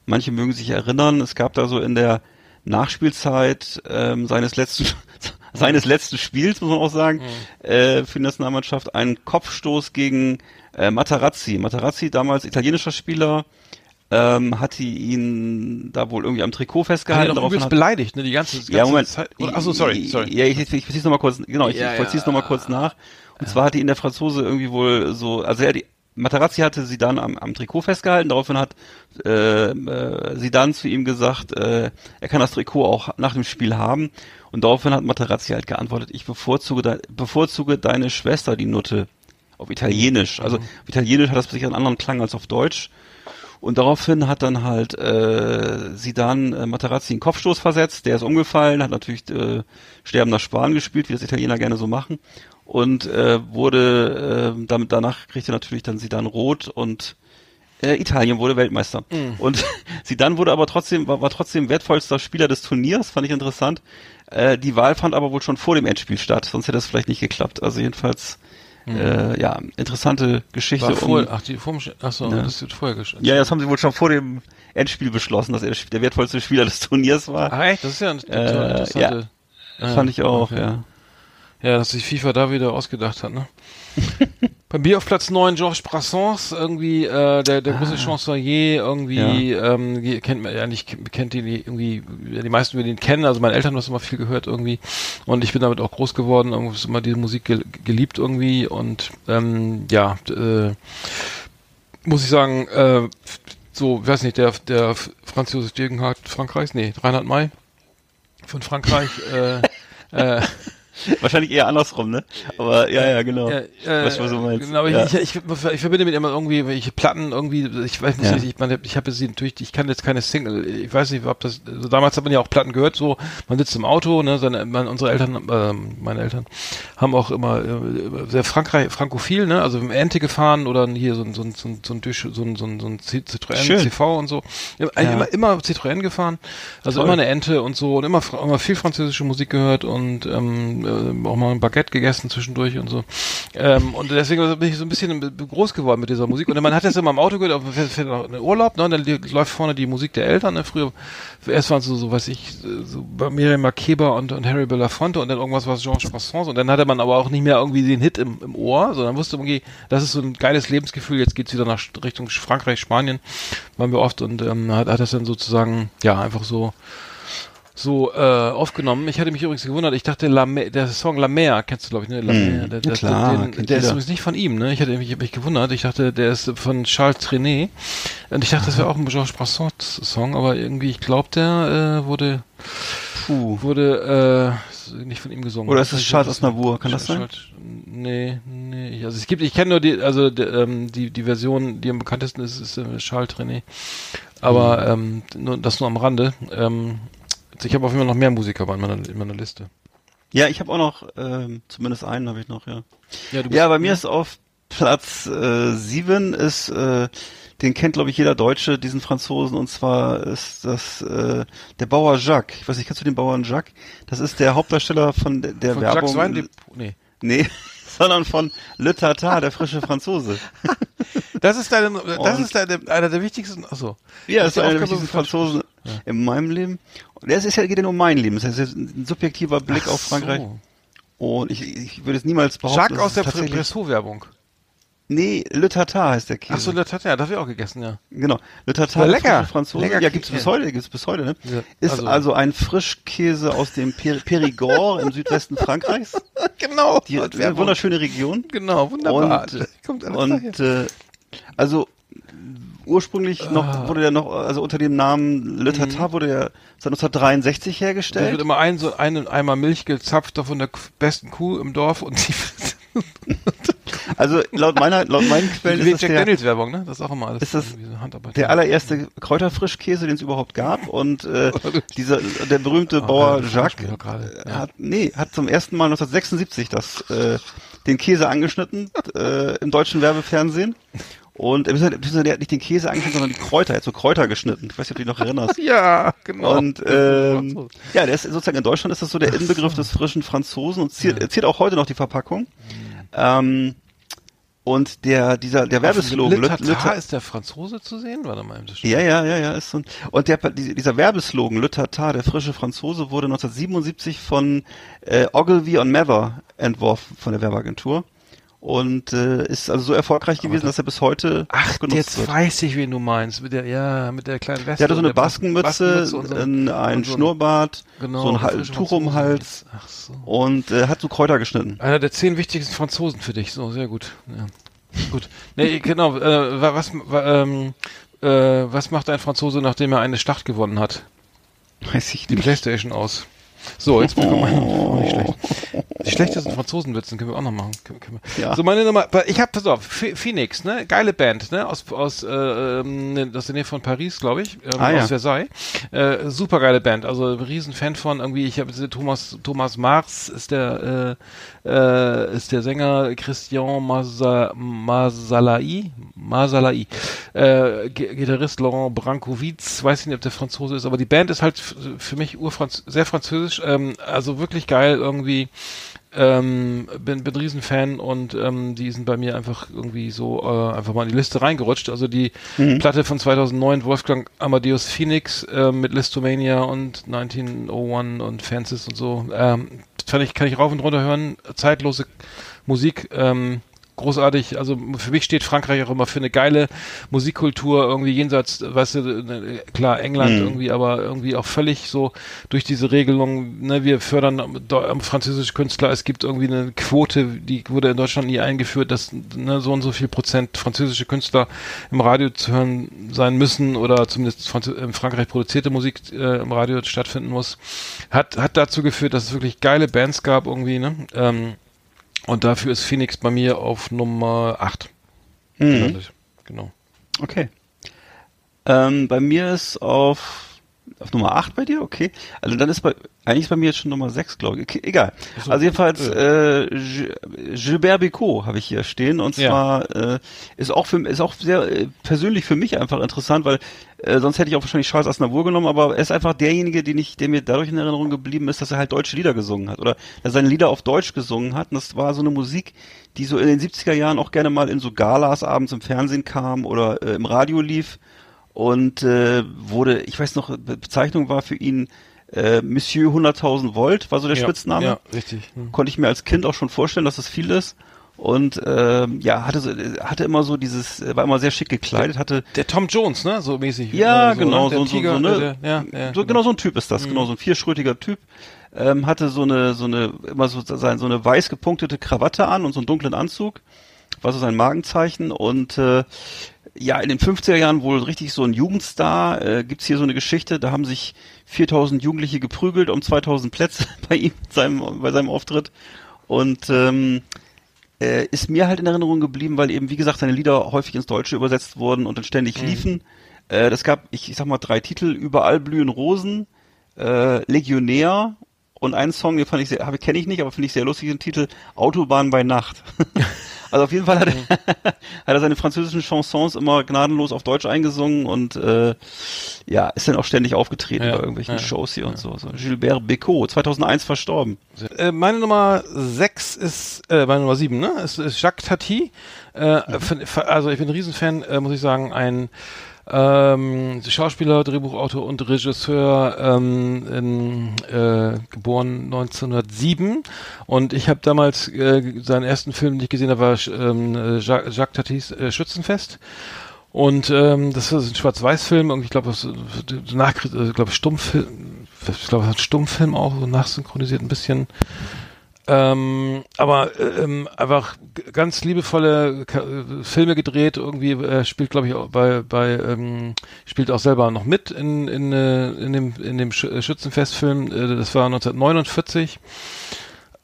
Manche mögen sich erinnern, es gab da so in der Nachspielzeit ähm, seines letzten seines letzten Spiels, muss man auch sagen, äh, für die Nationalmannschaft einen Kopfstoß gegen äh, Materazzi. Materazzi, damals italienischer Spieler, ähm, hatte ihn da wohl irgendwie am Trikot Hat festgehalten. Daraufhin übelst hat- beleidigt, ne? Die ganze, ganze ja, Moment. Zeit. Achso, sorry, sorry. Ja, ich, ich, ich vollzieh's noch mal kurz, genau, ich, Ja, ich vollzieh's ja. noch mal kurz nach. Und zwar hatte ihn der Franzose irgendwie wohl so, also er die, Materazzi hatte sie dann am, am Trikot festgehalten, daraufhin hat äh, äh, Zidane zu ihm gesagt, äh, er kann das Trikot auch nach dem Spiel haben. Und daraufhin hat Materazzi halt geantwortet, ich bevorzuge, de, bevorzuge deine Schwester, die Nutte. Auf Italienisch. Also auf Italienisch hat das sicher einen anderen Klang als auf Deutsch. Und daraufhin hat dann halt äh, Sidan äh, Materazzi einen Kopfstoß versetzt, der ist umgefallen, hat natürlich äh, sterbender Spahn gespielt, wie das Italiener gerne so machen. Und äh, wurde äh, damit danach kriegte natürlich dann Sidan rot und äh, Italien wurde Weltmeister. Und Sidan wurde aber trotzdem, war, war trotzdem wertvollster Spieler des Turniers, fand ich interessant. Äh, die Wahl fand aber wohl schon vor dem Endspiel statt, sonst hätte das vielleicht nicht geklappt. Also jedenfalls, äh, ja, interessante Geschichte. War vor, um, ach, die, vorm, achso, Ja. das wird vorher geschehen. ja, das haben sie wohl schon vor dem Endspiel beschlossen, dass er der, wertvollste Spieler des Turniers war. Ach echt? Das ist ja total Äh, interessante. Das fand ich auch, okay. ja. Ja, dass sich FIFA da wieder ausgedacht hat, ne? Bei mir auf Platz 9 Georges Brassens, irgendwie äh, der, der große Chansonnier, irgendwie ähm, die kennt man ja nicht, kennt die, die irgendwie, ja, die meisten werden ihn kennen, also meine Eltern haben das immer viel gehört irgendwie. Und ich bin damit auch groß geworden, irgendwie ist immer diese Musik gel geliebt irgendwie. Und ähm, ja, äh, muss ich sagen, äh, so, weiß nicht, der, der Franzose Degenhardt Frankreichs, nee, Reinhard May von Frankreich, äh, äh, Wahrscheinlich eher andersrum, ne? Aber ja, ja, genau. Ja, äh, Weißt du, was du meinst? Genau, Ja. ich, ich, ich verbinde mit immer irgendwie welche Platten irgendwie, ich weiß Ja. nicht, ich meine, ich habe jetzt natürlich, ich kann jetzt keine Single, ich weiß nicht, ob das, also damals hat man ja auch Platten gehört, so, man sitzt im Auto, ne, seine, man, unsere Eltern, ähm, meine Eltern haben auch immer äh, sehr Frankreich, frankophil, ne, also im Ente gefahren oder hier so ein, so ein, so ein, so ein, so ein, so ein, so ein Citroën Schön. CV und so, ja, immer, immer Citroën gefahren, also Toll. immer eine Ente und so und immer, immer viel französische Musik gehört und ähm, äh, auch mal ein Baguette gegessen zwischendurch und so. Ähm, und deswegen bin ich so ein bisschen groß geworden mit dieser Musik. Und man hat das immer im Auto gehört, auf den Urlaub, ne? Und dann läuft vorne die Musik der Eltern. Ne? Früher, erst waren es so, so weiß ich, so Miriam Makeba und, und Harry Belafonte und dann irgendwas war Georges Brassens. Und dann hatte man aber auch nicht mehr irgendwie den Hit im, im Ohr, sondern wusste irgendwie, das ist so ein geiles Lebensgefühl. Jetzt geht's wieder nach Richtung Frankreich, Spanien, waren wir oft und ähm, hat, hat das dann sozusagen, ja, einfach so so äh, aufgenommen. Ich hatte mich übrigens gewundert, ich dachte, La Mer, der Song La Mer, kennst du glaube ich, ne? La Hm, Mer, der, der, klar, den, der ist übrigens nicht von ihm, ne? Ich hatte mich, mich gewundert, ich dachte, der ist von Charles Trenet und ich dachte, das wäre auch ein Georges Brassens Song, aber irgendwie, ich glaube, der äh, wurde Puh. wurde äh, nicht von ihm gesungen. Oder ist es Charles Aznavour? Kann das sein? Charles- Nee, nee. Also es gibt, ich kenne nur die, also die, ähm, die, die Version, die am bekanntesten ist, ist äh, Charles Trenet. Aber Mhm. ähm, nur, das nur am Rande. Ähm, ich habe auf jeden Fall noch mehr Musiker in meiner, in meiner Liste. Ja, ich habe auch noch, ähm, zumindest einen habe ich noch, ja. Ja, du Ja, bei mir ist auf Platz äh, sieben ist, äh, den kennt glaube ich jeder Deutsche, diesen Franzosen, und zwar ist das äh, der Bauer Jacques. Ich weiß nicht, kennst du den Bauern Jacques? Das ist der Hauptdarsteller von der, der von Werbung. Jacques Weindepot. Nee. Nee, sondern von Le Tata, der frische Franzose. Das ist deine, das Und- ist deine, einer der wichtigsten, achso. Ja, Das ist einer der wichtigsten Franzosen in meinem Leben. Und das ist ja, geht ja nur um mein Leben. Das heißt, es ist ein subjektiver Blick Ach auf Frankreich. so. Und ich, ich würde es niemals behaupten. Jacques aus es der Bressot-Werbung. Nee, Le Tata heißt der Käse. Achso, Le Tatin, das habe ich auch gegessen, ja. Genau. Le Tata, Aber der lecker. Franzose. Lecker ja, gibt's bis heute, gibt's bis heute, ne? Ja, Ist also- also, ein Frischkäse aus dem Per Périgord im Südwesten Frankreichs. Genau. Die, eine wunderschöne Region. Genau, wunderbar. Und, und äh, also ursprünglich noch, wurde der noch, also unter dem Namen Le Tata wurde er seit 1963 Da wird hergestellt. immer ein, so einen Eimer Milch gezapft von der besten Kuh im Dorf und die, Also laut meiner, laut meinen Quellen ist das Jack der, Daniels Werbung, ne? Das ist auch immer alles Ist das so Handarbeit. der allererste Kräuterfrischkäse, den es überhaupt gab und äh, dieser, der berühmte Bauer das Jacques gerade, ja. hat, nee, hat zum ersten Mal 1976 das, äh, den Käse angeschnitten äh, im deutschen Werbefernsehen. Und äh, der hat nicht den Käse angeschnitten, sondern die Kräuter, er hat so Kräuter geschnitten. Ich weiß nicht, ob du dich noch erinnerst. ja, genau. Und ähm, ja, der ist sozusagen in Deutschland ist das so der Inbegriff des frischen Franzosen und ziert, ziert auch heute noch die Verpackung. Ähm, und der dieser der Werbeslogan Le Lüt- Tata Lüt- ist der Franzose zu sehen? Warte mal, das ja, ja, ja, ja, ist so ein, und der, die- dieser Werbeslogan, Le Tata, der frische Franzose, wurde 1977 von äh, Ogilvy und Mather entworfen von der Werbeagentur und äh, ist also so erfolgreich gewesen, dass er bis heute Ach, genutzt jetzt wird. weiß ich, wen du meinst. Mit der, ja, mit der kleinen Weste. Der hatte so eine Baskenmütze, Baskenmütze so ein, so Schnurrbart, genau, so ein der Hal- frische Tuch um. Hals Ach so. und äh, hat so Kräuter geschnitten. Einer der zehn wichtigsten Franzosen für dich. So, sehr gut. Ja. Gut. Nee, genau. Äh, wa- was, wa- ähm, äh, was macht ein Franzose, nachdem er eine Schlacht gewonnen hat? Weiß ich Die nicht. Playstation aus. So, jetzt kommen wir auch nicht schlecht. Die schlechtesten Franzosenwitzen können wir auch noch machen. Können, können. Ja. So, meine Nummer, ich hab, pass auf, Ph- Phoenix, ne, geile Band, ne, aus, aus, äh, ähm, aus der Nähe von Paris, glaube ich, ähm, Ah, ja. aus Versailles. Äh, super geile Band, also riesen Fan von irgendwie, ich habe Thomas, Thomas Mars ist der, äh, äh, ist der Sänger Christian Masa, Masalai, Masalai, äh, Gitarrist Laurent Brankowitz, weiß nicht, ob der Franzose ist, aber die Band ist halt für mich urfranz sehr französisch, ähm, also wirklich geil irgendwie. Ähm, bin, bin Riesenfan und ähm, die sind bei mir einfach irgendwie so äh, einfach mal in die Liste reingerutscht. Also die Platte von 2009, Wolfgang Amadeus Phoenix äh, mit Listomania und 1901 und Fences und so. Ähm, fand ich, kann ich rauf und runter hören. Zeitlose Musik. Ähm, großartig. Also für mich steht Frankreich auch immer für eine geile Musikkultur, irgendwie jenseits, weißt du, äh, klar, England irgendwie, aber irgendwie auch völlig so durch diese Regelung, ne, wir fördern französische Künstler, es gibt irgendwie eine Quote, die wurde in Deutschland nie eingeführt, dass ne, so und so viel Prozent französische Künstler im Radio zu hören sein müssen oder zumindest Franz in Frankreich produzierte Musik äh, im Radio stattfinden muss, hat, hat dazu geführt, dass es wirklich geile Bands gab irgendwie, ne, ähm, und dafür ist Phoenix bei mir auf Nummer 8. Mhm. Genau. Okay. Ähm, bei mir ist auf, auf Nummer 8 bei dir, okay. Also dann ist bei, eigentlich ist bei mir jetzt schon Nummer 6, glaube ich. Okay, egal. Also jedenfalls, äh, Gilbert Bécaud habe ich hier stehen und Ja. zwar äh, ist auch für ist auch sehr äh, persönlich für mich einfach interessant, weil äh, sonst hätte ich auch wahrscheinlich Charles Aznavour genommen, aber er ist einfach derjenige, den ich, der mir dadurch in Erinnerung geblieben ist, dass er halt deutsche Lieder gesungen hat oder dass er seine Lieder auf Deutsch gesungen hat und das war so eine Musik, die so in den 70er Jahren auch gerne mal in so Galas abends im Fernsehen kam oder äh, im Radio lief und äh, wurde, ich weiß noch, Be- Bezeichnung war für ihn äh, Monsieur 100.000 Volt, war so der ja, Spitzname. Ja, richtig. Hm. Konnte ich mir als Kind auch schon vorstellen, dass das viel ist. Und ähm, ja, hatte so, hatte immer so dieses, äh, war immer sehr schick gekleidet, hatte Der Tom Jones, ne? So mäßig. ja, so, genau, ne? Der so, Tiger, so, ne, der, ja, ja, so genau so ein Typ ist das, genau so ein vierschrötiger Typ. Ähm, hatte so eine, so eine, immer so, sein, so eine weiß gepunktete Krawatte an und so einen dunklen Anzug. War so sein Markenzeichen und äh, ja, in den 50er Jahren wohl richtig so ein Jugendstar. Äh, gibt's hier so eine Geschichte, da haben sich 4000 Jugendliche geprügelt um 2000 Plätze bei ihm, seinem, bei seinem Auftritt. Und ähm, äh, ist mir halt in Erinnerung geblieben, weil eben, wie gesagt, seine Lieder häufig ins Deutsche übersetzt wurden und dann ständig liefen. Äh, das gab, ich, ich sag mal, drei Titel, Überall blühen Rosen, äh, Legionär und einen Song, den fand ich sehr, kenne ich nicht, aber finde ich sehr lustig, den Titel Autobahn bei Nacht. also auf jeden Fall hat er, hat er seine französischen Chansons immer gnadenlos auf Deutsch eingesungen und äh, ja, ist dann auch ständig aufgetreten Ja, bei irgendwelchen ja, Shows hier und so. so. Gilbert Bécaud, 2001 verstorben. Äh, meine Nummer 6 ist, äh, meine Nummer 7, ne? Ist, ist Jacques Tati. Äh, find- also ich bin ein Riesenfan, äh, muss ich sagen, ein ähm, Schauspieler, Drehbuchautor und Regisseur, ähm, in, äh, geboren 1907 und ich habe damals äh, seinen ersten Film, den ich gesehen habe, war ähm, äh, Jacques, Jacques Tatis äh, Schützenfest und ähm, das ist ein Schwarz-Weiß-Film und ich glaube, das äh, glaube Stummfilm, ich glaube, Stummfilm auch so nachsynchronisiert ein bisschen. Ähm, aber äh, ähm, einfach ganz liebevolle äh, Filme gedreht. Irgendwie äh, spielt, glaube ich, auch bei, bei ähm, spielt auch selber noch mit in in, äh, in dem in dem Sch Schützenfestfilm. Äh, das war 1949.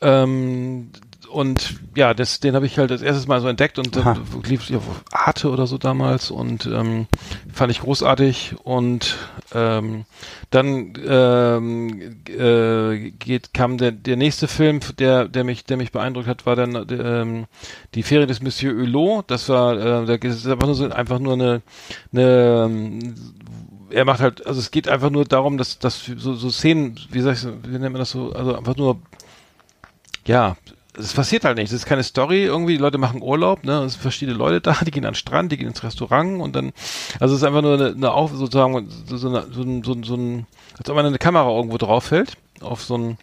Ähm, und ja, das, den habe ich halt das erstes Mal so entdeckt und äh, lief ja, auf Arte oder so damals und ähm, fand ich großartig und ähm, dann ähm, äh, geht kam der der nächste Film, der der mich der mich beeindruckt hat, war dann ähm, die Ferien des Monsieur Hulot. Das war äh, da ist einfach nur so einfach nur eine eine ähm, er macht halt, also es geht einfach nur darum, dass, dass so, so Szenen, wie sag ich, wie nennt man das so, also einfach nur, ja, es passiert halt nichts. Es ist keine Story. Irgendwie, die Leute machen Urlaub, ne? Es sind verschiedene Leute da, die gehen an den Strand, die gehen ins Restaurant und dann, also es ist einfach nur eine, eine Auf, sozusagen, so, so, eine, so, ein, so, ein, so ein, als ob man eine Kamera irgendwo drauf hält, auf so ein,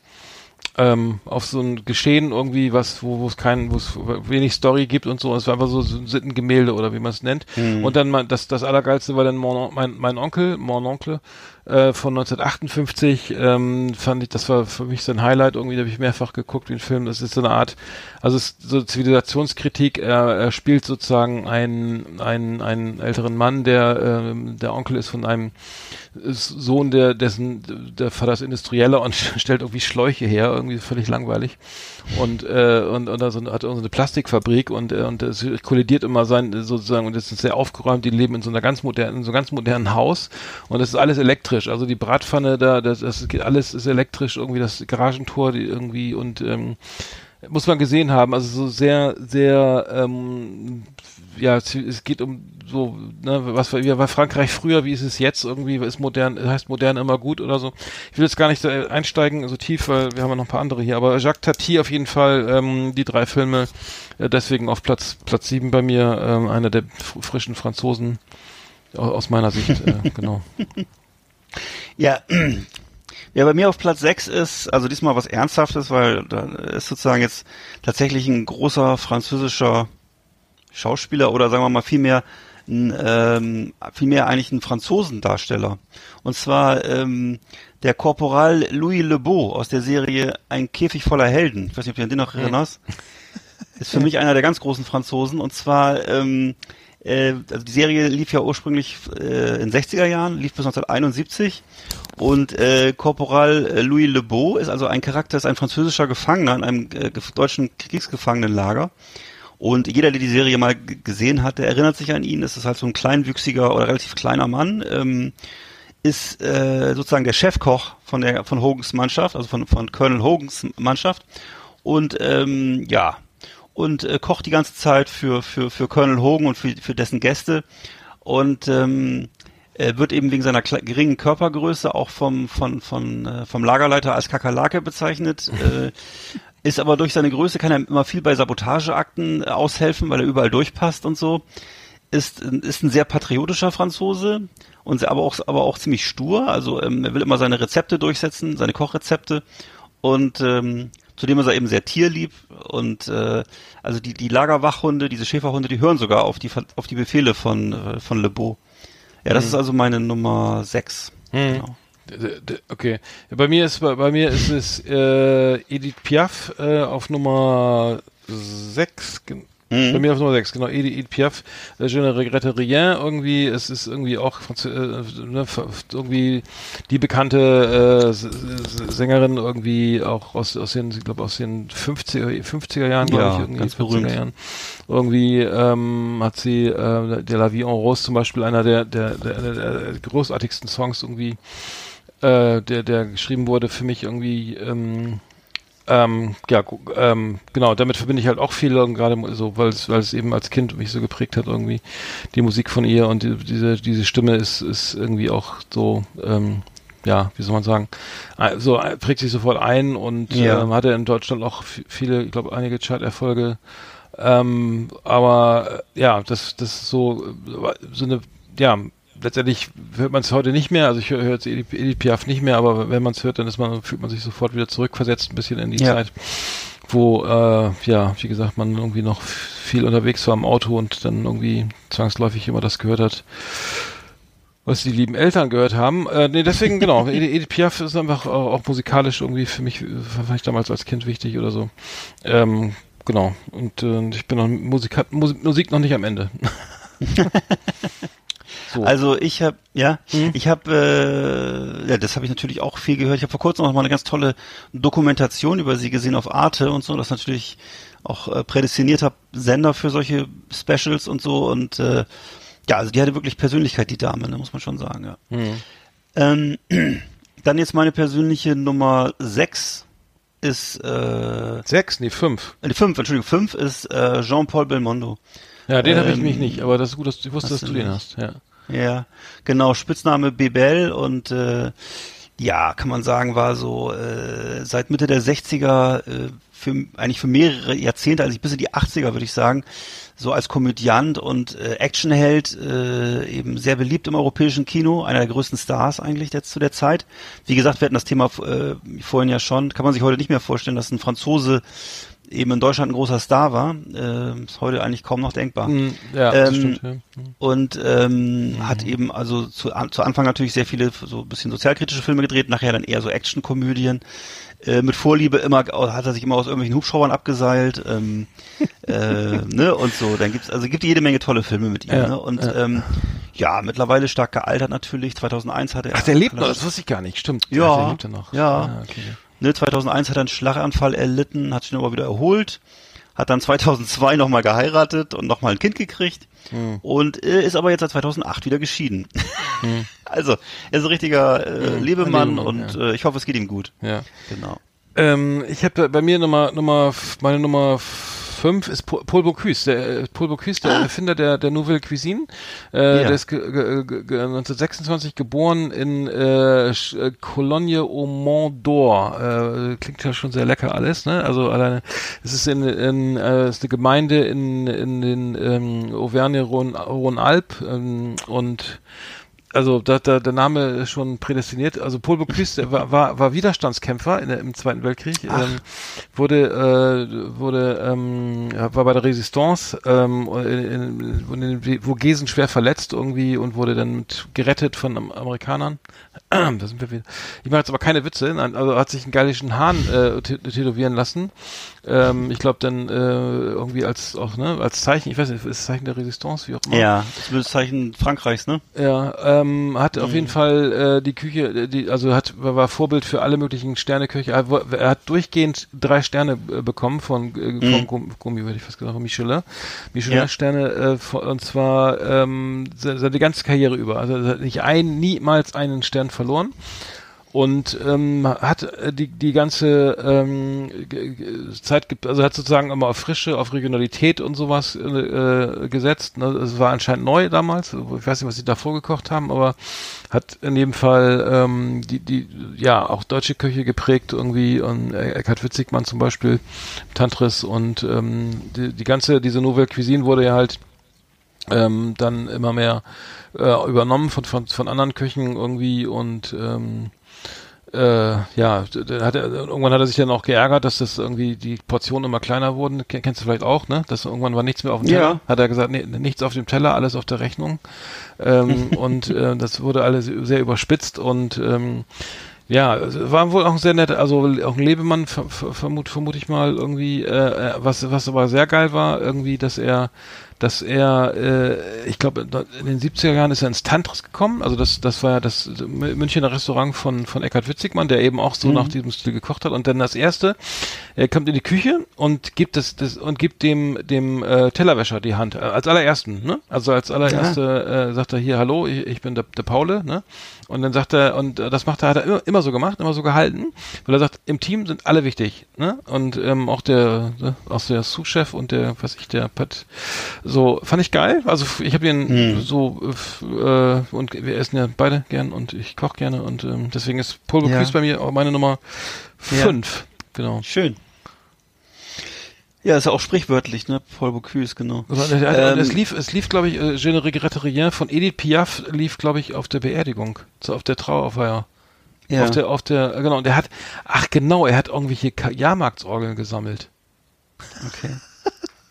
ähm, auf so ein Geschehen irgendwie, was, wo wo es kein, wo es wenig Story gibt und so. Es war einfach so, so ein Sittengemälde oder wie man es nennt. Und dann das, das Allergeilste war dann mein, mein Onkel, mon Onkel, äh, von 1958, ähm, fand ich, das war für mich so ein Highlight, irgendwie, habe ich mehrfach geguckt, den Film. Das ist so eine Art, also es so Zivilisationskritik, er, er spielt sozusagen einen, einen, einen älteren Mann, der, ähm, der Onkel ist von einem Sohn, der, dessen, der Vater ist Industrieller und stellt irgendwie Schläuche her, irgendwie völlig langweilig. Und, äh, und, und also hat so eine Plastikfabrik und, äh, und es kollidiert immer sein, sozusagen, und das ist sehr aufgeräumt, die leben in so einer ganz modernen, in so einem ganz modernen Haus und es ist alles elektrisch. Also die Bratpfanne da, das, das geht alles ist elektrisch, irgendwie das Garagentor, die irgendwie und ähm, muss man gesehen haben, also so sehr, sehr, ähm, ja, es geht um so, ne, was war, wie war Frankreich früher, wie ist es jetzt irgendwie, ist modern, heißt modern immer gut oder so. Ich will jetzt gar nicht so einsteigen, so tief, weil wir haben ja noch ein paar andere hier, aber Jacques Tati auf jeden Fall, ähm, die drei Filme, äh, deswegen auf Platz, Platz sieben bei mir, ähm, einer der fr- frischen Franzosen, au- aus meiner Sicht, äh, genau. Ja, ja, bei mir auf Platz 6 ist, also diesmal was Ernsthaftes, weil da ist sozusagen jetzt tatsächlich ein großer französischer Schauspieler oder sagen wir mal vielmehr ein, ähm, vielmehr eigentlich ein Franzosendarsteller. Und zwar ähm, der Korporal Louis Lebeau aus der Serie Ein Käfig voller Helden. Ich weiß nicht, ob du an den noch erinnerst. Ist für mich einer der ganz großen Franzosen. Und zwar, ähm, äh, also die Serie lief ja ursprünglich äh, in 60er Jahren, lief bis 1971. Und äh, Korporal äh, Louis Lebeau ist also ein Charakter, ist ein französischer Gefangener in einem äh, deutschen Kriegsgefangenenlager. Und jeder, der die Serie mal gesehen hat, der erinnert sich an ihn. Es ist halt so ein kleinwüchsiger oder relativ kleiner Mann. Ähm, ist äh, sozusagen der Chefkoch von der von Hogans Mannschaft, also von von Colonel Hogans Mannschaft und ähm, ja und äh, kocht die ganze Zeit für für für Colonel Hogan und für für dessen Gäste und ähm, er wird eben wegen seiner geringen Körpergröße auch vom von von äh, vom Lagerleiter als Kakerlake bezeichnet. äh, ist aber durch seine Größe kann er immer viel bei Sabotageakten äh, aushelfen, weil er überall durchpasst und so ist, ist ein sehr patriotischer Franzose und sehr- aber auch, aber auch ziemlich stur. Also ähm, er will immer seine Rezepte durchsetzen, seine Kochrezepte und ähm, zudem ist er eben sehr tierlieb und äh, also die, die Lagerwachhunde, diese Schäferhunde, die hören sogar auf die auf die Befehle von äh, von Lebeau. Ja, das ist also meine Nummer 6. Genau. D- d- Okay. Bei mir ist bei, bei mir ist es äh, Edith Piaf äh, auf Nummer 6. Bei mir auf Nummer 6, genau, Edith, Piaf, äh, Je ne regrette rien, irgendwie, es ist irgendwie auch äh, ne, irgendwie die bekannte äh, Sängerin irgendwie auch aus, aus den, ich glaube aus den 50er, 50er Jahren, glaube Ja, ich, irgendwie ganz 50er berühmt. Jahren. Irgendwie ähm, hat sie äh, der La Vie en Rose zum Beispiel einer der, der, der, der großartigsten Songs irgendwie äh, der, der geschrieben wurde für mich irgendwie, ähm, ähm, ja, ähm, genau, damit verbinde ich halt auch viel, und gerade so, weil es, weil es eben als Kind mich so geprägt hat, irgendwie, die Musik von ihr und die, diese, diese Stimme ist, ist irgendwie auch so, ähm, ja, wie soll man sagen, äh, so äh, prägt sich sofort ein und Ja. ähm, hatte in Deutschland auch viele, ich glaube, einige Chart-Erfolge. Ähm, aber äh, ja, das, das ist so, so eine, ja, letztendlich hört man es heute nicht mehr, also ich höre jetzt Edith, Edith Piaf nicht mehr, aber wenn man es hört, dann ist man, fühlt man sich sofort wieder zurückversetzt ein bisschen in die Ja. Zeit, wo, äh, ja, wie gesagt, man irgendwie noch viel unterwegs war im Auto und dann irgendwie zwangsläufig immer das gehört hat. was die lieben Eltern gehört haben. Äh, nee, deswegen, genau, Edith, Piaf ist einfach auch, auch musikalisch irgendwie für mich, fand ich damals als Kind wichtig oder so. Ähm, genau. Und äh, ich bin noch Musik, Musik noch nicht am Ende. so. Also ich habe, ja, Hm? ich habe, äh, ja, das habe ich natürlich auch viel gehört. Ich habe vor kurzem noch mal eine ganz tolle Dokumentation über sie gesehen auf Arte und so. Das ist natürlich auch äh, prädestinierter Sender für solche Specials und so. Und äh, ja, also die hatte wirklich Persönlichkeit, die Dame, ne, muss man schon sagen. Ja. Hm. Ähm, dann jetzt meine persönliche Nummer sechs ist äh, Sechs, nee, fünf. äh, fünf, Entschuldigung, fünf ist äh, Jean-Paul Belmondo. Ja, den habe ich Ähm, mich nicht, aber das ist gut, dass du wusstest, hast dass du den hast. Ja. Ja, genau, Spitzname Bebel und äh, ja, kann man sagen, war so äh, seit Mitte der 60er, äh, für, eigentlich für mehrere Jahrzehnte, also bis in die 80er würde ich sagen, so als Komödiant und äh, Actionheld äh, eben sehr beliebt im europäischen Kino, einer der größten Stars eigentlich jetzt zu der Zeit. Wie gesagt, wir hatten das Thema äh, vorhin ja schon, kann man sich heute nicht mehr vorstellen, dass ein Franzose eben in Deutschland ein großer Star war. Äh, ist heute eigentlich kaum noch denkbar. Hm, ja, Ähm, stimmt. Ja. Und ähm, hat eben also zu, an, zu Anfang natürlich sehr viele so ein bisschen sozialkritische Filme gedreht, nachher dann eher so Actionkomödien. Äh, mit Vorliebe immer hat er sich immer aus irgendwelchen Hubschraubern abgeseilt ähm, äh, ne und so. Dann gibt's also gibt jede Menge tolle Filme mit ihm. Ja, ne? Und ja. ähm, ja, mittlerweile stark gealtert natürlich. 2001 hat er Ach, der lebt noch, das wusste ich gar nicht, stimmt. Ja, der lebt noch. ja. Ah, okay. Ne, 2001 hat er einen Schlaganfall erlitten, hat sich aber wieder erholt, hat dann 2002 nochmal geheiratet und nochmal ein Kind gekriegt Hm. und äh, ist aber jetzt seit 2008 wieder geschieden. also, er ist ein richtiger äh, Hm, Lebemann und ja. äh, ich hoffe, es geht ihm gut. Ja. Genau. Ähm, ich habe bei mir Nummer Nummer meine Nummer fünf ist Po- Paul Bocuse, der äh, Paul Bocuse, der Erfinder der der Nouvelle Cuisine. Äh, Ja. Der ist ge, ge, ge, ge, 1926 geboren in äh, äh, Cologne au Mont d'Or. Äh, klingt ja schon sehr lecker alles, ne? Also alleine es ist in, in äh, ist eine Gemeinde in in den ähm, Auvergne-Rhône-Alpes ähm, und also da, da, der Name schon prädestiniert. Also Paul Bocuse war, war, war Widerstandskämpfer in der, im Zweiten Weltkrieg, ähm, wurde äh, wurde ähm, war bei der Resistance, ähm, in, in, in, in Vogesen schwer verletzt irgendwie und wurde dann mit, gerettet von Am- Amerikanern. da sind wir wieder. Ich mache jetzt aber keine Witze. Nein, also hat sich einen gallischen Hahn äh, tä- tätowieren lassen. Ähm, ich glaube dann äh, irgendwie als auch ne als Zeichen. Ich weiß nicht, ist Zeichen der Resistance wie auch immer. Ja, das ist das Zeichen Frankreichs, ne? Ja, ähm, hat auf jeden Fall äh, die Küche, äh, die, also hat war, Vorbild für alle möglichen Sterneköche. Er, er hat durchgehend drei Sterne äh, bekommen von äh, vom Gum- Gummi, würde ich fast gesagt, von Michelin. Michelin Ja. Sterne äh, von, und zwar ähm, se- seine ganze Karriere über. Also er hat nicht ein, niemals einen Stern verloren und ähm, hat äh, die die ganze ähm, Zeit also hat sozusagen immer auf Frische auf Regionalität und sowas äh, äh, gesetzt ne? es war anscheinend neu damals ich weiß nicht was sie da vorgekocht haben aber hat in jedem Fall ähm, die die ja auch deutsche Küche geprägt irgendwie und äh, Eckhard Witzigmann zum Beispiel Tantris und ähm, die, die ganze diese Nouvelle Cuisine wurde ja halt ähm, dann immer mehr äh, übernommen von, von, von anderen Küchen irgendwie und ähm, äh, ja, hat er, irgendwann hat er sich dann auch geärgert, dass das irgendwie die Portionen immer kleiner wurden. Ken- Kennst du vielleicht auch, ne? Dass irgendwann war nichts mehr auf dem Ja. Teller. Hat er gesagt, nee, nichts auf dem Teller, alles auf der Rechnung. Ähm, und äh, das wurde alles sehr überspitzt und ähm, ja, es war wohl auch ein sehr nett, also auch ein Lebemann, ver, ver, vermut, vermute ich mal irgendwie, äh, äh, was, was aber sehr geil war, irgendwie, dass er, dass er, äh, ich glaube, in den 70er Jahren ist er ins Tantris gekommen, also das, das war ja das Münchner Restaurant von, von Eckhard Witzigmann, der eben auch so nach diesem Stil gekocht hat. Und dann das erste, er kommt in die Küche und gibt das, das und gibt dem, dem äh, Tellerwäscher die Hand, äh, als allerersten, ne? Also als allererste äh, sagt er hier, hallo, ich, ich bin der, der Paule, ne? Und dann sagt er, und äh, das macht er, hat er immer, immer so gemacht, immer so gehalten, weil er sagt, im Team sind alle wichtig, ne? Und ähm, auch der, ne, auch der Sous-Chef und der, was ich, der Pat, so fand ich geil. Also ich habe ihn so äh, und wir essen ja beide gern und ich koche gerne und ähm, deswegen ist Paul Bocuse Ja. bei mir auch meine Nummer Ja. fünf. Genau. Schön. Ja, ist ja auch sprichwörtlich, ne? Paul Bocuse, genau. Also, äh, Ähm, es lief, es lief, glaube ich, äh, Je ne regrette rien von Edith Piaf lief, glaube ich, auf der Beerdigung, so auf der Trauerfeier. Ja. Auf der, auf der, genau, und der hat, ach genau, er hat irgendwelche Jahrmarktsorgeln gesammelt. okay.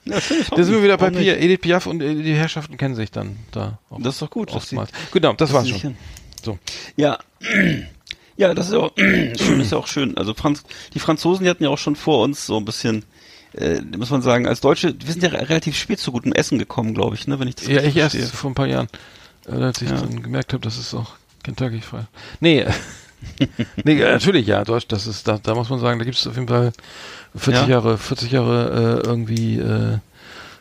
Ja, schönes Da sind wir wieder bei Pia. Edith Piaf und äh, die Herrschaften kennen sich dann da. Auch Das ist doch gut. sie- oftmals. Genau, das war's dass sie schon. So. Ja. Ja, das ist ja auch schön, ist ja auch schön. Also Franz, die Franzosen, die hatten ja auch schon vor uns so ein bisschen, äh, muss man sagen, als Deutsche, wir sind ja re- relativ spät zu gutem Essen gekommen, glaube ich, ne, wenn ich das Ja, ich erst verstehe. vor ein paar Jahren, äh, als ich Ja. dann gemerkt habe, dass es auch Kentucky frei. Nee, äh, nee, natürlich, ja, Deutsch, das ist, da, da muss man sagen, da gibt es auf jeden Fall 40 Ja. Jahre, 40 Jahre äh, irgendwie äh,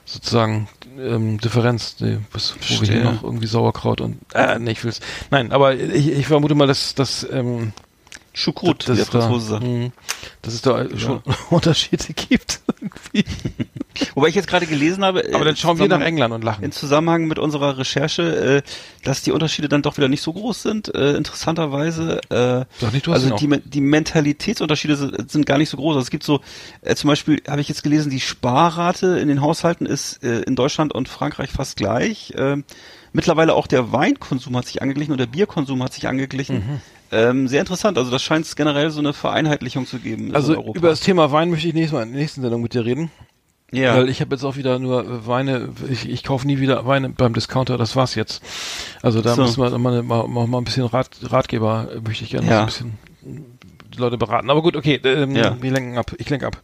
sozusagen ähm, Differenz, die, bis, wo wir hier noch irgendwie Sauerkraut und äh, nee, ich will's. Nein, aber ich, ich vermute mal, dass, dass ähm, Dass wie der es da, Franzose sagt. mh, dass es da schon Unterschiede gibt. irgendwie. Wobei ich jetzt gerade gelesen habe, Aber äh, dann schauen wir nach England und lachen. In Zusammenhang mit unserer Recherche, äh, dass die Unterschiede dann doch wieder nicht so groß sind, äh, interessanterweise. Äh, Sag nicht, du hast also die, Me- die Mentalitätsunterschiede sind, sind gar nicht so groß. Also es gibt so, äh, zum Beispiel habe ich jetzt gelesen, die Sparrate in den Haushalten ist äh, in Deutschland und Frankreich fast gleich. Ähm, mittlerweile auch der Weinkonsum hat sich angeglichen und der Bierkonsum hat sich angeglichen. Mhm. Ähm, sehr interessant. Also das scheint es generell so eine Vereinheitlichung zu geben. Also in Europa. über das Thema Wein möchte ich nächstes Mal in der nächsten Sendung mit dir reden. ja. Weil ich habe jetzt auch wieder nur Weine, ich, ich kaufe nie wieder Weine beim Discounter, das war's jetzt. Also da So. müssen wir mal, mal, mal, ein bisschen Rat, Ratgeber, möchte ich gerne Ja. so ein bisschen die Leute beraten. Aber gut, okay, ähm, Ja. wir lenken ab. Ich lenke ab.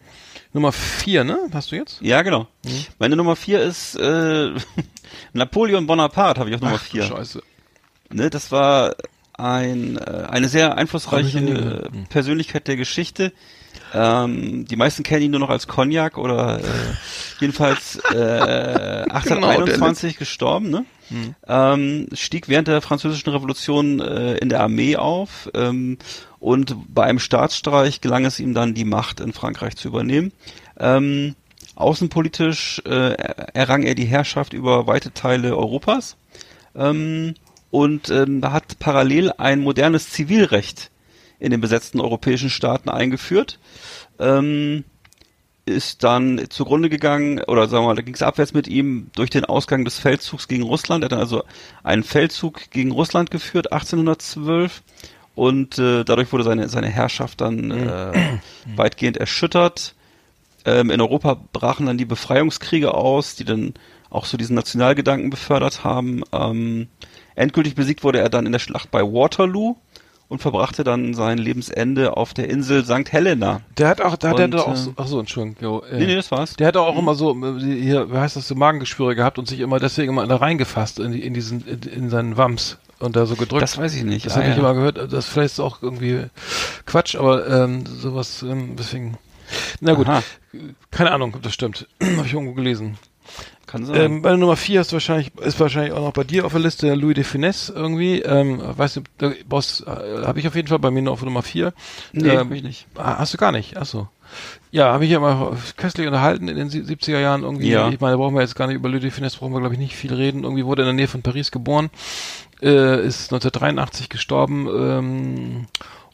Nummer vier, ne? Hast du jetzt? Ja, genau. Mhm. Meine Nummer vier ist äh, Napoleon Bonaparte, habe ich auf Nummer Ach, vier. Scheiße. Ne, das war ein, äh, eine sehr einflussreiche äh, Persönlichkeit der Geschichte. Ähm, die meisten kennen ihn nur noch als Cognac oder äh, jedenfalls Genau, äh, 1821 gestorben. Ne? Ähm, stieg während der französischen Revolution äh, in der Armee auf ähm, und bei einem Staatsstreich gelang es ihm dann, die Macht in Frankreich zu übernehmen. Ähm, außenpolitisch äh, errang er die Herrschaft über weite Teile Europas ähm, und ähm, hat parallel ein modernes Zivilrecht in den besetzten europäischen Staaten eingeführt. Ähm, ist dann zugrunde gegangen, oder sagen wir mal, da ging es abwärts mit ihm durch den Ausgang des Feldzugs gegen Russland. Er hat dann also einen Feldzug gegen Russland geführt, 1812. Und äh, dadurch wurde seine, seine Herrschaft dann äh, weitgehend erschüttert. Ähm, in Europa brachen dann die Befreiungskriege aus, die dann auch so diesen Nationalgedanken befördert haben. Ähm, endgültig besiegt wurde er dann in der Schlacht bei Waterloo und verbrachte dann sein Lebensende auf der Insel St. Helena. Der hat auch, da hat er doch auch, äh, so, ach so, Entschuldigung. Äh, Nee, nee, das war's. Der hat auch immer so, äh, hier, wie heißt das, so Magengeschwüre gehabt und sich immer deswegen immer da reingefasst in, in diesen, in, in seinen Wams und da so gedrückt. Das weiß ich nicht. Das Ah, habe ich ja. immer gehört. Das vielleicht ist auch irgendwie Quatsch, aber ähm, sowas, ähm, deswegen. Na gut, Aha. keine Ahnung, ob das stimmt. habe ich irgendwo gelesen. Kann sein. Ähm, bei der Nummer 4 ist wahrscheinlich, ist wahrscheinlich auch noch bei dir auf der Liste Louis de Finesse irgendwie. Ähm, weißt du, der Boss äh, habe ich auf jeden Fall bei mir noch auf Nummer 4. nee, ähm, ich nicht. Ah, hast du gar nicht? Ach so. Ja, habe ich ja mal köstlich unterhalten in den sie- 70er Jahren irgendwie. Ja. Ich meine, da brauchen wir jetzt gar nicht über Louis de Finesse, brauchen wir glaube ich nicht viel reden. Irgendwie wurde in der Nähe von Paris geboren, äh, ist 1983 gestorben ähm,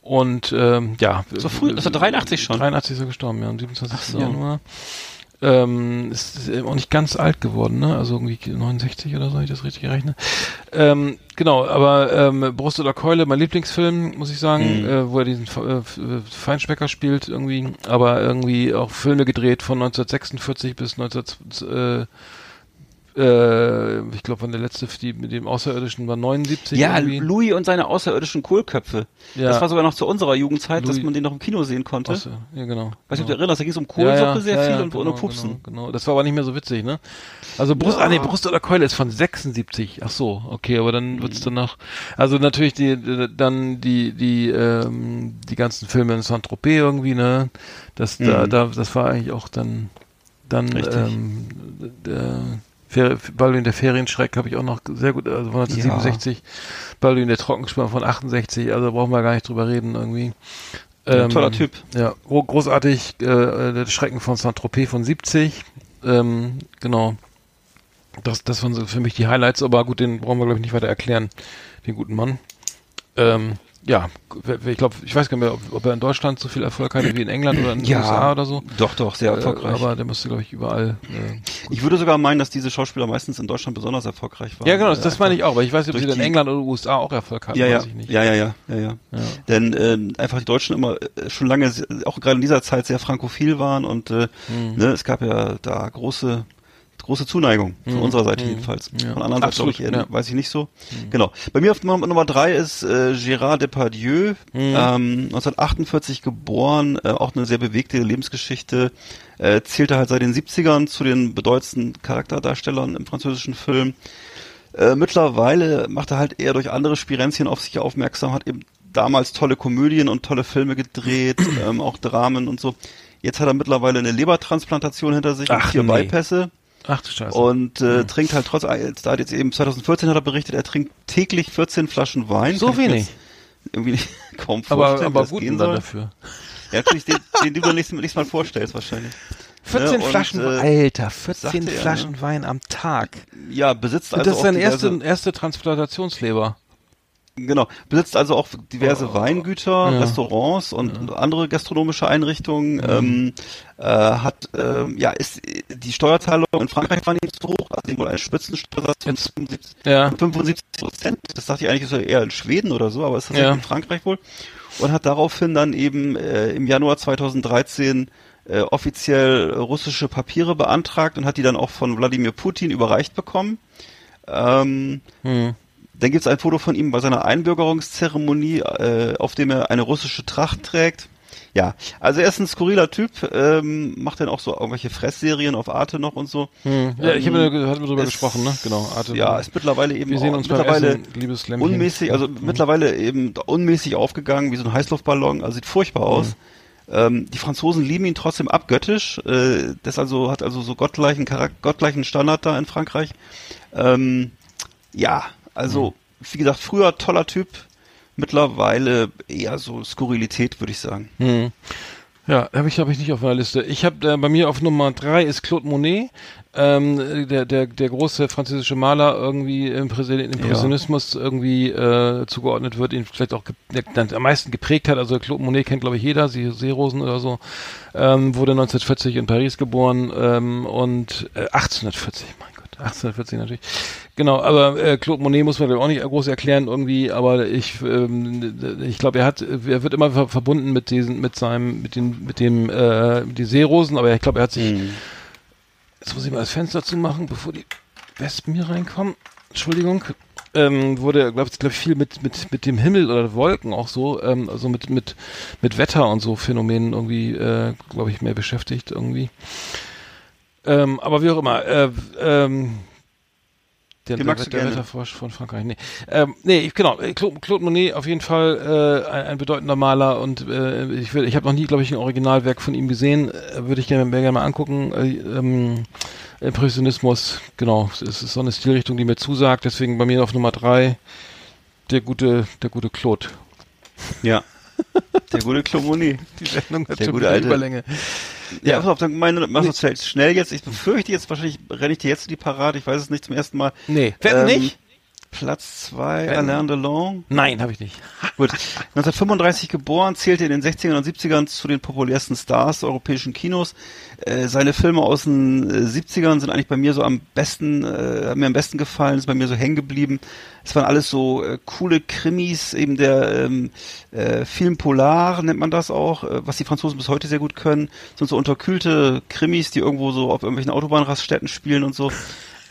und ähm, ja. So früh, also 83 schon? 83 ist er gestorben, ja, am 27. Ach so. Januar. Ähm, ist, eben auch nicht ganz alt geworden, ne? Also irgendwie 69 oder so, habe ich das richtig gerechnet. Ähm, genau, aber ähm, Brust oder Keule, mein Lieblingsfilm, muss ich sagen, Mhm. äh, wo er diesen äh, äh, Feinschmecker spielt irgendwie, aber irgendwie auch Filme gedreht von 1946 bis 19 äh, äh, ich glaube, der letzte, die mit dem Außerirdischen war 79 Ja, irgendwie. Louis und seine außerirdischen Kohlköpfe. Ja. Das war sogar noch zu unserer Jugendzeit, dass Louis- man den noch im Kino sehen konnte. Außer, ja, genau. Du, ob genau. du erinnerst, da ging es um Kohlsuppe sehr viel und, genau, und um Pupsen. Genau, genau, das war aber nicht mehr so witzig, ne? Also Brust, ah nee, Brust oder Keule ist von 76. Ach so, okay, aber dann wird's dann noch. Also natürlich die, dann die die ähm, die ganzen Filme in Saint-Tropez irgendwie, ne? Das da, Mhm. da das war eigentlich auch dann dann Richtig. ähm, der Fer Baldwin der Ferienschreck habe ich auch noch sehr gut, also von 1967. Baldwin der Trockenspann von 68, also brauchen wir gar nicht drüber reden irgendwie. Ja, toller Typ. Ja, gro großartig, äh, äh, der Schrecken von Saint-Tropez von 70. Ähm, genau. Das, das waren so für mich die Highlights, aber gut, den brauchen wir, glaube ich, nicht weiter erklären, den guten Mann. Ähm, ja, ich glaube, ich weiß gar nicht mehr, ob, ob er in Deutschland so viel Erfolg hatte wie in England oder in den USA oder so. Doch, doch, sehr Äh, erfolgreich. aber der müsste, glaube ich, überall. Äh, ich würde sogar meinen, dass diese Schauspieler meistens in Deutschland besonders erfolgreich waren. ja, genau, das, Äh, das meine ich auch, weil ich weiß nicht, ob sie in England oder USA auch Erfolg hatten, Ja, ja, weiß ich nicht. ja, ja, ja, ja, ja. Ja. Denn ähm, einfach die Deutschen immer äh, schon lange, auch gerade in dieser Zeit sehr frankophil waren und äh, Mhm. ne, es gab ja da große große Zuneigung, von unserer Seite jedenfalls. Mhm. Ja. Von anderen Seite, Absolut, glaube ich, ja. weiß ich nicht so. Genau. Bei mir auf Nummer, Nummer drei ist äh, Gérard Depardieu, Mhm. ähm, 1948 geboren, äh, auch eine sehr bewegte Lebensgeschichte, äh, zählte halt seit den 70ern zu den bedeutendsten Charakterdarstellern im französischen Film. Äh, mittlerweile macht er halt eher durch andere Spirenzchen auf sich aufmerksam, hat eben damals tolle Komödien und tolle Filme gedreht, ähm, auch Dramen und so. Jetzt hat er mittlerweile eine Lebertransplantation hinter sich Ach, und vier nee. Bypässe Ach du Scheiße. und äh, trinkt halt trotz, da hat jetzt eben 2014 hat er berichtet, er trinkt täglich 14 Flaschen Wein. So wenig? Irgendwie nicht, kaum aber vorstellen, aber das gut gehen soll. dafür. Ja, natürlich, den, den du dir nächstes, nächstes Mal vorstellst wahrscheinlich. 14 Ne, und, Flaschen, äh, Alter, 14 sagte er, Flaschen Wein am Tag. Ja, besitzt also das ist seine erste, erste Transplantationsleber. Genau, besitzt also auch diverse Weingüter, Oh. Ja. Restaurants und, und andere gastronomische Einrichtungen. Ähm, äh, hat, ähm, ja, ist die Steuerzahlung in Frankreich war nicht so hoch, also wohl ein Spitzensteuersatz von 75, Ja. 75 Prozent. Das dachte ich eigentlich, ist er eher in Schweden oder so, aber ist das Ja. in Frankreich wohl. Und hat daraufhin dann eben äh, im Januar 2013 äh, offiziell russische Papiere beantragt und hat die dann auch von Wladimir Putin überreicht bekommen. Ähm, Hm. Dann gibt's ein Foto von ihm bei seiner Einbürgerungszeremonie, äh, auf dem er eine russische Tracht trägt. Ja, also er ist ein skurriler Typ, ähm, macht dann auch so irgendwelche Fressserien auf Arte noch und so. Hm. Ja, ich habe Ähm, hatten wir darüber es- gesprochen, ne? Genau. Arte, Ja, ist mittlerweile eben wir sehen uns mittlerweile Essen, liebes Lämmchen. unmäßig, also mittlerweile eben unmäßig aufgegangen, wie so ein Heißluftballon, also sieht furchtbar aus. Mhm. Ähm, die Franzosen lieben ihn trotzdem abgöttisch, äh, das also hat also so gottgleichen Charak gottgleichen Standard da in Frankreich. Ähm, ja, also Mhm. wie gesagt, früher toller Typ, mittlerweile eher so Skurrilität, würde ich sagen. Hm. Ja, habe ich glaube ich nicht auf meiner Liste. Ich habe äh, bei mir auf Nummer drei ist Claude Monet, ähm, der der der große französische Maler irgendwie im Impressionismus irgendwie äh, zugeordnet wird, ihn vielleicht auch ge der, der am meisten geprägt hat. Also Claude Monet kennt glaube ich jeder, Sie Seerosen oder so. Ähm, wurde 1940 in Paris geboren ähm, und äh, 1840, mein Gott. 1840 natürlich. Genau, aber äh, Claude Monet muss man auch nicht groß erklären irgendwie, aber ich ähm, ich glaube, er hat er wird immer ver verbunden mit diesen mit seinem mit den mit dem äh, mit die Seerosen, aber ich glaube, er hat sich Jetzt muss ich mal das Fenster zumachen, bevor die Wespen hier reinkommen. Entschuldigung. Ähm, wurde, glaube ich, glaub ich, viel mit, mit, mit dem Himmel oder Wolken auch so, ähm, also mit, mit, mit Wetter und so Phänomenen irgendwie, äh, glaube ich, mehr beschäftigt irgendwie. Ähm, aber wie auch immer, äh, ähm, der, Den der, magst der gerne. Wetterfrosch von Frankreich. Nee, ähm, nee genau. äh, Claude, Claude Monet auf jeden Fall äh, ein, ein bedeutender Maler und äh, ich, will- ich habe noch nie, glaube ich, ein Originalwerk von ihm gesehen. Äh, Würde ich gerne, gerne mal angucken. Äh, ähm, Impressionismus, genau. Es ist so eine Stilrichtung, die mir zusagt. Deswegen bei mir auf Nummer drei der gute, der gute Claude. Ja. Der gute Klomoni. Die Sendung hat Der schon gute alte- Überlänge. Ja, pass auf, dann meine, mach das schnell- schnell jetzt. Ich befürchte jetzt, wahrscheinlich renne ich dir jetzt in die Parade, ich weiß es nicht zum ersten Mal. Nee, wetten Ähm, nicht? Platz zwei Wetten. Alain Delon. Nein, habe ich nicht. Gut. 1935 geboren, zählte in den 60ern und 70ern zu den populärsten Stars europäischen Kinos. Äh, seine Filme aus den äh, 70ern sind eigentlich bei mir so am besten, äh, haben mir am besten gefallen, ist bei mir so hängen geblieben. Es waren alles so äh, coole Krimis, eben der ähm, äh, Film Polar nennt man das auch, äh, was die Franzosen bis heute sehr gut können. sind so unterkühlte Krimis, die irgendwo so auf irgendwelchen Autobahnraststätten spielen und so.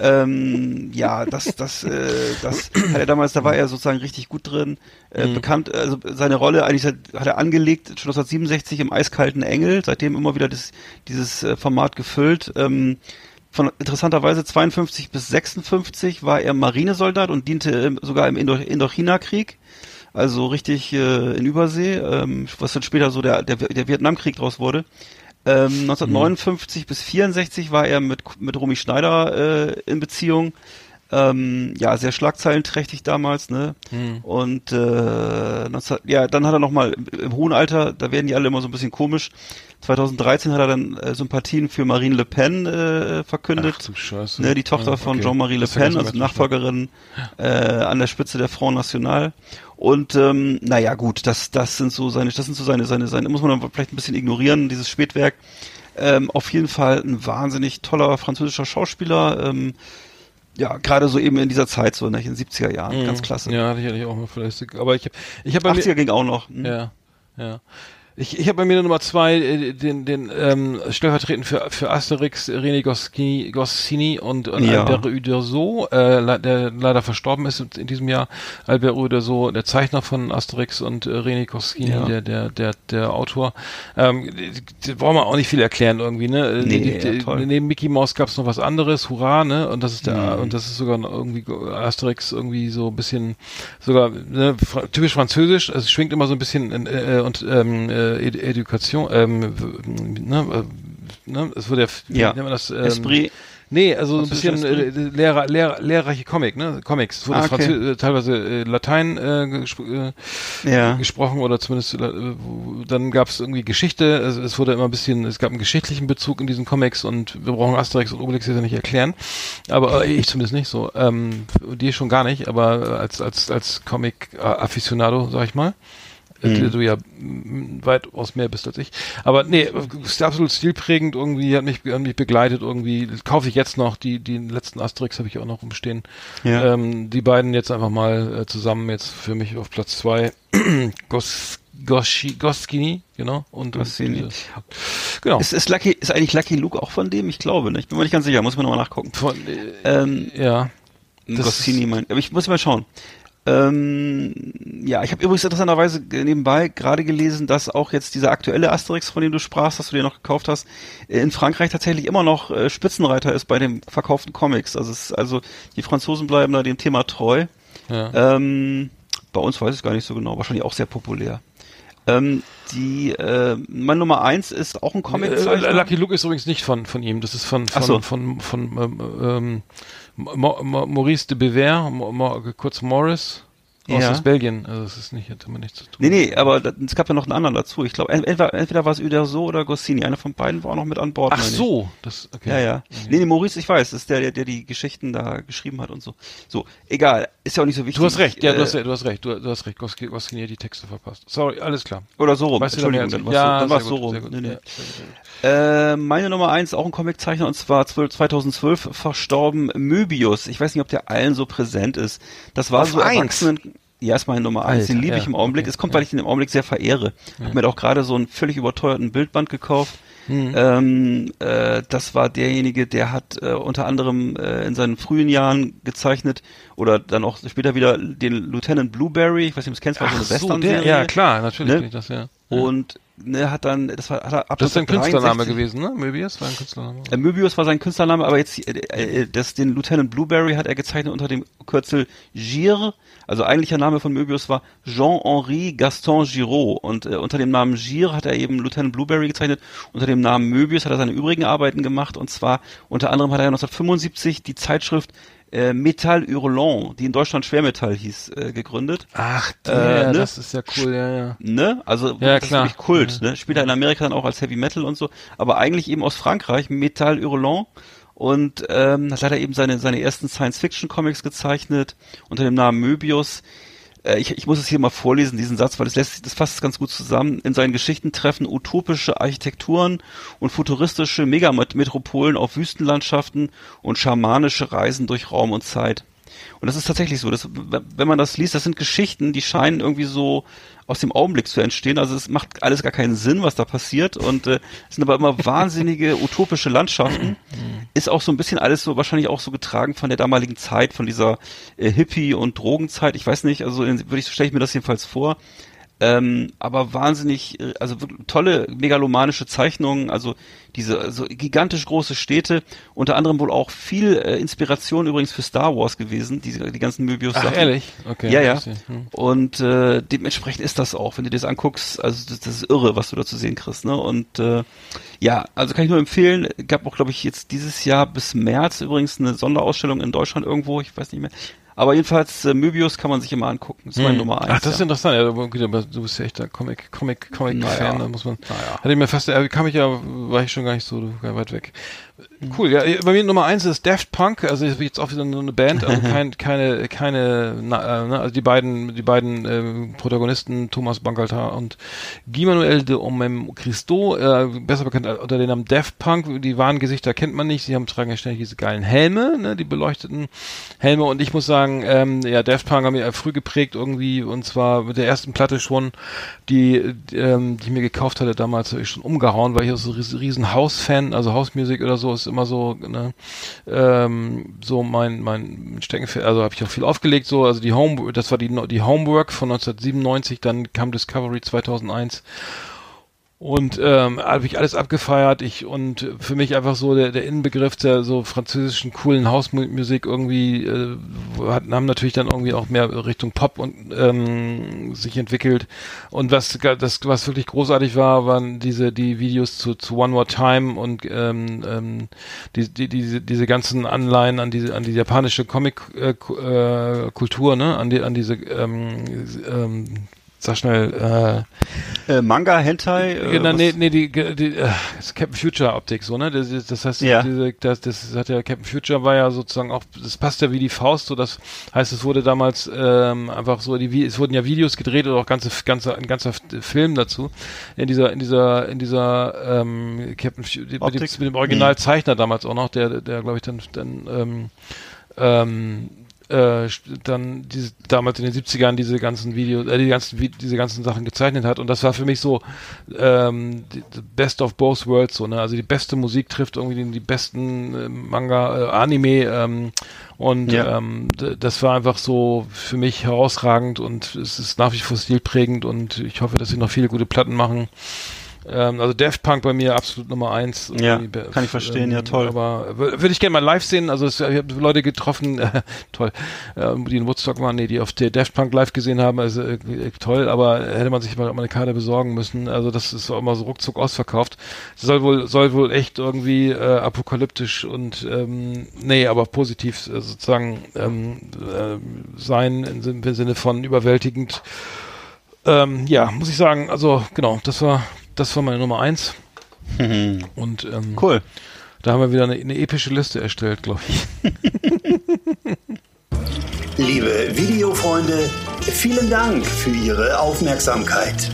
Ähm, ja, das, das, äh, das hat er damals, da war er sozusagen richtig gut drin. Äh, Bekannt, also seine Rolle eigentlich hat, hat er angelegt, schon 1967 im Eiskalten Engel, seitdem immer wieder das, dieses äh, Format gefüllt. Ähm, von interessanterweise 52 bis 56 war er Marinesoldat und diente ähm, sogar im Indo Indochina-Krieg. Also richtig äh, in Übersee, ähm, was dann später so der, der, der Vietnamkrieg draus wurde. Ähm, 1959 bis 64 war er mit, mit Romy Schneider äh, in Beziehung. Ähm, ja, sehr schlagzeilenträchtig damals, ne? Und äh, 19, ja, dann hat er noch mal im, hohen Alter, da werden die alle immer so ein bisschen komisch. 2013 hat er dann äh, Sympathien für Marine Le Pen äh, verkündet. Ach du Scheiße. Ne, die Tochter von okay. Jean-Marie Le Pen, also Nachfolgerin äh, an der Spitze der Front National. Und ähm, naja, gut, das, das sind so seine, das sind so seine, seine, seine, muss man dann vielleicht ein bisschen ignorieren, dieses Spätwerk. Ähm, auf jeden Fall ein wahnsinnig toller französischer Schauspieler. Ähm, ja, gerade so eben in dieser Zeit, so ne, in den 70er Jahren, ganz klasse. Mhm. Ja, hatte ich eigentlich auch mal vielleicht. Aber ich habe ich hab bei 80er mir, ging auch noch. Hm? Ja, ja. Ich, ich habe bei mir nur Nummer zwei äh, den, den ähm, stellvertretend für, für Asterix René Goscinny, Goscinny und, und Ja. Albert Uderso, äh, der leider verstorben ist in diesem Jahr. Albert Uderso, der Zeichner von Asterix und äh, René Goscinny, Ja. der, der, der, der Autor. Ähm, die, brauchen wir auch nicht viel erklären irgendwie, ne? Äh, Nee, die, ja, die, toll. neben Mickey Mouse gab's noch was anderes, hurra, ne? Und das ist der, Mhm. und das ist sogar irgendwie Asterix irgendwie so ein bisschen, sogar ne, typisch französisch, also es schwingt immer so ein bisschen in, äh, und ähm, äh, Ed Education, ähm, ne, äh, ne, es wurde ja, wie Ja. nennt man das? Ähm, Esprit. Nee, also so ein bisschen Französisches äh, lehrer, lehrer, lehrreiche Comic, ne? Comics. Es wurde Ah, okay. Äh, teilweise äh, Latein äh, gespr äh, Ja. gesprochen oder zumindest äh, dann gab es irgendwie Geschichte, es, es wurde immer ein bisschen, es gab einen geschichtlichen Bezug in diesen Comics und wir brauchen Asterix und Obelix jetzt ja nicht erklären, aber äh, ich zumindest nicht so, ähm, die schon gar nicht, aber als als als Comic äh, Aficionado, sag ich mal, äh, Mhm. der du ja mm, weitaus mehr bist als ich. Aber nee, ist absolut stilprägend irgendwie, hat mich, hat mich begleitet irgendwie. Kaufe ich jetzt noch, die, die letzten Asterix habe ich auch noch rumstehen. Ja. Ähm, die beiden jetzt einfach mal äh, zusammen jetzt für mich auf Platz zwei. Gos, Goschi, Goskini, genau. Und, und Goscinny. diese- genau. Ist, ist, Lucky, ist eigentlich Lucky Luke auch von dem? Ich glaube nicht. Bin mir nicht ganz sicher. Muss man nochmal nachgucken. Von, äh, Ähm, ja. Das Goscinny mein. Aber ich muss mal schauen. Ähm, ja, ich habe übrigens interessanterweise nebenbei gerade gelesen, dass auch jetzt dieser aktuelle Asterix, von dem du sprachst, dass du dir noch gekauft hast, in Frankreich tatsächlich immer noch äh, Spitzenreiter ist bei den verkauften Comics. Also, es also die Franzosen bleiben da dem Thema treu. Ja. Ähm, bei uns weiß ich gar nicht so genau, wahrscheinlich auch sehr populär. Ähm, die, äh, mein Nummer eins ist auch ein comic Äh, Lucky Luke ist übrigens nicht von, von ihm. Das ist von, von, so. von, von, ähm, ähm, Mo, Maurice de Bever, kurz Morris, Ja. aus Belgien. Also es ist nicht, hat immer nichts zu tun. Nee, nee, aber es gab ja noch einen anderen dazu. Ich glaube, entweder, entweder war es Uderso oder Goscinny. Einer von beiden war auch noch mit an Bord. Ach ich. so, das, okay. Ja, ja. Nee, nee, Maurice, ich weiß, das ist der, der, der die Geschichten da geschrieben hat und so. So, egal, ist ja auch nicht so wichtig. Du hast recht, ja, Äh, du hast, du hast recht, du, du hast recht, Goski hat die Texte verpasst. Sorry, alles klar. Oder so rum, Weißt du da mehr Entschuldigung, als dann war es so, dann rum. Nee, nee. ja. Äh, meine Nummer eins, auch ein Comiczeichner, und zwar 12, 2012 verstorben Möbius. Ich weiß nicht, ob der allen so präsent ist. Das war Auf so eins? Erwachsenen... Ja, ist meine Nummer eins. Den liebe ich ja, im Augenblick. okay, es kommt, ja. weil ich den im Augenblick sehr verehre. Hab mir auch gerade so einen völlig überteuerten Bildband gekauft. Hm. Ähm, äh, das war derjenige, der hat äh, unter anderem äh, in seinen frühen Jahren gezeichnet oder dann auch später wieder den Lieutenant Blueberry. Ich weiß nicht, ob du es kennst, war so eine Western-Serie. ja klar, natürlich Ne? ich das, ja. Und ne, hat dann, das war, hat er ab Das ist ein Künstlername 1963 gewesen, ne? Möbius war ein Künstlername. äh, Möbius war sein Künstlername, aber jetzt äh, äh, das, den Lieutenant Blueberry hat er gezeichnet unter dem Kürzel Gire. Also eigentlicher Name von Möbius war Jean-Henri Gaston Giraud und äh, unter dem Namen Gire hat er eben Lieutenant Blueberry gezeichnet. Unter dem Namen Möbius hat er seine übrigen Arbeiten gemacht und zwar unter anderem hat er 1975 die Zeitschrift äh, Metall Hurlant, die in Deutschland Schwermetall hieß, äh, gegründet. Ach, Äh, der, ne? das ist ja cool, ja, ja. Ne? Also Ja, das klar. ist wirklich Kult, ne? Spielt er in Amerika dann auch als Heavy Metal und so, aber eigentlich eben aus Frankreich, Metal Hurlant und ähm, hat leider eben seine seine ersten Science-Fiction-Comics gezeichnet unter dem Namen Möbius. Äh, ich, ich muss es hier mal vorlesen, diesen Satz, weil das lässt das fasst es ganz gut zusammen. In seinen Geschichten treffen utopische Architekturen und futuristische Megametropolen auf Wüstenlandschaften und schamanische Reisen durch Raum und Zeit. Und das ist tatsächlich so. Das, wenn man das liest, das sind Geschichten, die scheinen irgendwie so aus dem Augenblick zu entstehen. Also es macht alles gar keinen Sinn, was da passiert. Und äh, es sind aber immer wahnsinnige utopische Landschaften. Ist auch so ein bisschen alles so wahrscheinlich auch so getragen von der damaligen Zeit, von dieser äh, Hippie- und Drogenzeit. Ich weiß nicht, also würde ich stelle ich mir das jedenfalls vor. Ähm, aber wahnsinnig, äh, also tolle megalomanische Zeichnungen, also diese also gigantisch große Städte, unter anderem wohl auch viel äh, Inspiration übrigens für Star Wars gewesen, diese, die ganzen Möbius-Sachen. Ach, ehrlich? Okay. Ja, ja. Hm. Und äh, dementsprechend ist das auch, wenn du dir das anguckst, also das, das ist irre, was du da zu sehen kriegst. Ne? Und äh, ja, also kann ich nur empfehlen, gab auch, glaube ich, jetzt dieses Jahr bis März übrigens eine Sonderausstellung in Deutschland irgendwo, ich weiß nicht mehr. Aber jedenfalls, äh, Möbius kann man sich immer angucken. Das ist meine Nummer eins. Hm. Ach, das ist ja. interessant. Ja, du bist ja echt der Comic, Comic, Comic-Fan. Naja. Da muss man. Naja. Hatte ich mir fast, äh, kam ich ja, war ich schon gar nicht so weit weg. Cool. Ja, bei mir Nummer eins ist Daft Punk. Also jetzt auch wieder nur eine Band, also kein, keine, keine, na, äh, ne, also die beiden, die beiden äh, Protagonisten Thomas Bangalter und Guy Manuel de Omem Christo, äh, besser bekannt unter dem Namen Daft Punk. Die wahren Gesichter kennt man nicht. Sie haben tragen ja ständig diese geilen Helme, ne, die beleuchteten Helme. Und ich muss sagen ähm, ja, Daft Punk haben mich früh geprägt irgendwie und zwar mit der ersten Platte schon, die, die, ähm, die ich mir gekauft hatte damals, habe ich schon umgehauen, weil ich auch so riesen, riesen House-Fan, also House-Music oder so ist immer so, ne, ähm, so mein, mein Steckenpferd, also habe ich auch viel aufgelegt, so, also die Home, das war die, die Homework von 1997, dann kam Discovery 2001 und ähm, habe ich alles abgefeiert. Ich und für mich einfach so der, der Inbegriff der so französischen coolen Hausmusik irgendwie äh, hat, haben natürlich dann irgendwie auch mehr Richtung Pop und ähm, sich entwickelt. Und was das was wirklich großartig war, waren diese die Videos zu, zu One More Time und ähm, ähm, die, die, diese diese ganzen Anleihen an diese an die japanische Comic äh, äh, Kultur, ne, an die an diese ähm, ähm, sag schnell, äh, Äh, Manga, Hentai? Äh, genau, was- nee, nee, die, die äh, Captain Future Optik, so, ne? Das, das heißt, Ja. diese, das, das hat ja Captain Future war ja sozusagen auch, das passt ja wie die Faust, so das heißt, es wurde damals ähm, einfach so, die, es wurden ja Videos gedreht oder auch ganze, ganze, ein ganzer Film dazu in dieser, in dieser, in dieser ähm, Captain Future, mit, dem- mit dem Originalzeichner damals auch noch, der, der, glaube ich dann, dann ähm, ähm, äh, dann diese, damals in den 70ern diese ganzen Videos, äh, die ganzen, diese ganzen Sachen gezeichnet hat und das war für mich so ähm, die, best of both worlds so, ne? Also die beste Musik trifft irgendwie die, die besten äh, Manga, äh, Anime ähm, und Ja. ähm, das war einfach so für mich herausragend und es ist nach wie vor stilprägend und ich hoffe, dass sie noch viele gute Platten machen. Ähm, also Daft Punk bei mir absolut Nummer eins. Ja, kann ich verstehen, ja, toll. Aber würde ich gerne mal live sehen. Also es, ich habe Leute getroffen, äh, toll, äh, die in Woodstock waren, nee, die auf der Daft Punk live gesehen haben, also äh, äh, toll, aber hätte man sich mal eine Karte besorgen müssen. Also das ist auch immer so ruckzuck ausverkauft. Es soll wohl, soll wohl echt irgendwie äh, apokalyptisch und ähm, nee, aber positiv sozusagen ähm, äh, sein im Sinne von überwältigend. Ähm, ja, muss ich sagen, also genau, das war das war meine Nummer eins. Und ähm, Cool. da haben wir wieder eine, eine epische Liste erstellt, glaube ich. Liebe Videofreunde, vielen Dank für Ihre Aufmerksamkeit.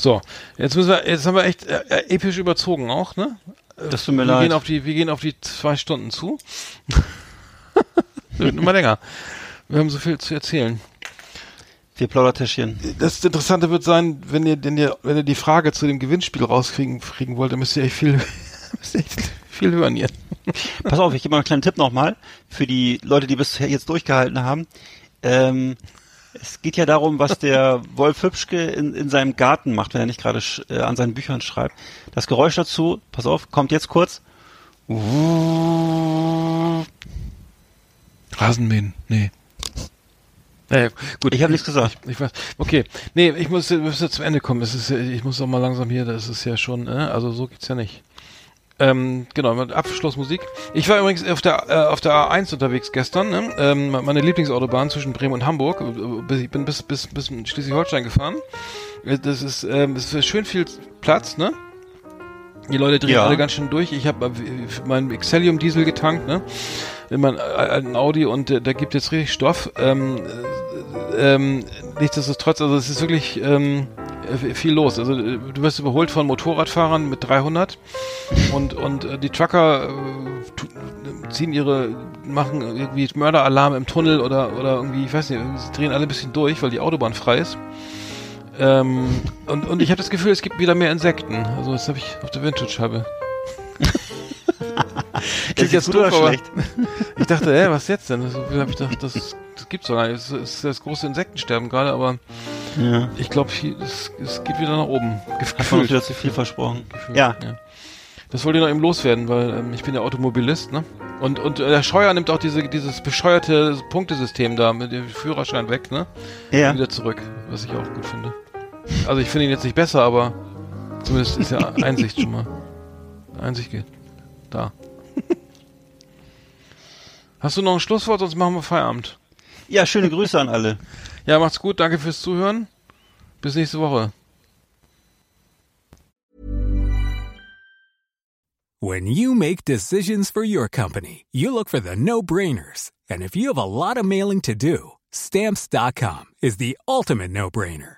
So, jetzt müssen wir, jetzt haben wir echt äh, äh, episch überzogen auch, ne? Das tut mir wir leid. Gehen auf die, wir gehen auf die zwei Stunden zu. Wird immer länger. Wir haben so viel zu erzählen. Wir Plaudertäschchen. Das Interessante wird sein, wenn ihr, wenn ihr, wenn ihr die Frage zu dem Gewinnspiel rauskriegen kriegen wollt, dann müsst ihr echt viel, müsst ihr echt viel hören hier. Pass auf, ich gebe mal einen kleinen Tipp nochmal für die Leute, die bisher jetzt durchgehalten haben. Ähm, es geht ja darum, was der Wolf Hübschke in, in seinem Garten macht, wenn er nicht gerade äh, an seinen Büchern schreibt. Das Geräusch dazu, pass auf, kommt jetzt kurz. Rasenmähen, nee. Naja, gut. Ich habe nichts gesagt. Ich, ich weiß. Okay. Nee, ich muss, wir müssen jetzt zum Ende kommen. Das ist, ich muss auch mal langsam hier, das ist ja schon, äh, also so geht's ja nicht. Ähm, genau, mit Abschlussmusik. Ich war übrigens auf der, äh, auf der A1 unterwegs gestern, ne? ähm, meine Lieblingsautobahn zwischen Bremen und Hamburg. Äh, Ich bin bis, bis, bis Schleswig-Holstein gefahren. Äh, Das ist, ähm, das ist schön viel Platz, ne? Die Leute drehen Ja. alle ganz schön durch. Ich habe meinen Excellium Diesel getankt, ne? In meinem alten Audi und äh, da gibt jetzt richtig Stoff. Ähm, äh, ähm, nichtsdestotrotz, also es ist wirklich ähm, äh, viel los. Also äh, du wirst überholt von Motorradfahrern mit 300 und und äh, die Trucker äh, ziehen ihre machen irgendwie Mörderalarm im Tunnel oder oder irgendwie ich weiß nicht, sie drehen alle ein bisschen durch, weil die Autobahn frei ist. Ähm, und, und ich habe das Gefühl, es gibt wieder mehr Insekten. Also das habe ich auf der Windschutzscheibe. Ist jetzt oder aber schlecht? Ich dachte, hä, was jetzt denn? So hab ich gedacht, das, das gibt's doch gar nicht. Es ist das große Insektensterben gerade, aber Ja. ich glaube, es, es geht wieder nach oben. Gefühlt. wieder zu viel versprochen. Gefühlt, Ja. Das wollte ich noch eben loswerden, weil ähm, ich bin ja Automobilist, ne? Und, und äh, der Scheuer nimmt auch diese, dieses bescheuerte Punktesystem da mit dem Führerschein weg, ne? Ja. Wieder zurück, was ich auch gut finde. Also ich finde ihn jetzt nicht besser, aber zumindest ist ja Einsicht schon mal. Einsicht geht. Da. Hast du noch ein Schlusswort, sonst machen wir Feierabend. Ja, schöne Grüße an alle. Ja, macht's gut, danke fürs Zuhören. Bis nächste Woche. When you make decisions for your company, you look for the no brainers. And if you have a lot of mailing to do, stamps.com is the ultimate no brainer.